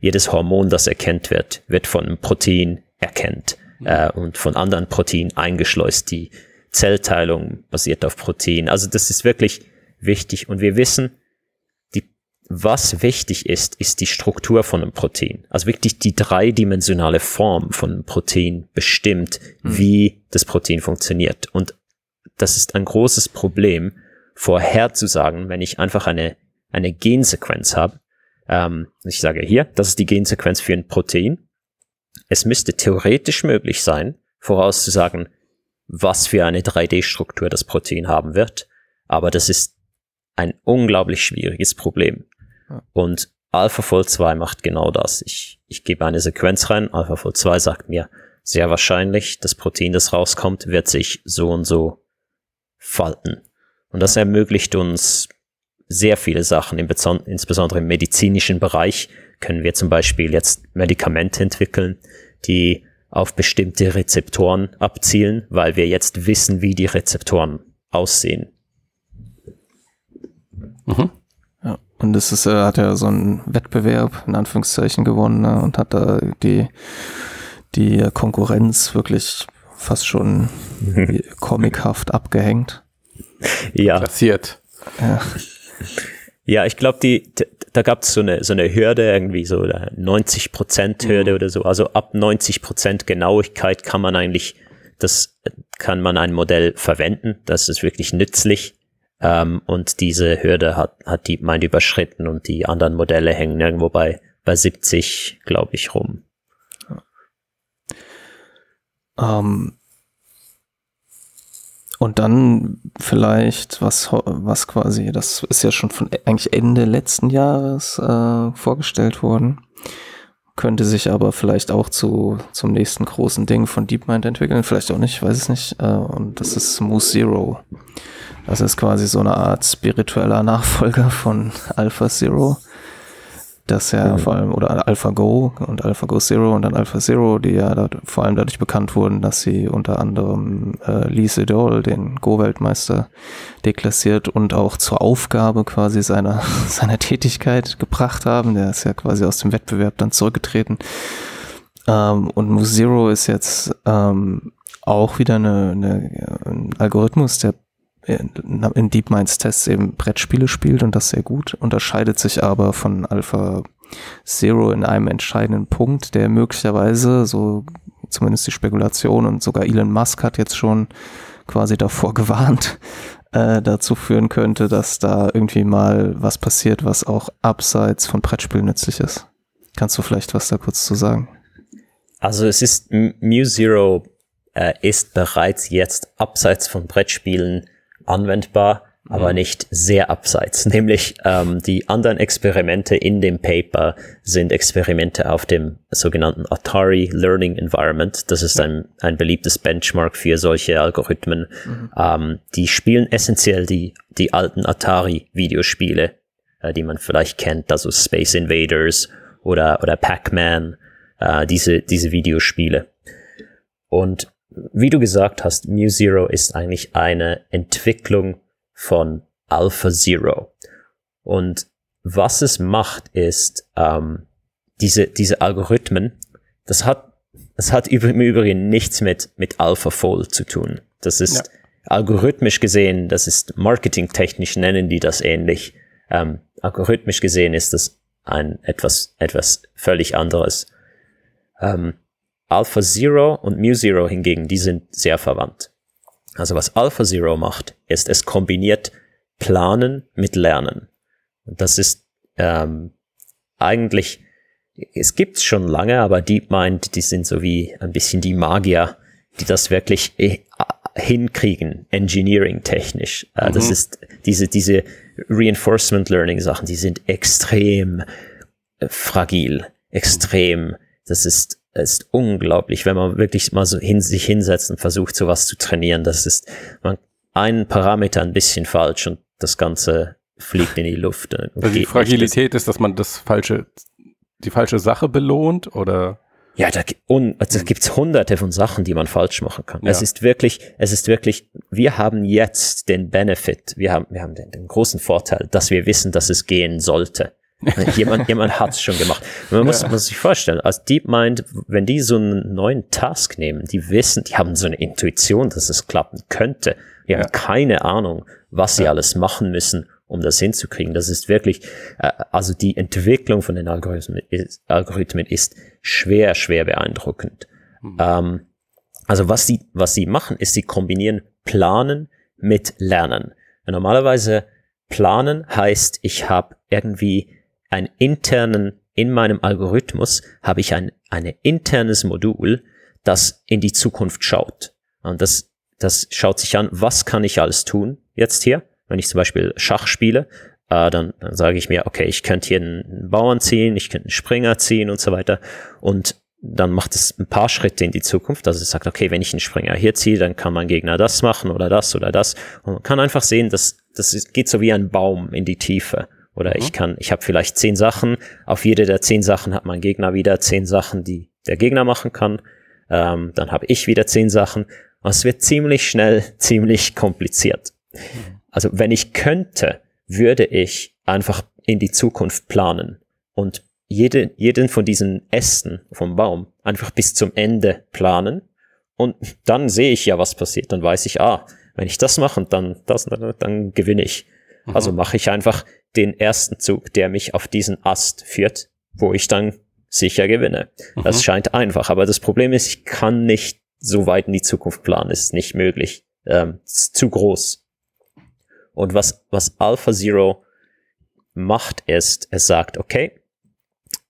jedes Hormon, das erkennt wird, wird von Protein erkennt äh, und von anderen Proteinen eingeschleust, die Zellteilung basiert auf Protein. Also das ist wirklich wichtig. Und wir wissen, die, was wichtig ist, ist die Struktur von einem Protein. Also wirklich die dreidimensionale Form von einem Protein bestimmt, mhm. wie das Protein funktioniert. Und das ist ein großes Problem, vorherzusagen, wenn ich einfach eine, eine Gensequenz habe. Ähm, ich sage hier, das ist die Gensequenz für ein Protein. Es müsste theoretisch möglich sein, vorauszusagen, was für eine 3D-Struktur das Protein haben wird. Aber das ist ein unglaublich schwieriges Problem. Und AlphaFold 2 macht genau das. Ich, ich gebe eine Sequenz rein. AlphaFold 2 sagt mir, sehr wahrscheinlich, das Protein, das rauskommt, wird sich so und so falten. Und das ermöglicht uns sehr viele Sachen, insbesondere im medizinischen Bereich können wir zum Beispiel jetzt Medikamente entwickeln, die auf bestimmte Rezeptoren abzielen, weil wir jetzt wissen, wie die Rezeptoren aussehen. Mhm. Ja, und das ist, er hat ja so einen Wettbewerb in Anführungszeichen gewonnen ne, und hat da die, die Konkurrenz wirklich fast schon comichaft abgehängt. Ja. Passiert. Ja. Ja, ich glaube, die, da gab es so eine, so eine Hürde, irgendwie so 90 Prozent Hürde mhm. oder so. Also ab 90 Prozent Genauigkeit kann man eigentlich, das kann man ein Modell verwenden. Das ist wirklich nützlich. Ähm, und diese Hürde hat, hat die Mind überschritten und die anderen Modelle hängen irgendwo bei, bei 70, glaube ich, rum. Ähm, und dann vielleicht, was, was quasi, das ist ja schon von eigentlich Ende letzten Jahres äh, vorgestellt worden, könnte sich aber vielleicht auch zu, zum nächsten großen Ding von DeepMind entwickeln, vielleicht auch nicht, weiß es nicht. Äh, und das ist Smooth Zero. Das ist quasi so eine Art spiritueller Nachfolger von Alpha Zero dass ja mhm. vor allem, oder AlphaGo und AlphaGo Zero und dann AlphaZero, die ja da, vor allem dadurch bekannt wurden, dass sie unter anderem äh, Lee Sedol, den Go-Weltmeister, deklassiert und auch zur Aufgabe quasi seiner, seiner Tätigkeit gebracht haben. Der ist ja quasi aus dem Wettbewerb dann zurückgetreten. Ähm, und Move Zero ist jetzt ähm, auch wieder eine, eine, ein Algorithmus, der in DeepMinds Tests eben Brettspiele spielt und das sehr gut, unterscheidet sich aber von Alpha Zero in einem entscheidenden Punkt, der möglicherweise, so zumindest die Spekulation und sogar Elon Musk hat jetzt schon quasi davor gewarnt, äh, dazu führen könnte, dass da irgendwie mal was passiert, was auch abseits von Brettspielen nützlich ist. Kannst du vielleicht was da kurz zu sagen? Also es ist, Mu Zero äh, ist bereits jetzt abseits von Brettspielen anwendbar, aber mhm. nicht sehr abseits. Nämlich ähm, die anderen Experimente in dem Paper sind Experimente auf dem sogenannten Atari Learning Environment. Das ist ein, ein beliebtes Benchmark für solche Algorithmen. Mhm. Ähm, die spielen essentiell die, die alten Atari-Videospiele, äh, die man vielleicht kennt, also Space Invaders oder, oder Pac-Man, äh, diese, diese Videospiele. Und wie du gesagt hast, Mu Zero ist eigentlich eine Entwicklung von Alpha Zero. Und was es macht, ist, ähm, diese, diese Algorithmen, das hat, das hat im Übrigen nichts mit, mit AlphaFold zu tun. Das ist ja. algorithmisch gesehen, das ist marketingtechnisch nennen die das ähnlich. Ähm, algorithmisch gesehen ist das ein etwas, etwas völlig anderes. Ähm, Alpha Zero und Mu Zero hingegen, die sind sehr verwandt. Also was Alpha Zero macht, ist, es kombiniert Planen mit Lernen. Und das ist ähm, eigentlich, es gibt's schon lange, aber DeepMind, die sind so wie ein bisschen die Magier, die das wirklich äh, hinkriegen, engineering technisch. Äh, mhm. Das ist diese, diese Reinforcement Learning Sachen, die sind extrem äh, fragil, extrem, das ist ist unglaublich, wenn man wirklich mal so hin, sich hinsetzt und versucht, sowas zu trainieren. Das ist man, ein Parameter ein bisschen falsch und das Ganze fliegt in die Luft. Also die Fragilität ist, dass man das falsche, die falsche Sache belohnt oder? Ja, da, un, also gibt's hunderte von Sachen, die man falsch machen kann. Ja. Es ist wirklich, es ist wirklich, wir haben jetzt den Benefit, wir haben, wir haben den, den großen Vorteil, dass wir wissen, dass es gehen sollte. Jemand, jemand hat es schon gemacht. Man muss, ja. muss sich vorstellen, als DeepMind, wenn die so einen neuen Task nehmen, die wissen, die haben so eine Intuition, dass es klappen könnte. Die ja. haben keine Ahnung, was sie ja. alles machen müssen, um das hinzukriegen. Das ist wirklich, äh, also die Entwicklung von den Algorithmen ist, Algorithmen ist schwer, schwer beeindruckend. Mhm. Ähm, also was sie, was sie machen, ist, sie kombinieren Planen mit Lernen. Normalerweise Planen heißt, ich habe irgendwie einen internen, in meinem Algorithmus habe ich ein, ein internes Modul, das in die Zukunft schaut. Und das, das schaut sich an, was kann ich alles tun jetzt hier? Wenn ich zum Beispiel Schach spiele, äh, dann, dann sage ich mir, okay, ich könnte hier einen Bauern ziehen, ich könnte einen Springer ziehen und so weiter. Und dann macht es ein paar Schritte in die Zukunft. Also es sagt, okay, wenn ich einen Springer hier ziehe, dann kann mein Gegner das machen oder das oder das. Und man kann einfach sehen, dass das geht so wie ein Baum in die Tiefe. Oder mhm. ich kann, ich habe vielleicht zehn Sachen. Auf jede der zehn Sachen hat mein Gegner wieder zehn Sachen, die der Gegner machen kann. Ähm, dann habe ich wieder zehn Sachen. Und es wird ziemlich schnell, ziemlich kompliziert. Mhm. Also wenn ich könnte, würde ich einfach in die Zukunft planen und jede, jeden von diesen Ästen vom Baum einfach bis zum Ende planen. Und dann sehe ich ja, was passiert. Dann weiß ich, ah, wenn ich das mache und dann das, dann, dann gewinne ich. Mhm. Also mache ich einfach den ersten Zug, der mich auf diesen Ast führt, wo ich dann sicher gewinne. Mhm. Das scheint einfach, aber das Problem ist, ich kann nicht so weit in die Zukunft planen, ist nicht möglich. Ähm, ist zu groß. Und was, was Alpha Zero macht, ist, es sagt, okay,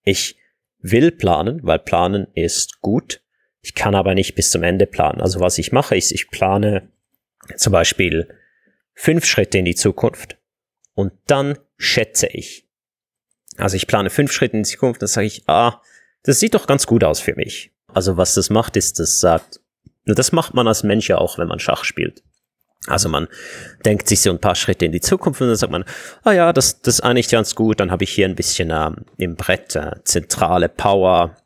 ich will planen, weil planen ist gut. Ich kann aber nicht bis zum Ende planen. Also was ich mache, ist, ich plane zum Beispiel fünf Schritte in die Zukunft und dann schätze ich. Also ich plane fünf Schritte in die Zukunft, dann sage ich, ah, das sieht doch ganz gut aus für mich. Also was das macht, ist, das sagt, das macht man als Mensch ja auch, wenn man Schach spielt. Also man denkt sich so ein paar Schritte in die Zukunft und dann sagt man, ah ja, das, das eigentlich ganz gut, dann habe ich hier ein bisschen ähm, im Brett äh, zentrale Power,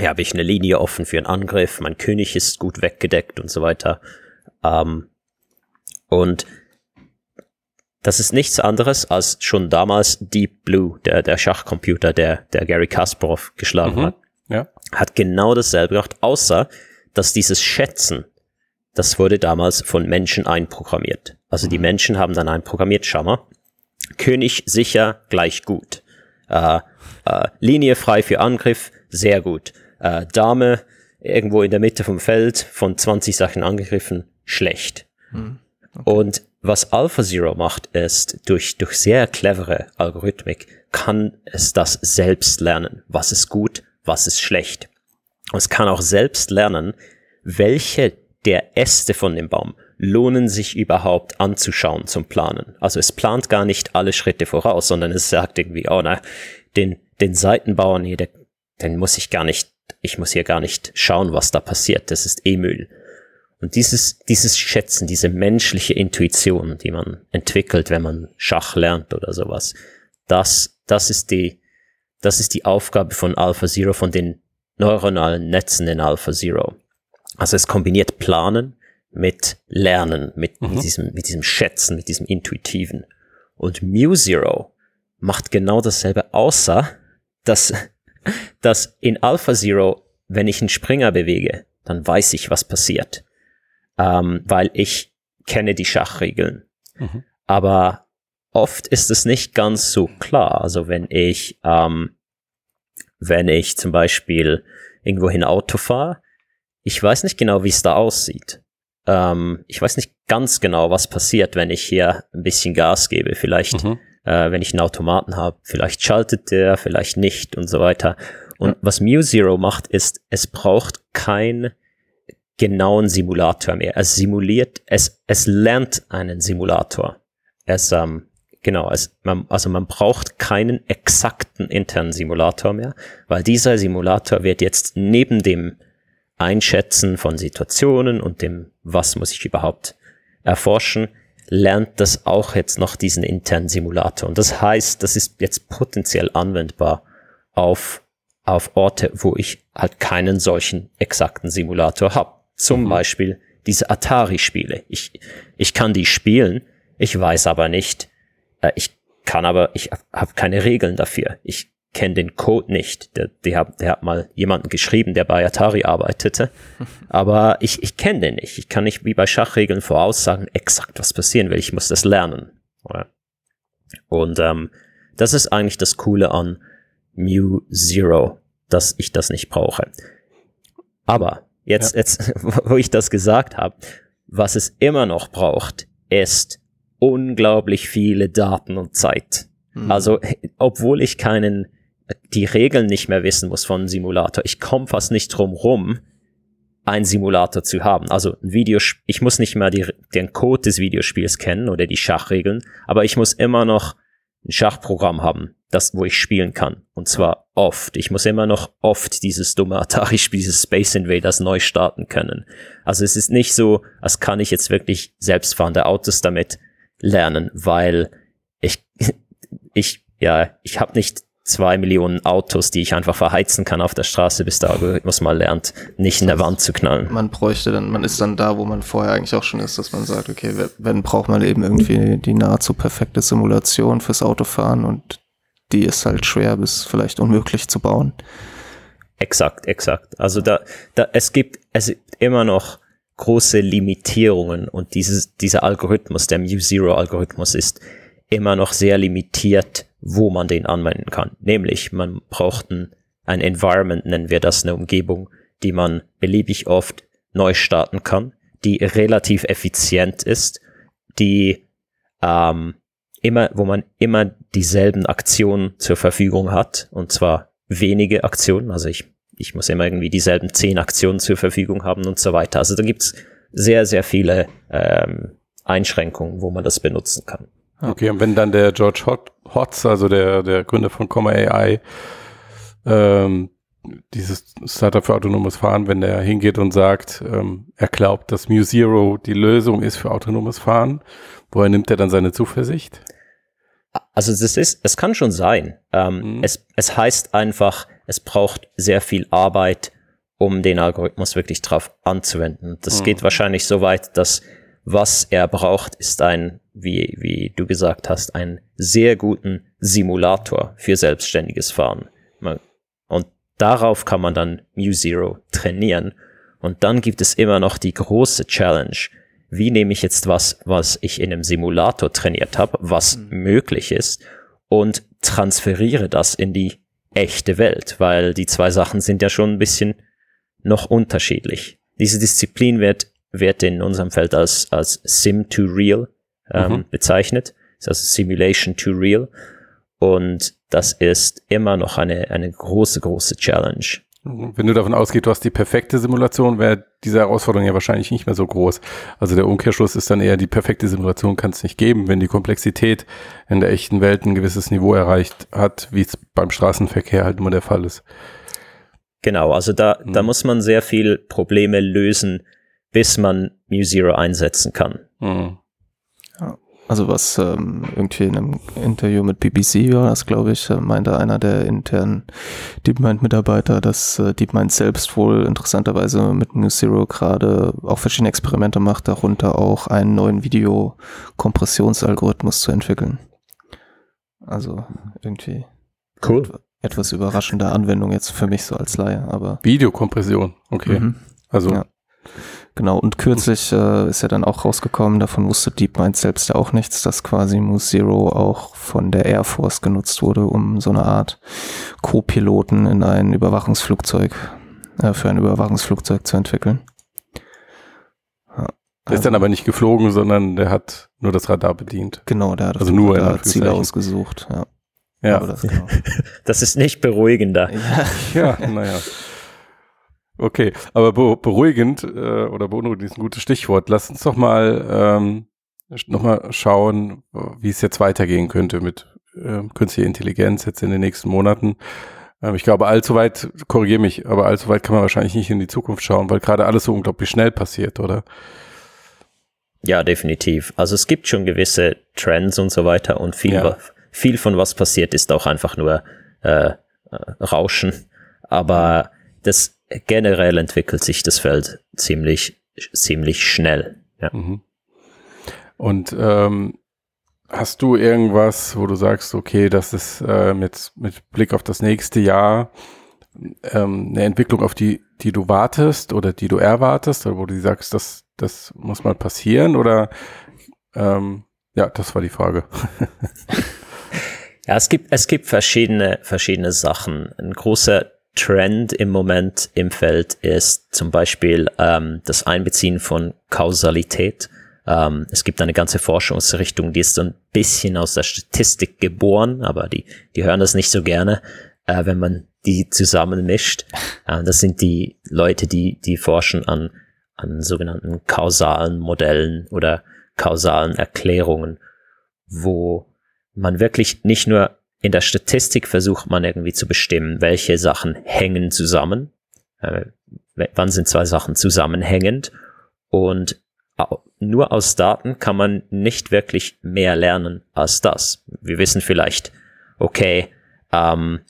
hier habe ich eine Linie offen für einen Angriff, mein König ist gut weggedeckt und so weiter. Ähm, und das ist nichts anderes als schon damals Deep Blue, der, der Schachcomputer, der, der Gary Kasparov geschlagen Mhm. hat, Ja. hat genau dasselbe gemacht, außer dass dieses Schätzen, das wurde damals von Menschen einprogrammiert. Also die Menschen haben dann einprogrammiert, schau mal, König sicher gleich gut. Äh, äh, Linie frei für Angriff, sehr gut. Äh, Dame irgendwo in der Mitte vom Feld von 20 Sachen angegriffen, schlecht. Und was AlphaZero macht, ist, durch, durch sehr clevere Algorithmik kann es das selbst lernen. Was ist gut, was ist schlecht. Und es kann auch selbst lernen, welche der Äste von dem Baum lohnen sich überhaupt anzuschauen zum Planen. Also es plant gar nicht alle Schritte voraus, sondern es sagt irgendwie, oh na, den, den Seitenbauern hier, den muss ich gar nicht, ich muss hier gar nicht schauen, was da passiert. Das ist eh Müll. Und dieses, dieses Schätzen, diese menschliche Intuition, die man entwickelt, wenn man Schach lernt oder sowas, das, das ist die, das ist die Aufgabe von AlphaZero, von den neuronalen Netzen in AlphaZero. Also es kombiniert Planen mit Lernen, mit, mit diesem, mit diesem Schätzen, mit diesem Intuitiven. Und MuZero macht genau dasselbe, außer dass, dass in AlphaZero, wenn ich einen Springer bewege, dann weiß ich, was passiert ähm, weil ich kenne die Schachregeln. Mhm. Aber oft ist es nicht ganz so klar. Also wenn ich, ähm, wenn ich zum Beispiel irgendwohin Auto fahre, ich weiß nicht genau, wie es da aussieht. Ähm, ich weiß nicht ganz genau, was passiert, wenn ich hier ein bisschen Gas gebe. Vielleicht, Mhm. äh, wenn ich einen Automaten habe, vielleicht schaltet der, vielleicht nicht und so weiter. Und was MuZero macht, ist, es braucht kein genauen Simulator mehr. Es simuliert, es, es lernt einen Simulator. Es, ähm, genau, es, man, also man braucht keinen exakten internen Simulator mehr, weil dieser Simulator wird jetzt neben dem Einschätzen von Situationen und dem, was muss ich überhaupt erforschen, lernt das auch jetzt noch diesen internen Simulator. Und das heißt, das ist jetzt potenziell anwendbar auf, auf Orte, wo ich halt keinen solchen exakten Simulator habe. Zum Beispiel diese Atari-Spiele. Ich, ich kann die spielen, ich weiß aber nicht, äh, ich kann aber, ich habe keine Regeln dafür. Ich kenne den Code nicht. Der, der, hat, der hat mal jemanden geschrieben, der bei Atari arbeitete. Aber ich, ich kenne den nicht. Ich kann nicht wie bei Schachregeln voraussagen, exakt was passieren will. Ich muss das lernen. Und ähm, das ist eigentlich das Coole an Mu Zero, dass ich das nicht brauche. Aber jetzt, jetzt, wo ich das gesagt habe, was es immer noch braucht, ist unglaublich viele Daten und Zeit. Mhm. Also, obwohl ich keinen, die Regeln nicht mehr wissen muss von einem Simulator, ich komme fast nicht drum rum, einen Simulator zu haben. Also ein Video, ich muss nicht mehr die, den Code des Videospiels kennen oder die Schachregeln, aber ich muss immer noch ein Schachprogramm haben, das, wo ich spielen kann. Und zwar oft. Ich muss immer noch oft dieses dumme Atari-Spiel, dieses Space Invaders neu starten können. Also es ist nicht so, als kann ich jetzt wirklich selbstfahrende Autos damit lernen, weil ich, ich, ja, ich habe nicht zwei Millionen Autos, die ich einfach verheizen kann auf der Straße, bis der Algorithmus mal lernt, nicht in der Wand zu knallen. Man bräuchte dann, man ist dann da, wo man vorher eigentlich auch schon ist, dass man sagt, okay, wenn braucht man eben irgendwie die nahezu perfekte Simulation fürs Autofahren und die ist halt schwer bis vielleicht unmöglich zu bauen. Exakt, exakt. Also da, da, es gibt, es gibt immer noch große Limitierungen und dieses, dieser Algorithmus, der Mu-Zero-Algorithmus ist immer noch sehr limitiert, wo man den anwenden kann. Nämlich, man braucht ein, ein Environment, nennen wir das, eine Umgebung, die man beliebig oft neu starten kann, die relativ effizient ist, die ähm, immer, wo man immer dieselben Aktionen zur Verfügung hat, und zwar wenige Aktionen, also ich, ich muss immer irgendwie dieselben zehn Aktionen zur Verfügung haben und so weiter. Also da gibt's sehr, sehr viele ähm, Einschränkungen, wo man das benutzen kann. Okay, und wenn dann der George Hotz, also der, der Gründer von Comma AI, ähm, dieses Startup für autonomes Fahren, wenn der hingeht und sagt, ähm, er glaubt, dass Mu Zero die Lösung ist für autonomes Fahren, woher nimmt er dann seine Zuversicht? Also das ist, es kann schon sein. Ähm, mhm. es, es heißt einfach, es braucht sehr viel Arbeit, um den Algorithmus wirklich drauf anzuwenden. Das mhm. geht wahrscheinlich so weit, dass was er braucht, ist ein, wie, wie du gesagt hast, einen sehr guten Simulator für selbstständiges Fahren. Und darauf kann man dann MuZero trainieren. Und dann gibt es immer noch die große Challenge. Wie nehme ich jetzt was, was ich in einem Simulator trainiert habe, was mhm. möglich ist, und transferiere das in die echte Welt, weil die zwei Sachen sind ja schon ein bisschen noch unterschiedlich. Diese Disziplin wird, wird in unserem Feld als, als Sim to Real ähm, mhm. bezeichnet. Das ist also Simulation to Real. Und das ist immer noch eine, eine große, große Challenge. Wenn du davon ausgehst, du hast die perfekte Simulation, wäre diese Herausforderung ja wahrscheinlich nicht mehr so groß. Also der Umkehrschluss ist dann eher, die perfekte Simulation kann es nicht geben, wenn die Komplexität in der echten Welt ein gewisses Niveau erreicht hat, wie es beim Straßenverkehr halt immer der Fall ist. Genau, also da, mhm. da muss man sehr viel Probleme lösen, bis man MuZero einsetzen kann. Mhm. Also was ähm, irgendwie in einem Interview mit BBC war, das glaube ich, äh, meinte einer der internen DeepMind-Mitarbeiter, dass äh, DeepMind selbst wohl interessanterweise mit New Zero gerade auch verschiedene Experimente macht, darunter auch einen neuen Videokompressionsalgorithmus zu entwickeln. Also irgendwie cool. etwas überraschende Anwendung jetzt für mich so als Laie, aber Videokompression, okay. Mhm. Also ja. Genau, und kürzlich äh, ist ja dann auch rausgekommen, davon wusste DeepMind selbst ja auch nichts, dass quasi Moose Zero auch von der Air Force genutzt wurde, um so eine Art Co-Piloten in ein Überwachungsflugzeug, äh, für ein Überwachungsflugzeug zu entwickeln. Ja, der ist dann also aber nicht geflogen, sondern der hat nur das Radar bedient. Genau, der hat also nur Radar Ziele ausgesucht, ja. Ja. Das, genau. das, ist nicht beruhigender. Ja, ja naja. Okay, aber beruhigend äh, oder beunruhigend ist ein gutes Stichwort. Lass uns doch mal ähm, noch mal schauen, wie es jetzt weitergehen könnte mit äh, künstlicher Intelligenz jetzt in den nächsten Monaten. Ähm, ich glaube, allzu weit, korrigiere mich, aber allzu weit kann man wahrscheinlich nicht in die Zukunft schauen, weil gerade alles so unglaublich schnell passiert, oder? Ja, definitiv. Also es gibt schon gewisse Trends und so weiter und viel, ja. viel von was passiert ist auch einfach nur äh, äh Rauschen. Aber das generell entwickelt sich das Feld ziemlich, ziemlich schnell. Ja. Mhm. Und ähm, hast du irgendwas, wo du sagst, okay, das ist äh, mit, mit Blick auf das nächste Jahr ähm, eine Entwicklung, auf die, die du wartest oder die du erwartest, oder wo du sagst, das, das muss mal passieren? Oder ähm, ja, das war die Frage. ja, es gibt, es gibt verschiedene, verschiedene Sachen. Ein großer Trend im Moment im Feld ist zum Beispiel ähm, das Einbeziehen von Kausalität. Ähm, es gibt eine ganze Forschungsrichtung, die ist so ein bisschen aus der Statistik geboren, aber die, die hören das nicht so gerne, äh, wenn man die zusammenmischt. Äh, das sind die Leute, die, die forschen an, an sogenannten kausalen Modellen oder kausalen Erklärungen, wo man wirklich nicht nur in der Statistik versucht man irgendwie zu bestimmen, welche Sachen hängen zusammen, äh, wann sind zwei Sachen zusammenhängend? Und nur aus Daten kann man nicht wirklich mehr lernen als das. Wir wissen vielleicht, okay, ähm,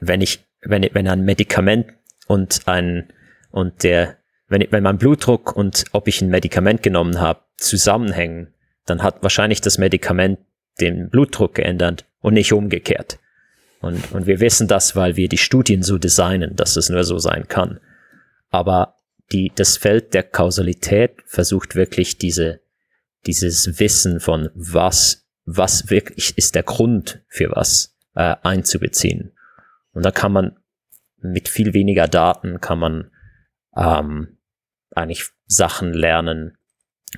wenn ich, wenn, wenn ein Medikament und ein, und der, wenn, wenn mein Blutdruck und ob ich ein Medikament genommen habe, zusammenhängen, dann hat wahrscheinlich das Medikament den Blutdruck geändert und nicht umgekehrt. Und, und wir wissen das, weil wir die Studien so designen, dass es nur so sein kann. Aber die, das Feld der Kausalität versucht wirklich diese, dieses Wissen von was, was wirklich ist der Grund für was äh, einzubeziehen. Und da kann man mit viel weniger Daten kann man ähm, eigentlich Sachen lernen,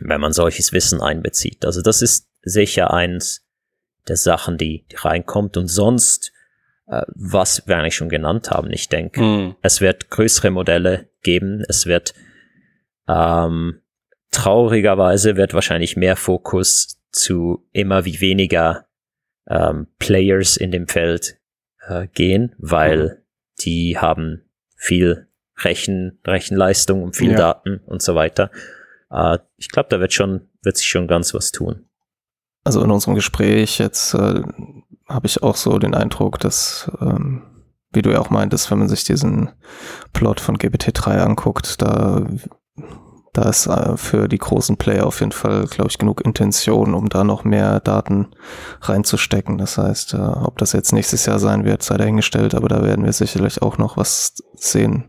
wenn man solches Wissen einbezieht. Also das ist sicher eins der Sachen, die, die reinkommt. Und sonst, äh, was wir eigentlich schon genannt haben, ich denke, mm. es wird größere Modelle geben, es wird ähm, traurigerweise wird wahrscheinlich mehr Fokus zu immer wie weniger ähm, Players in dem Feld äh, gehen, weil mhm. die haben viel Rechen, Rechenleistung und viel ja. Daten und so weiter. Äh, ich glaube, da wird schon, wird sich schon ganz was tun. Also in unserem Gespräch jetzt äh, habe ich auch so den Eindruck, dass, ähm, wie du ja auch meintest, wenn man sich diesen Plot von GPT-3 anguckt, da da ist äh, für die großen Player auf jeden Fall, glaube ich, genug Intention, um da noch mehr Daten reinzustecken. Das heißt, äh, ob das jetzt nächstes Jahr sein wird, sei dahingestellt, aber da werden wir sicherlich auch noch was sehen.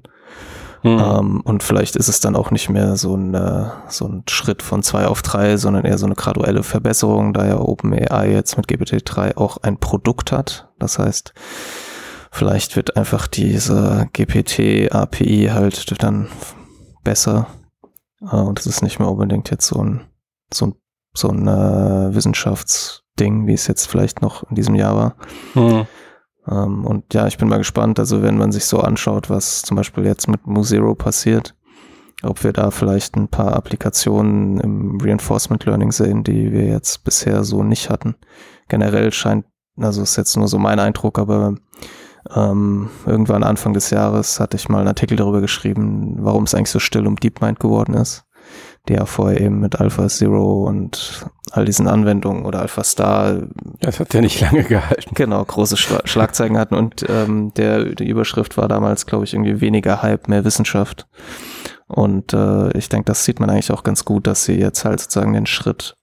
Mhm. Ähm, und vielleicht ist es dann auch nicht mehr so ein, äh, so ein Schritt von zwei auf drei, sondern eher so eine graduelle Verbesserung, da ja OpenAI jetzt mit GPT-3 auch ein Produkt hat. Das heißt, vielleicht wird einfach diese GPT-API halt dann besser äh, und es ist nicht mehr unbedingt jetzt so ein, so ein, so ein äh, Wissenschaftsding, wie es jetzt vielleicht noch in diesem Jahr war. Mhm. Ähm, und ja, ich bin mal gespannt, also wenn man sich so anschaut, was zum Beispiel jetzt mit MuZero passiert, ob wir da vielleicht ein paar Applikationen im Reinforcement Learning sehen, die wir jetzt bisher so nicht hatten. Generell scheint, also ist jetzt nur so mein Eindruck, aber ähm, irgendwann Anfang des Jahres hatte ich mal einen Artikel darüber geschrieben, warum es eigentlich so still um DeepMind geworden ist, die ja vorher eben mit Alpha Zero und all diesen Anwendungen oder Alpha Star. Das hat ja nicht lange gehalten. Genau, große Schla Schlagzeilen hatten und ähm, der, die Überschrift war damals, glaube ich, irgendwie weniger Hype, mehr Wissenschaft. Und äh, ich denke, das sieht man eigentlich auch ganz gut, dass sie jetzt halt sozusagen den Schritt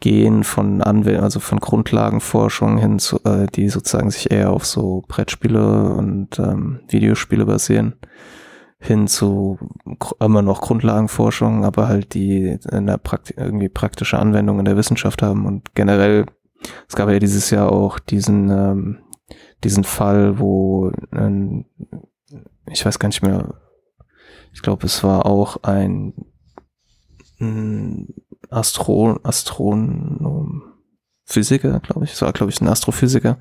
gehen von Anwendung, also von Grundlagenforschung hin zu, äh, die sozusagen sich eher auf so Brettspiele und ähm, Videospiele basieren, hin zu immer noch Grundlagenforschung, aber halt die in der Prakt irgendwie praktische Anwendung in der Wissenschaft haben und generell, es gab ja dieses Jahr auch diesen, ähm, diesen Fall, wo ähm, ich weiß gar nicht mehr, ich glaube, es war auch ein Astro, Astronom, Physiker, glaube ich. Es war, glaube ich, ein Astrophysiker,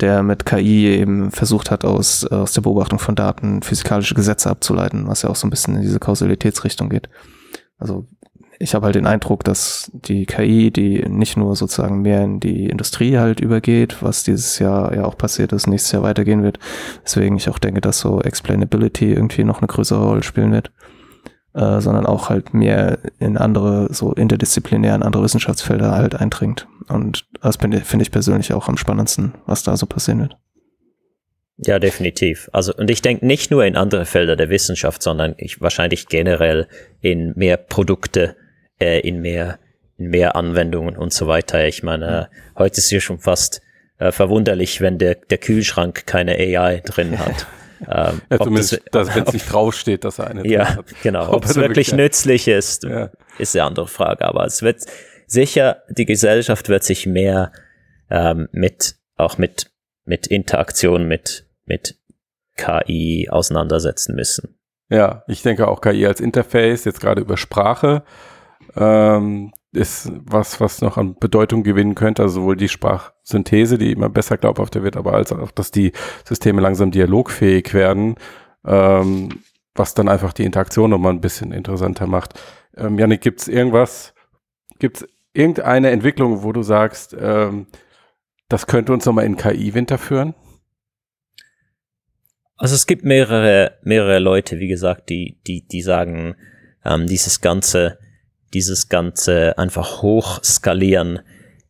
der mit KI eben versucht hat, aus, aus der Beobachtung von Daten physikalische Gesetze abzuleiten, was ja auch so ein bisschen in diese Kausalitätsrichtung geht. Also ich habe halt den Eindruck, dass die KI, die nicht nur sozusagen mehr in die Industrie halt übergeht, was dieses Jahr ja auch passiert ist, nächstes Jahr weitergehen wird. Deswegen ich auch denke, dass so Explainability irgendwie noch eine größere Rolle spielen wird. Äh, sondern auch halt mehr in andere, so interdisziplinär in andere Wissenschaftsfelder halt eindringt. Und das finde ich persönlich auch am spannendsten, was da so passieren wird. Ja, definitiv. Also, und ich denke nicht nur in andere Felder der Wissenschaft, sondern ich wahrscheinlich generell in mehr Produkte, äh, in mehr, in mehr Anwendungen und so weiter. Ich meine, heute ist hier schon fast äh, verwunderlich, wenn der, der Kühlschrank keine AI drin hat. Ähm, ja, zumindest, das, wenn es nicht draufsteht, dass er eine Ja, hat. genau. Ob es wirklich nützlich ist, ja. ist eine andere Frage. Aber es wird sicher, die Gesellschaft wird sich mehr ähm, mit, auch mit, mit Interaktion mit, mit KI auseinandersetzen müssen. Ja, ich denke auch KI als Interface, jetzt gerade über Sprache. Ähm, ist was, was noch an Bedeutung gewinnen könnte. Also sowohl die Sprachsynthese, die immer besser glaubhafter wird, aber als auch, dass die Systeme langsam dialogfähig werden, ähm, was dann einfach die Interaktion nochmal ein bisschen interessanter macht. Ähm, Janik, gibt es irgendwas, gibt es irgendeine Entwicklung, wo du sagst, ähm, das könnte uns nochmal in KI-Winter führen? Also es gibt mehrere, mehrere Leute, wie gesagt, die, die, die sagen, ähm, dieses ganze dieses Ganze einfach hochskalieren.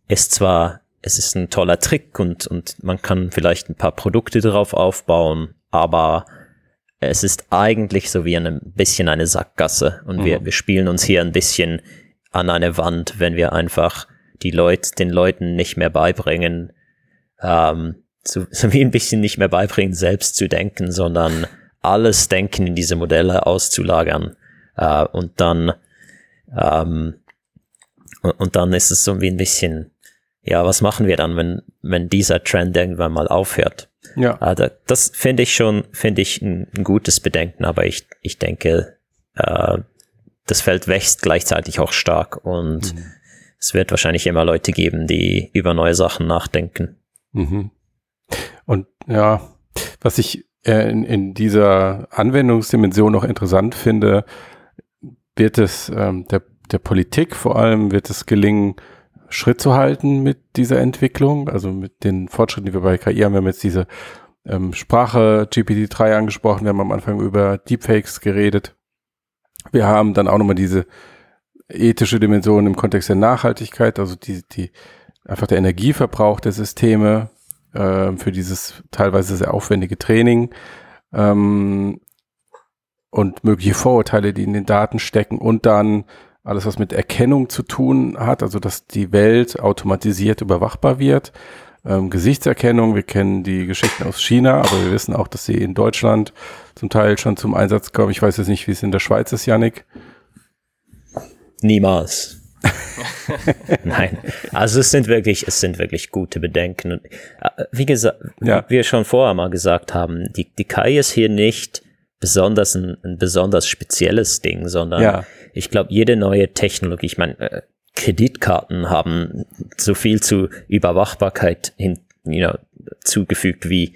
Ist zwar, es ist ein toller Trick und, und man kann vielleicht ein paar Produkte darauf aufbauen, aber es ist eigentlich so wie ein bisschen eine Sackgasse. Und mhm. wir, wir spielen uns hier ein bisschen an eine Wand, wenn wir einfach die Leute, den Leuten nicht mehr beibringen, ähm, so, so wie ein bisschen nicht mehr beibringen, selbst zu denken, sondern alles Denken in diese Modelle auszulagern. Äh, und dann ähm, und, und dann ist es so wie ein bisschen, ja, was machen wir dann, wenn, wenn dieser Trend irgendwann mal aufhört? Ja. Also das finde ich schon, finde ich ein, ein, gutes Bedenken, aber ich, ich denke, äh, das Feld wächst gleichzeitig auch stark und mhm. es wird wahrscheinlich immer Leute geben, die über neue Sachen nachdenken. Mhm. Und ja, was ich äh, in, in dieser Anwendungsdimension noch interessant finde, wird es ähm, der, der Politik vor allem, wird es gelingen, Schritt zu halten mit dieser Entwicklung, also mit den Fortschritten, die wir bei KI haben. Wir haben jetzt diese ähm, Sprache GPT-3 angesprochen, wir haben am Anfang über Deepfakes geredet. Wir haben dann auch nochmal diese ethische Dimension im Kontext der Nachhaltigkeit, also die, die einfach der Energieverbrauch der Systeme äh, für dieses teilweise sehr aufwendige Training ähm, und mögliche Vorurteile, die in den Daten stecken und dann alles, was mit Erkennung zu tun hat, also dass die Welt automatisiert überwachbar wird. Ähm, Gesichtserkennung, wir kennen die Geschichten aus China, aber wir wissen auch, dass sie in Deutschland zum Teil schon zum Einsatz kommen. Ich weiß jetzt nicht, wie es in der Schweiz ist, Yannick. Niemals. Nein, also es sind wirklich, es sind wirklich gute Bedenken. Und, äh, wie gesagt, ja. wie wir schon vorher mal gesagt haben, die, die KI ist hier nicht besonders ein, ein besonders spezielles Ding, sondern ja. ich glaube, jede neue Technologie, ich meine, äh, Kreditkarten haben so viel zu Überwachbarkeit hin, you know, zugefügt wie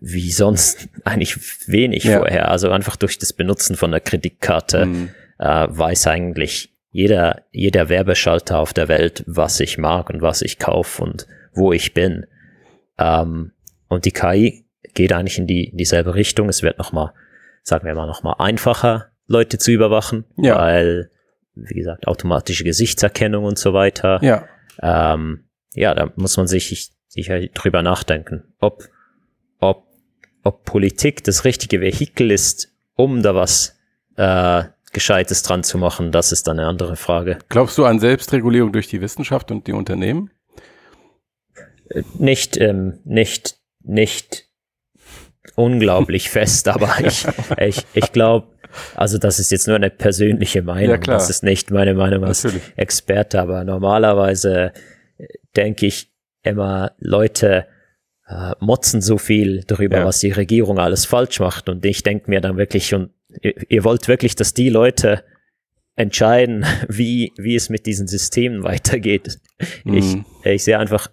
wie sonst eigentlich wenig ja. vorher. Also einfach durch das Benutzen von der Kreditkarte mhm. äh, weiß eigentlich jeder, jeder Werbeschalter auf der Welt, was ich mag und was ich kaufe und wo ich bin. Ähm, und die KI geht eigentlich in, die, in dieselbe Richtung. Es wird nochmal, sagen wir mal, nochmal einfacher, Leute zu überwachen, ja. weil, wie gesagt, automatische Gesichtserkennung und so weiter. Ja. Ähm, ja, da muss man sich sicher drüber nachdenken, ob, ob, ob Politik das richtige Vehikel ist, um da was äh, Gescheites dran zu machen, das ist dann eine andere Frage. Glaubst du an Selbstregulierung durch die Wissenschaft und die Unternehmen? Äh, nicht, ähm, nicht, nicht unglaublich fest, aber ich, ich, ich glaube, also das ist jetzt nur eine persönliche Meinung. Ja. Das ist nicht meine Meinung als Natürlich. Experte, aber normalerweise äh, denke ich immer, Leute äh, motzen so viel darüber, ja. was die Regierung alles falsch macht. Und ich denke mir dann wirklich, und ihr, ihr wollt wirklich, dass die Leute entscheiden, wie, wie es mit diesen Systemen weitergeht. Mhm. Ich, ich sehe einfach,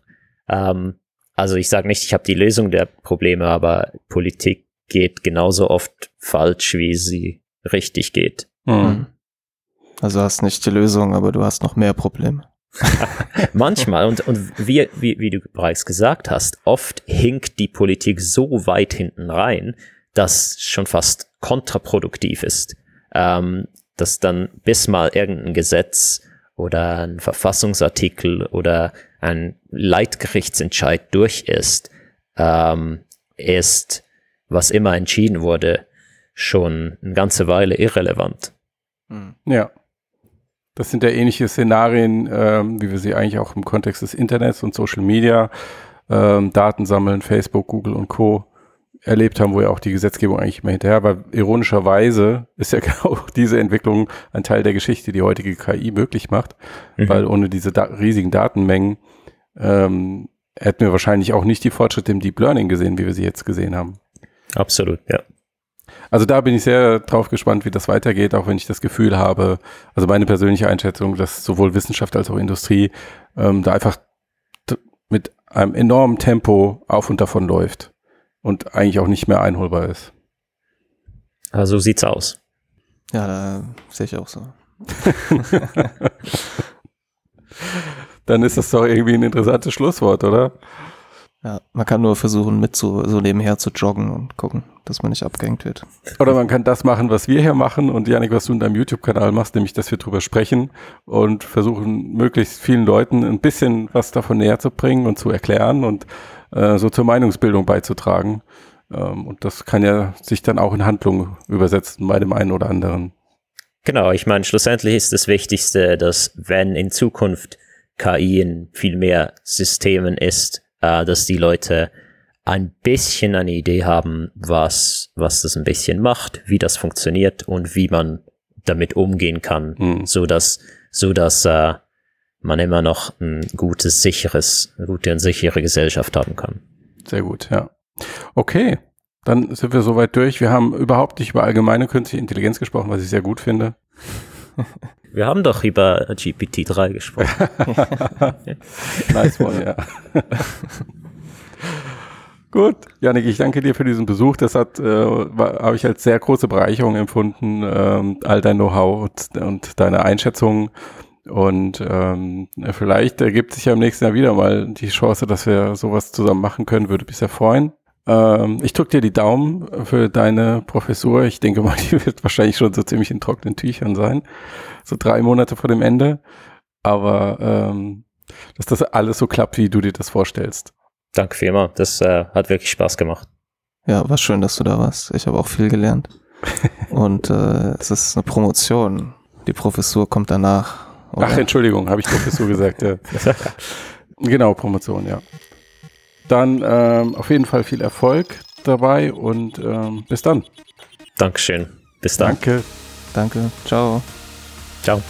ähm, also ich sage nicht, ich habe die Lösung der Probleme, aber Politik geht genauso oft falsch, wie sie richtig geht. Mhm. Also hast nicht die Lösung, aber du hast noch mehr Probleme. Manchmal, und, und wie, wie, wie du bereits gesagt hast, oft hinkt die Politik so weit hinten rein, dass schon fast kontraproduktiv ist, ähm, dass dann bis mal irgendein Gesetz oder ein Verfassungsartikel oder ein Leitgerichtsentscheid durch ist, ähm, ist, was immer entschieden wurde, schon eine ganze Weile irrelevant. Hm. Ja. Das sind ja ähnliche Szenarien, ähm, wie wir sie eigentlich auch im Kontext des Internets und Social Media, ähm, Daten sammeln, Facebook, Google und Co erlebt haben, wo ja auch die Gesetzgebung eigentlich immer hinterher war. Ironischerweise ist ja genau diese Entwicklung ein Teil der Geschichte, die heutige KI möglich macht, mhm. weil ohne diese da riesigen Datenmengen ähm, hätten wir wahrscheinlich auch nicht die Fortschritte im Deep Learning gesehen, wie wir sie jetzt gesehen haben. Absolut, ja. Also da bin ich sehr drauf gespannt, wie das weitergeht, auch wenn ich das Gefühl habe, also meine persönliche Einschätzung, dass sowohl Wissenschaft als auch Industrie ähm, da einfach mit einem enormen Tempo auf und davon läuft und eigentlich auch nicht mehr einholbar ist. Also sieht's aus. Ja, da sehe ich auch so. Dann ist das doch irgendwie ein interessantes Schlusswort, oder? Ja, man kann nur versuchen, mit so, so nebenher zu joggen und gucken, dass man nicht abgehängt wird. Oder man kann das machen, was wir hier machen und Janik, was du in deinem YouTube-Kanal machst, nämlich, dass wir drüber sprechen und versuchen, möglichst vielen Leuten ein bisschen was davon näher zu bringen und zu erklären und äh, so zur Meinungsbildung beizutragen. Ähm, und das kann ja sich dann auch in Handlung übersetzen bei dem einen oder anderen. Genau, ich meine, schlussendlich ist das Wichtigste, dass wenn in Zukunft KI in viel mehr Systemen ist, äh, dass die Leute ein bisschen eine Idee haben, was, was das ein bisschen macht, wie das funktioniert und wie man damit umgehen kann, mhm. so dass, so dass äh, man immer noch ein gutes, sicheres, eine gute und sichere Gesellschaft haben kann. Sehr gut, ja. Okay, dann sind wir soweit durch. Wir haben überhaupt nicht über allgemeine künstliche Intelligenz gesprochen, was ich sehr gut finde. Wir haben doch über GPT-3 gesprochen. nice one, ja. Gut, Janik, ich danke dir für diesen Besuch. Das hat, äh, habe ich als sehr große Bereicherung empfunden, ähm, all dein Know-how und, und, deine Einschätzungen. Und ähm, vielleicht ergibt sich ja im nächsten Jahr wieder mal die Chance, dass wir sowas zusammen machen können. Würde mich sehr freuen. Ähm, ich drücke dir die Daumen für deine Professur. Ich denke mal, die wird wahrscheinlich schon so ziemlich in trockenen Tüchern sein. So drei Monate vor dem Ende. Aber ähm, dass das alles so klappt, wie du dir das vorstellst. Danke vielmals. Das äh, hat wirklich Spaß gemacht. Ja, war schön, dass du da warst. Ich habe auch viel gelernt. Und äh, es ist eine Promotion. Die Professur kommt danach. Oder? Ach, Entschuldigung, habe ich Professur gesagt. Ja. genau, Promotion, ja. Dann ähm, auf jeden Fall viel Erfolg dabei und ähm, bis dann. Dankeschön. Bis dann. Danke. Danke. Ciao. Ciao.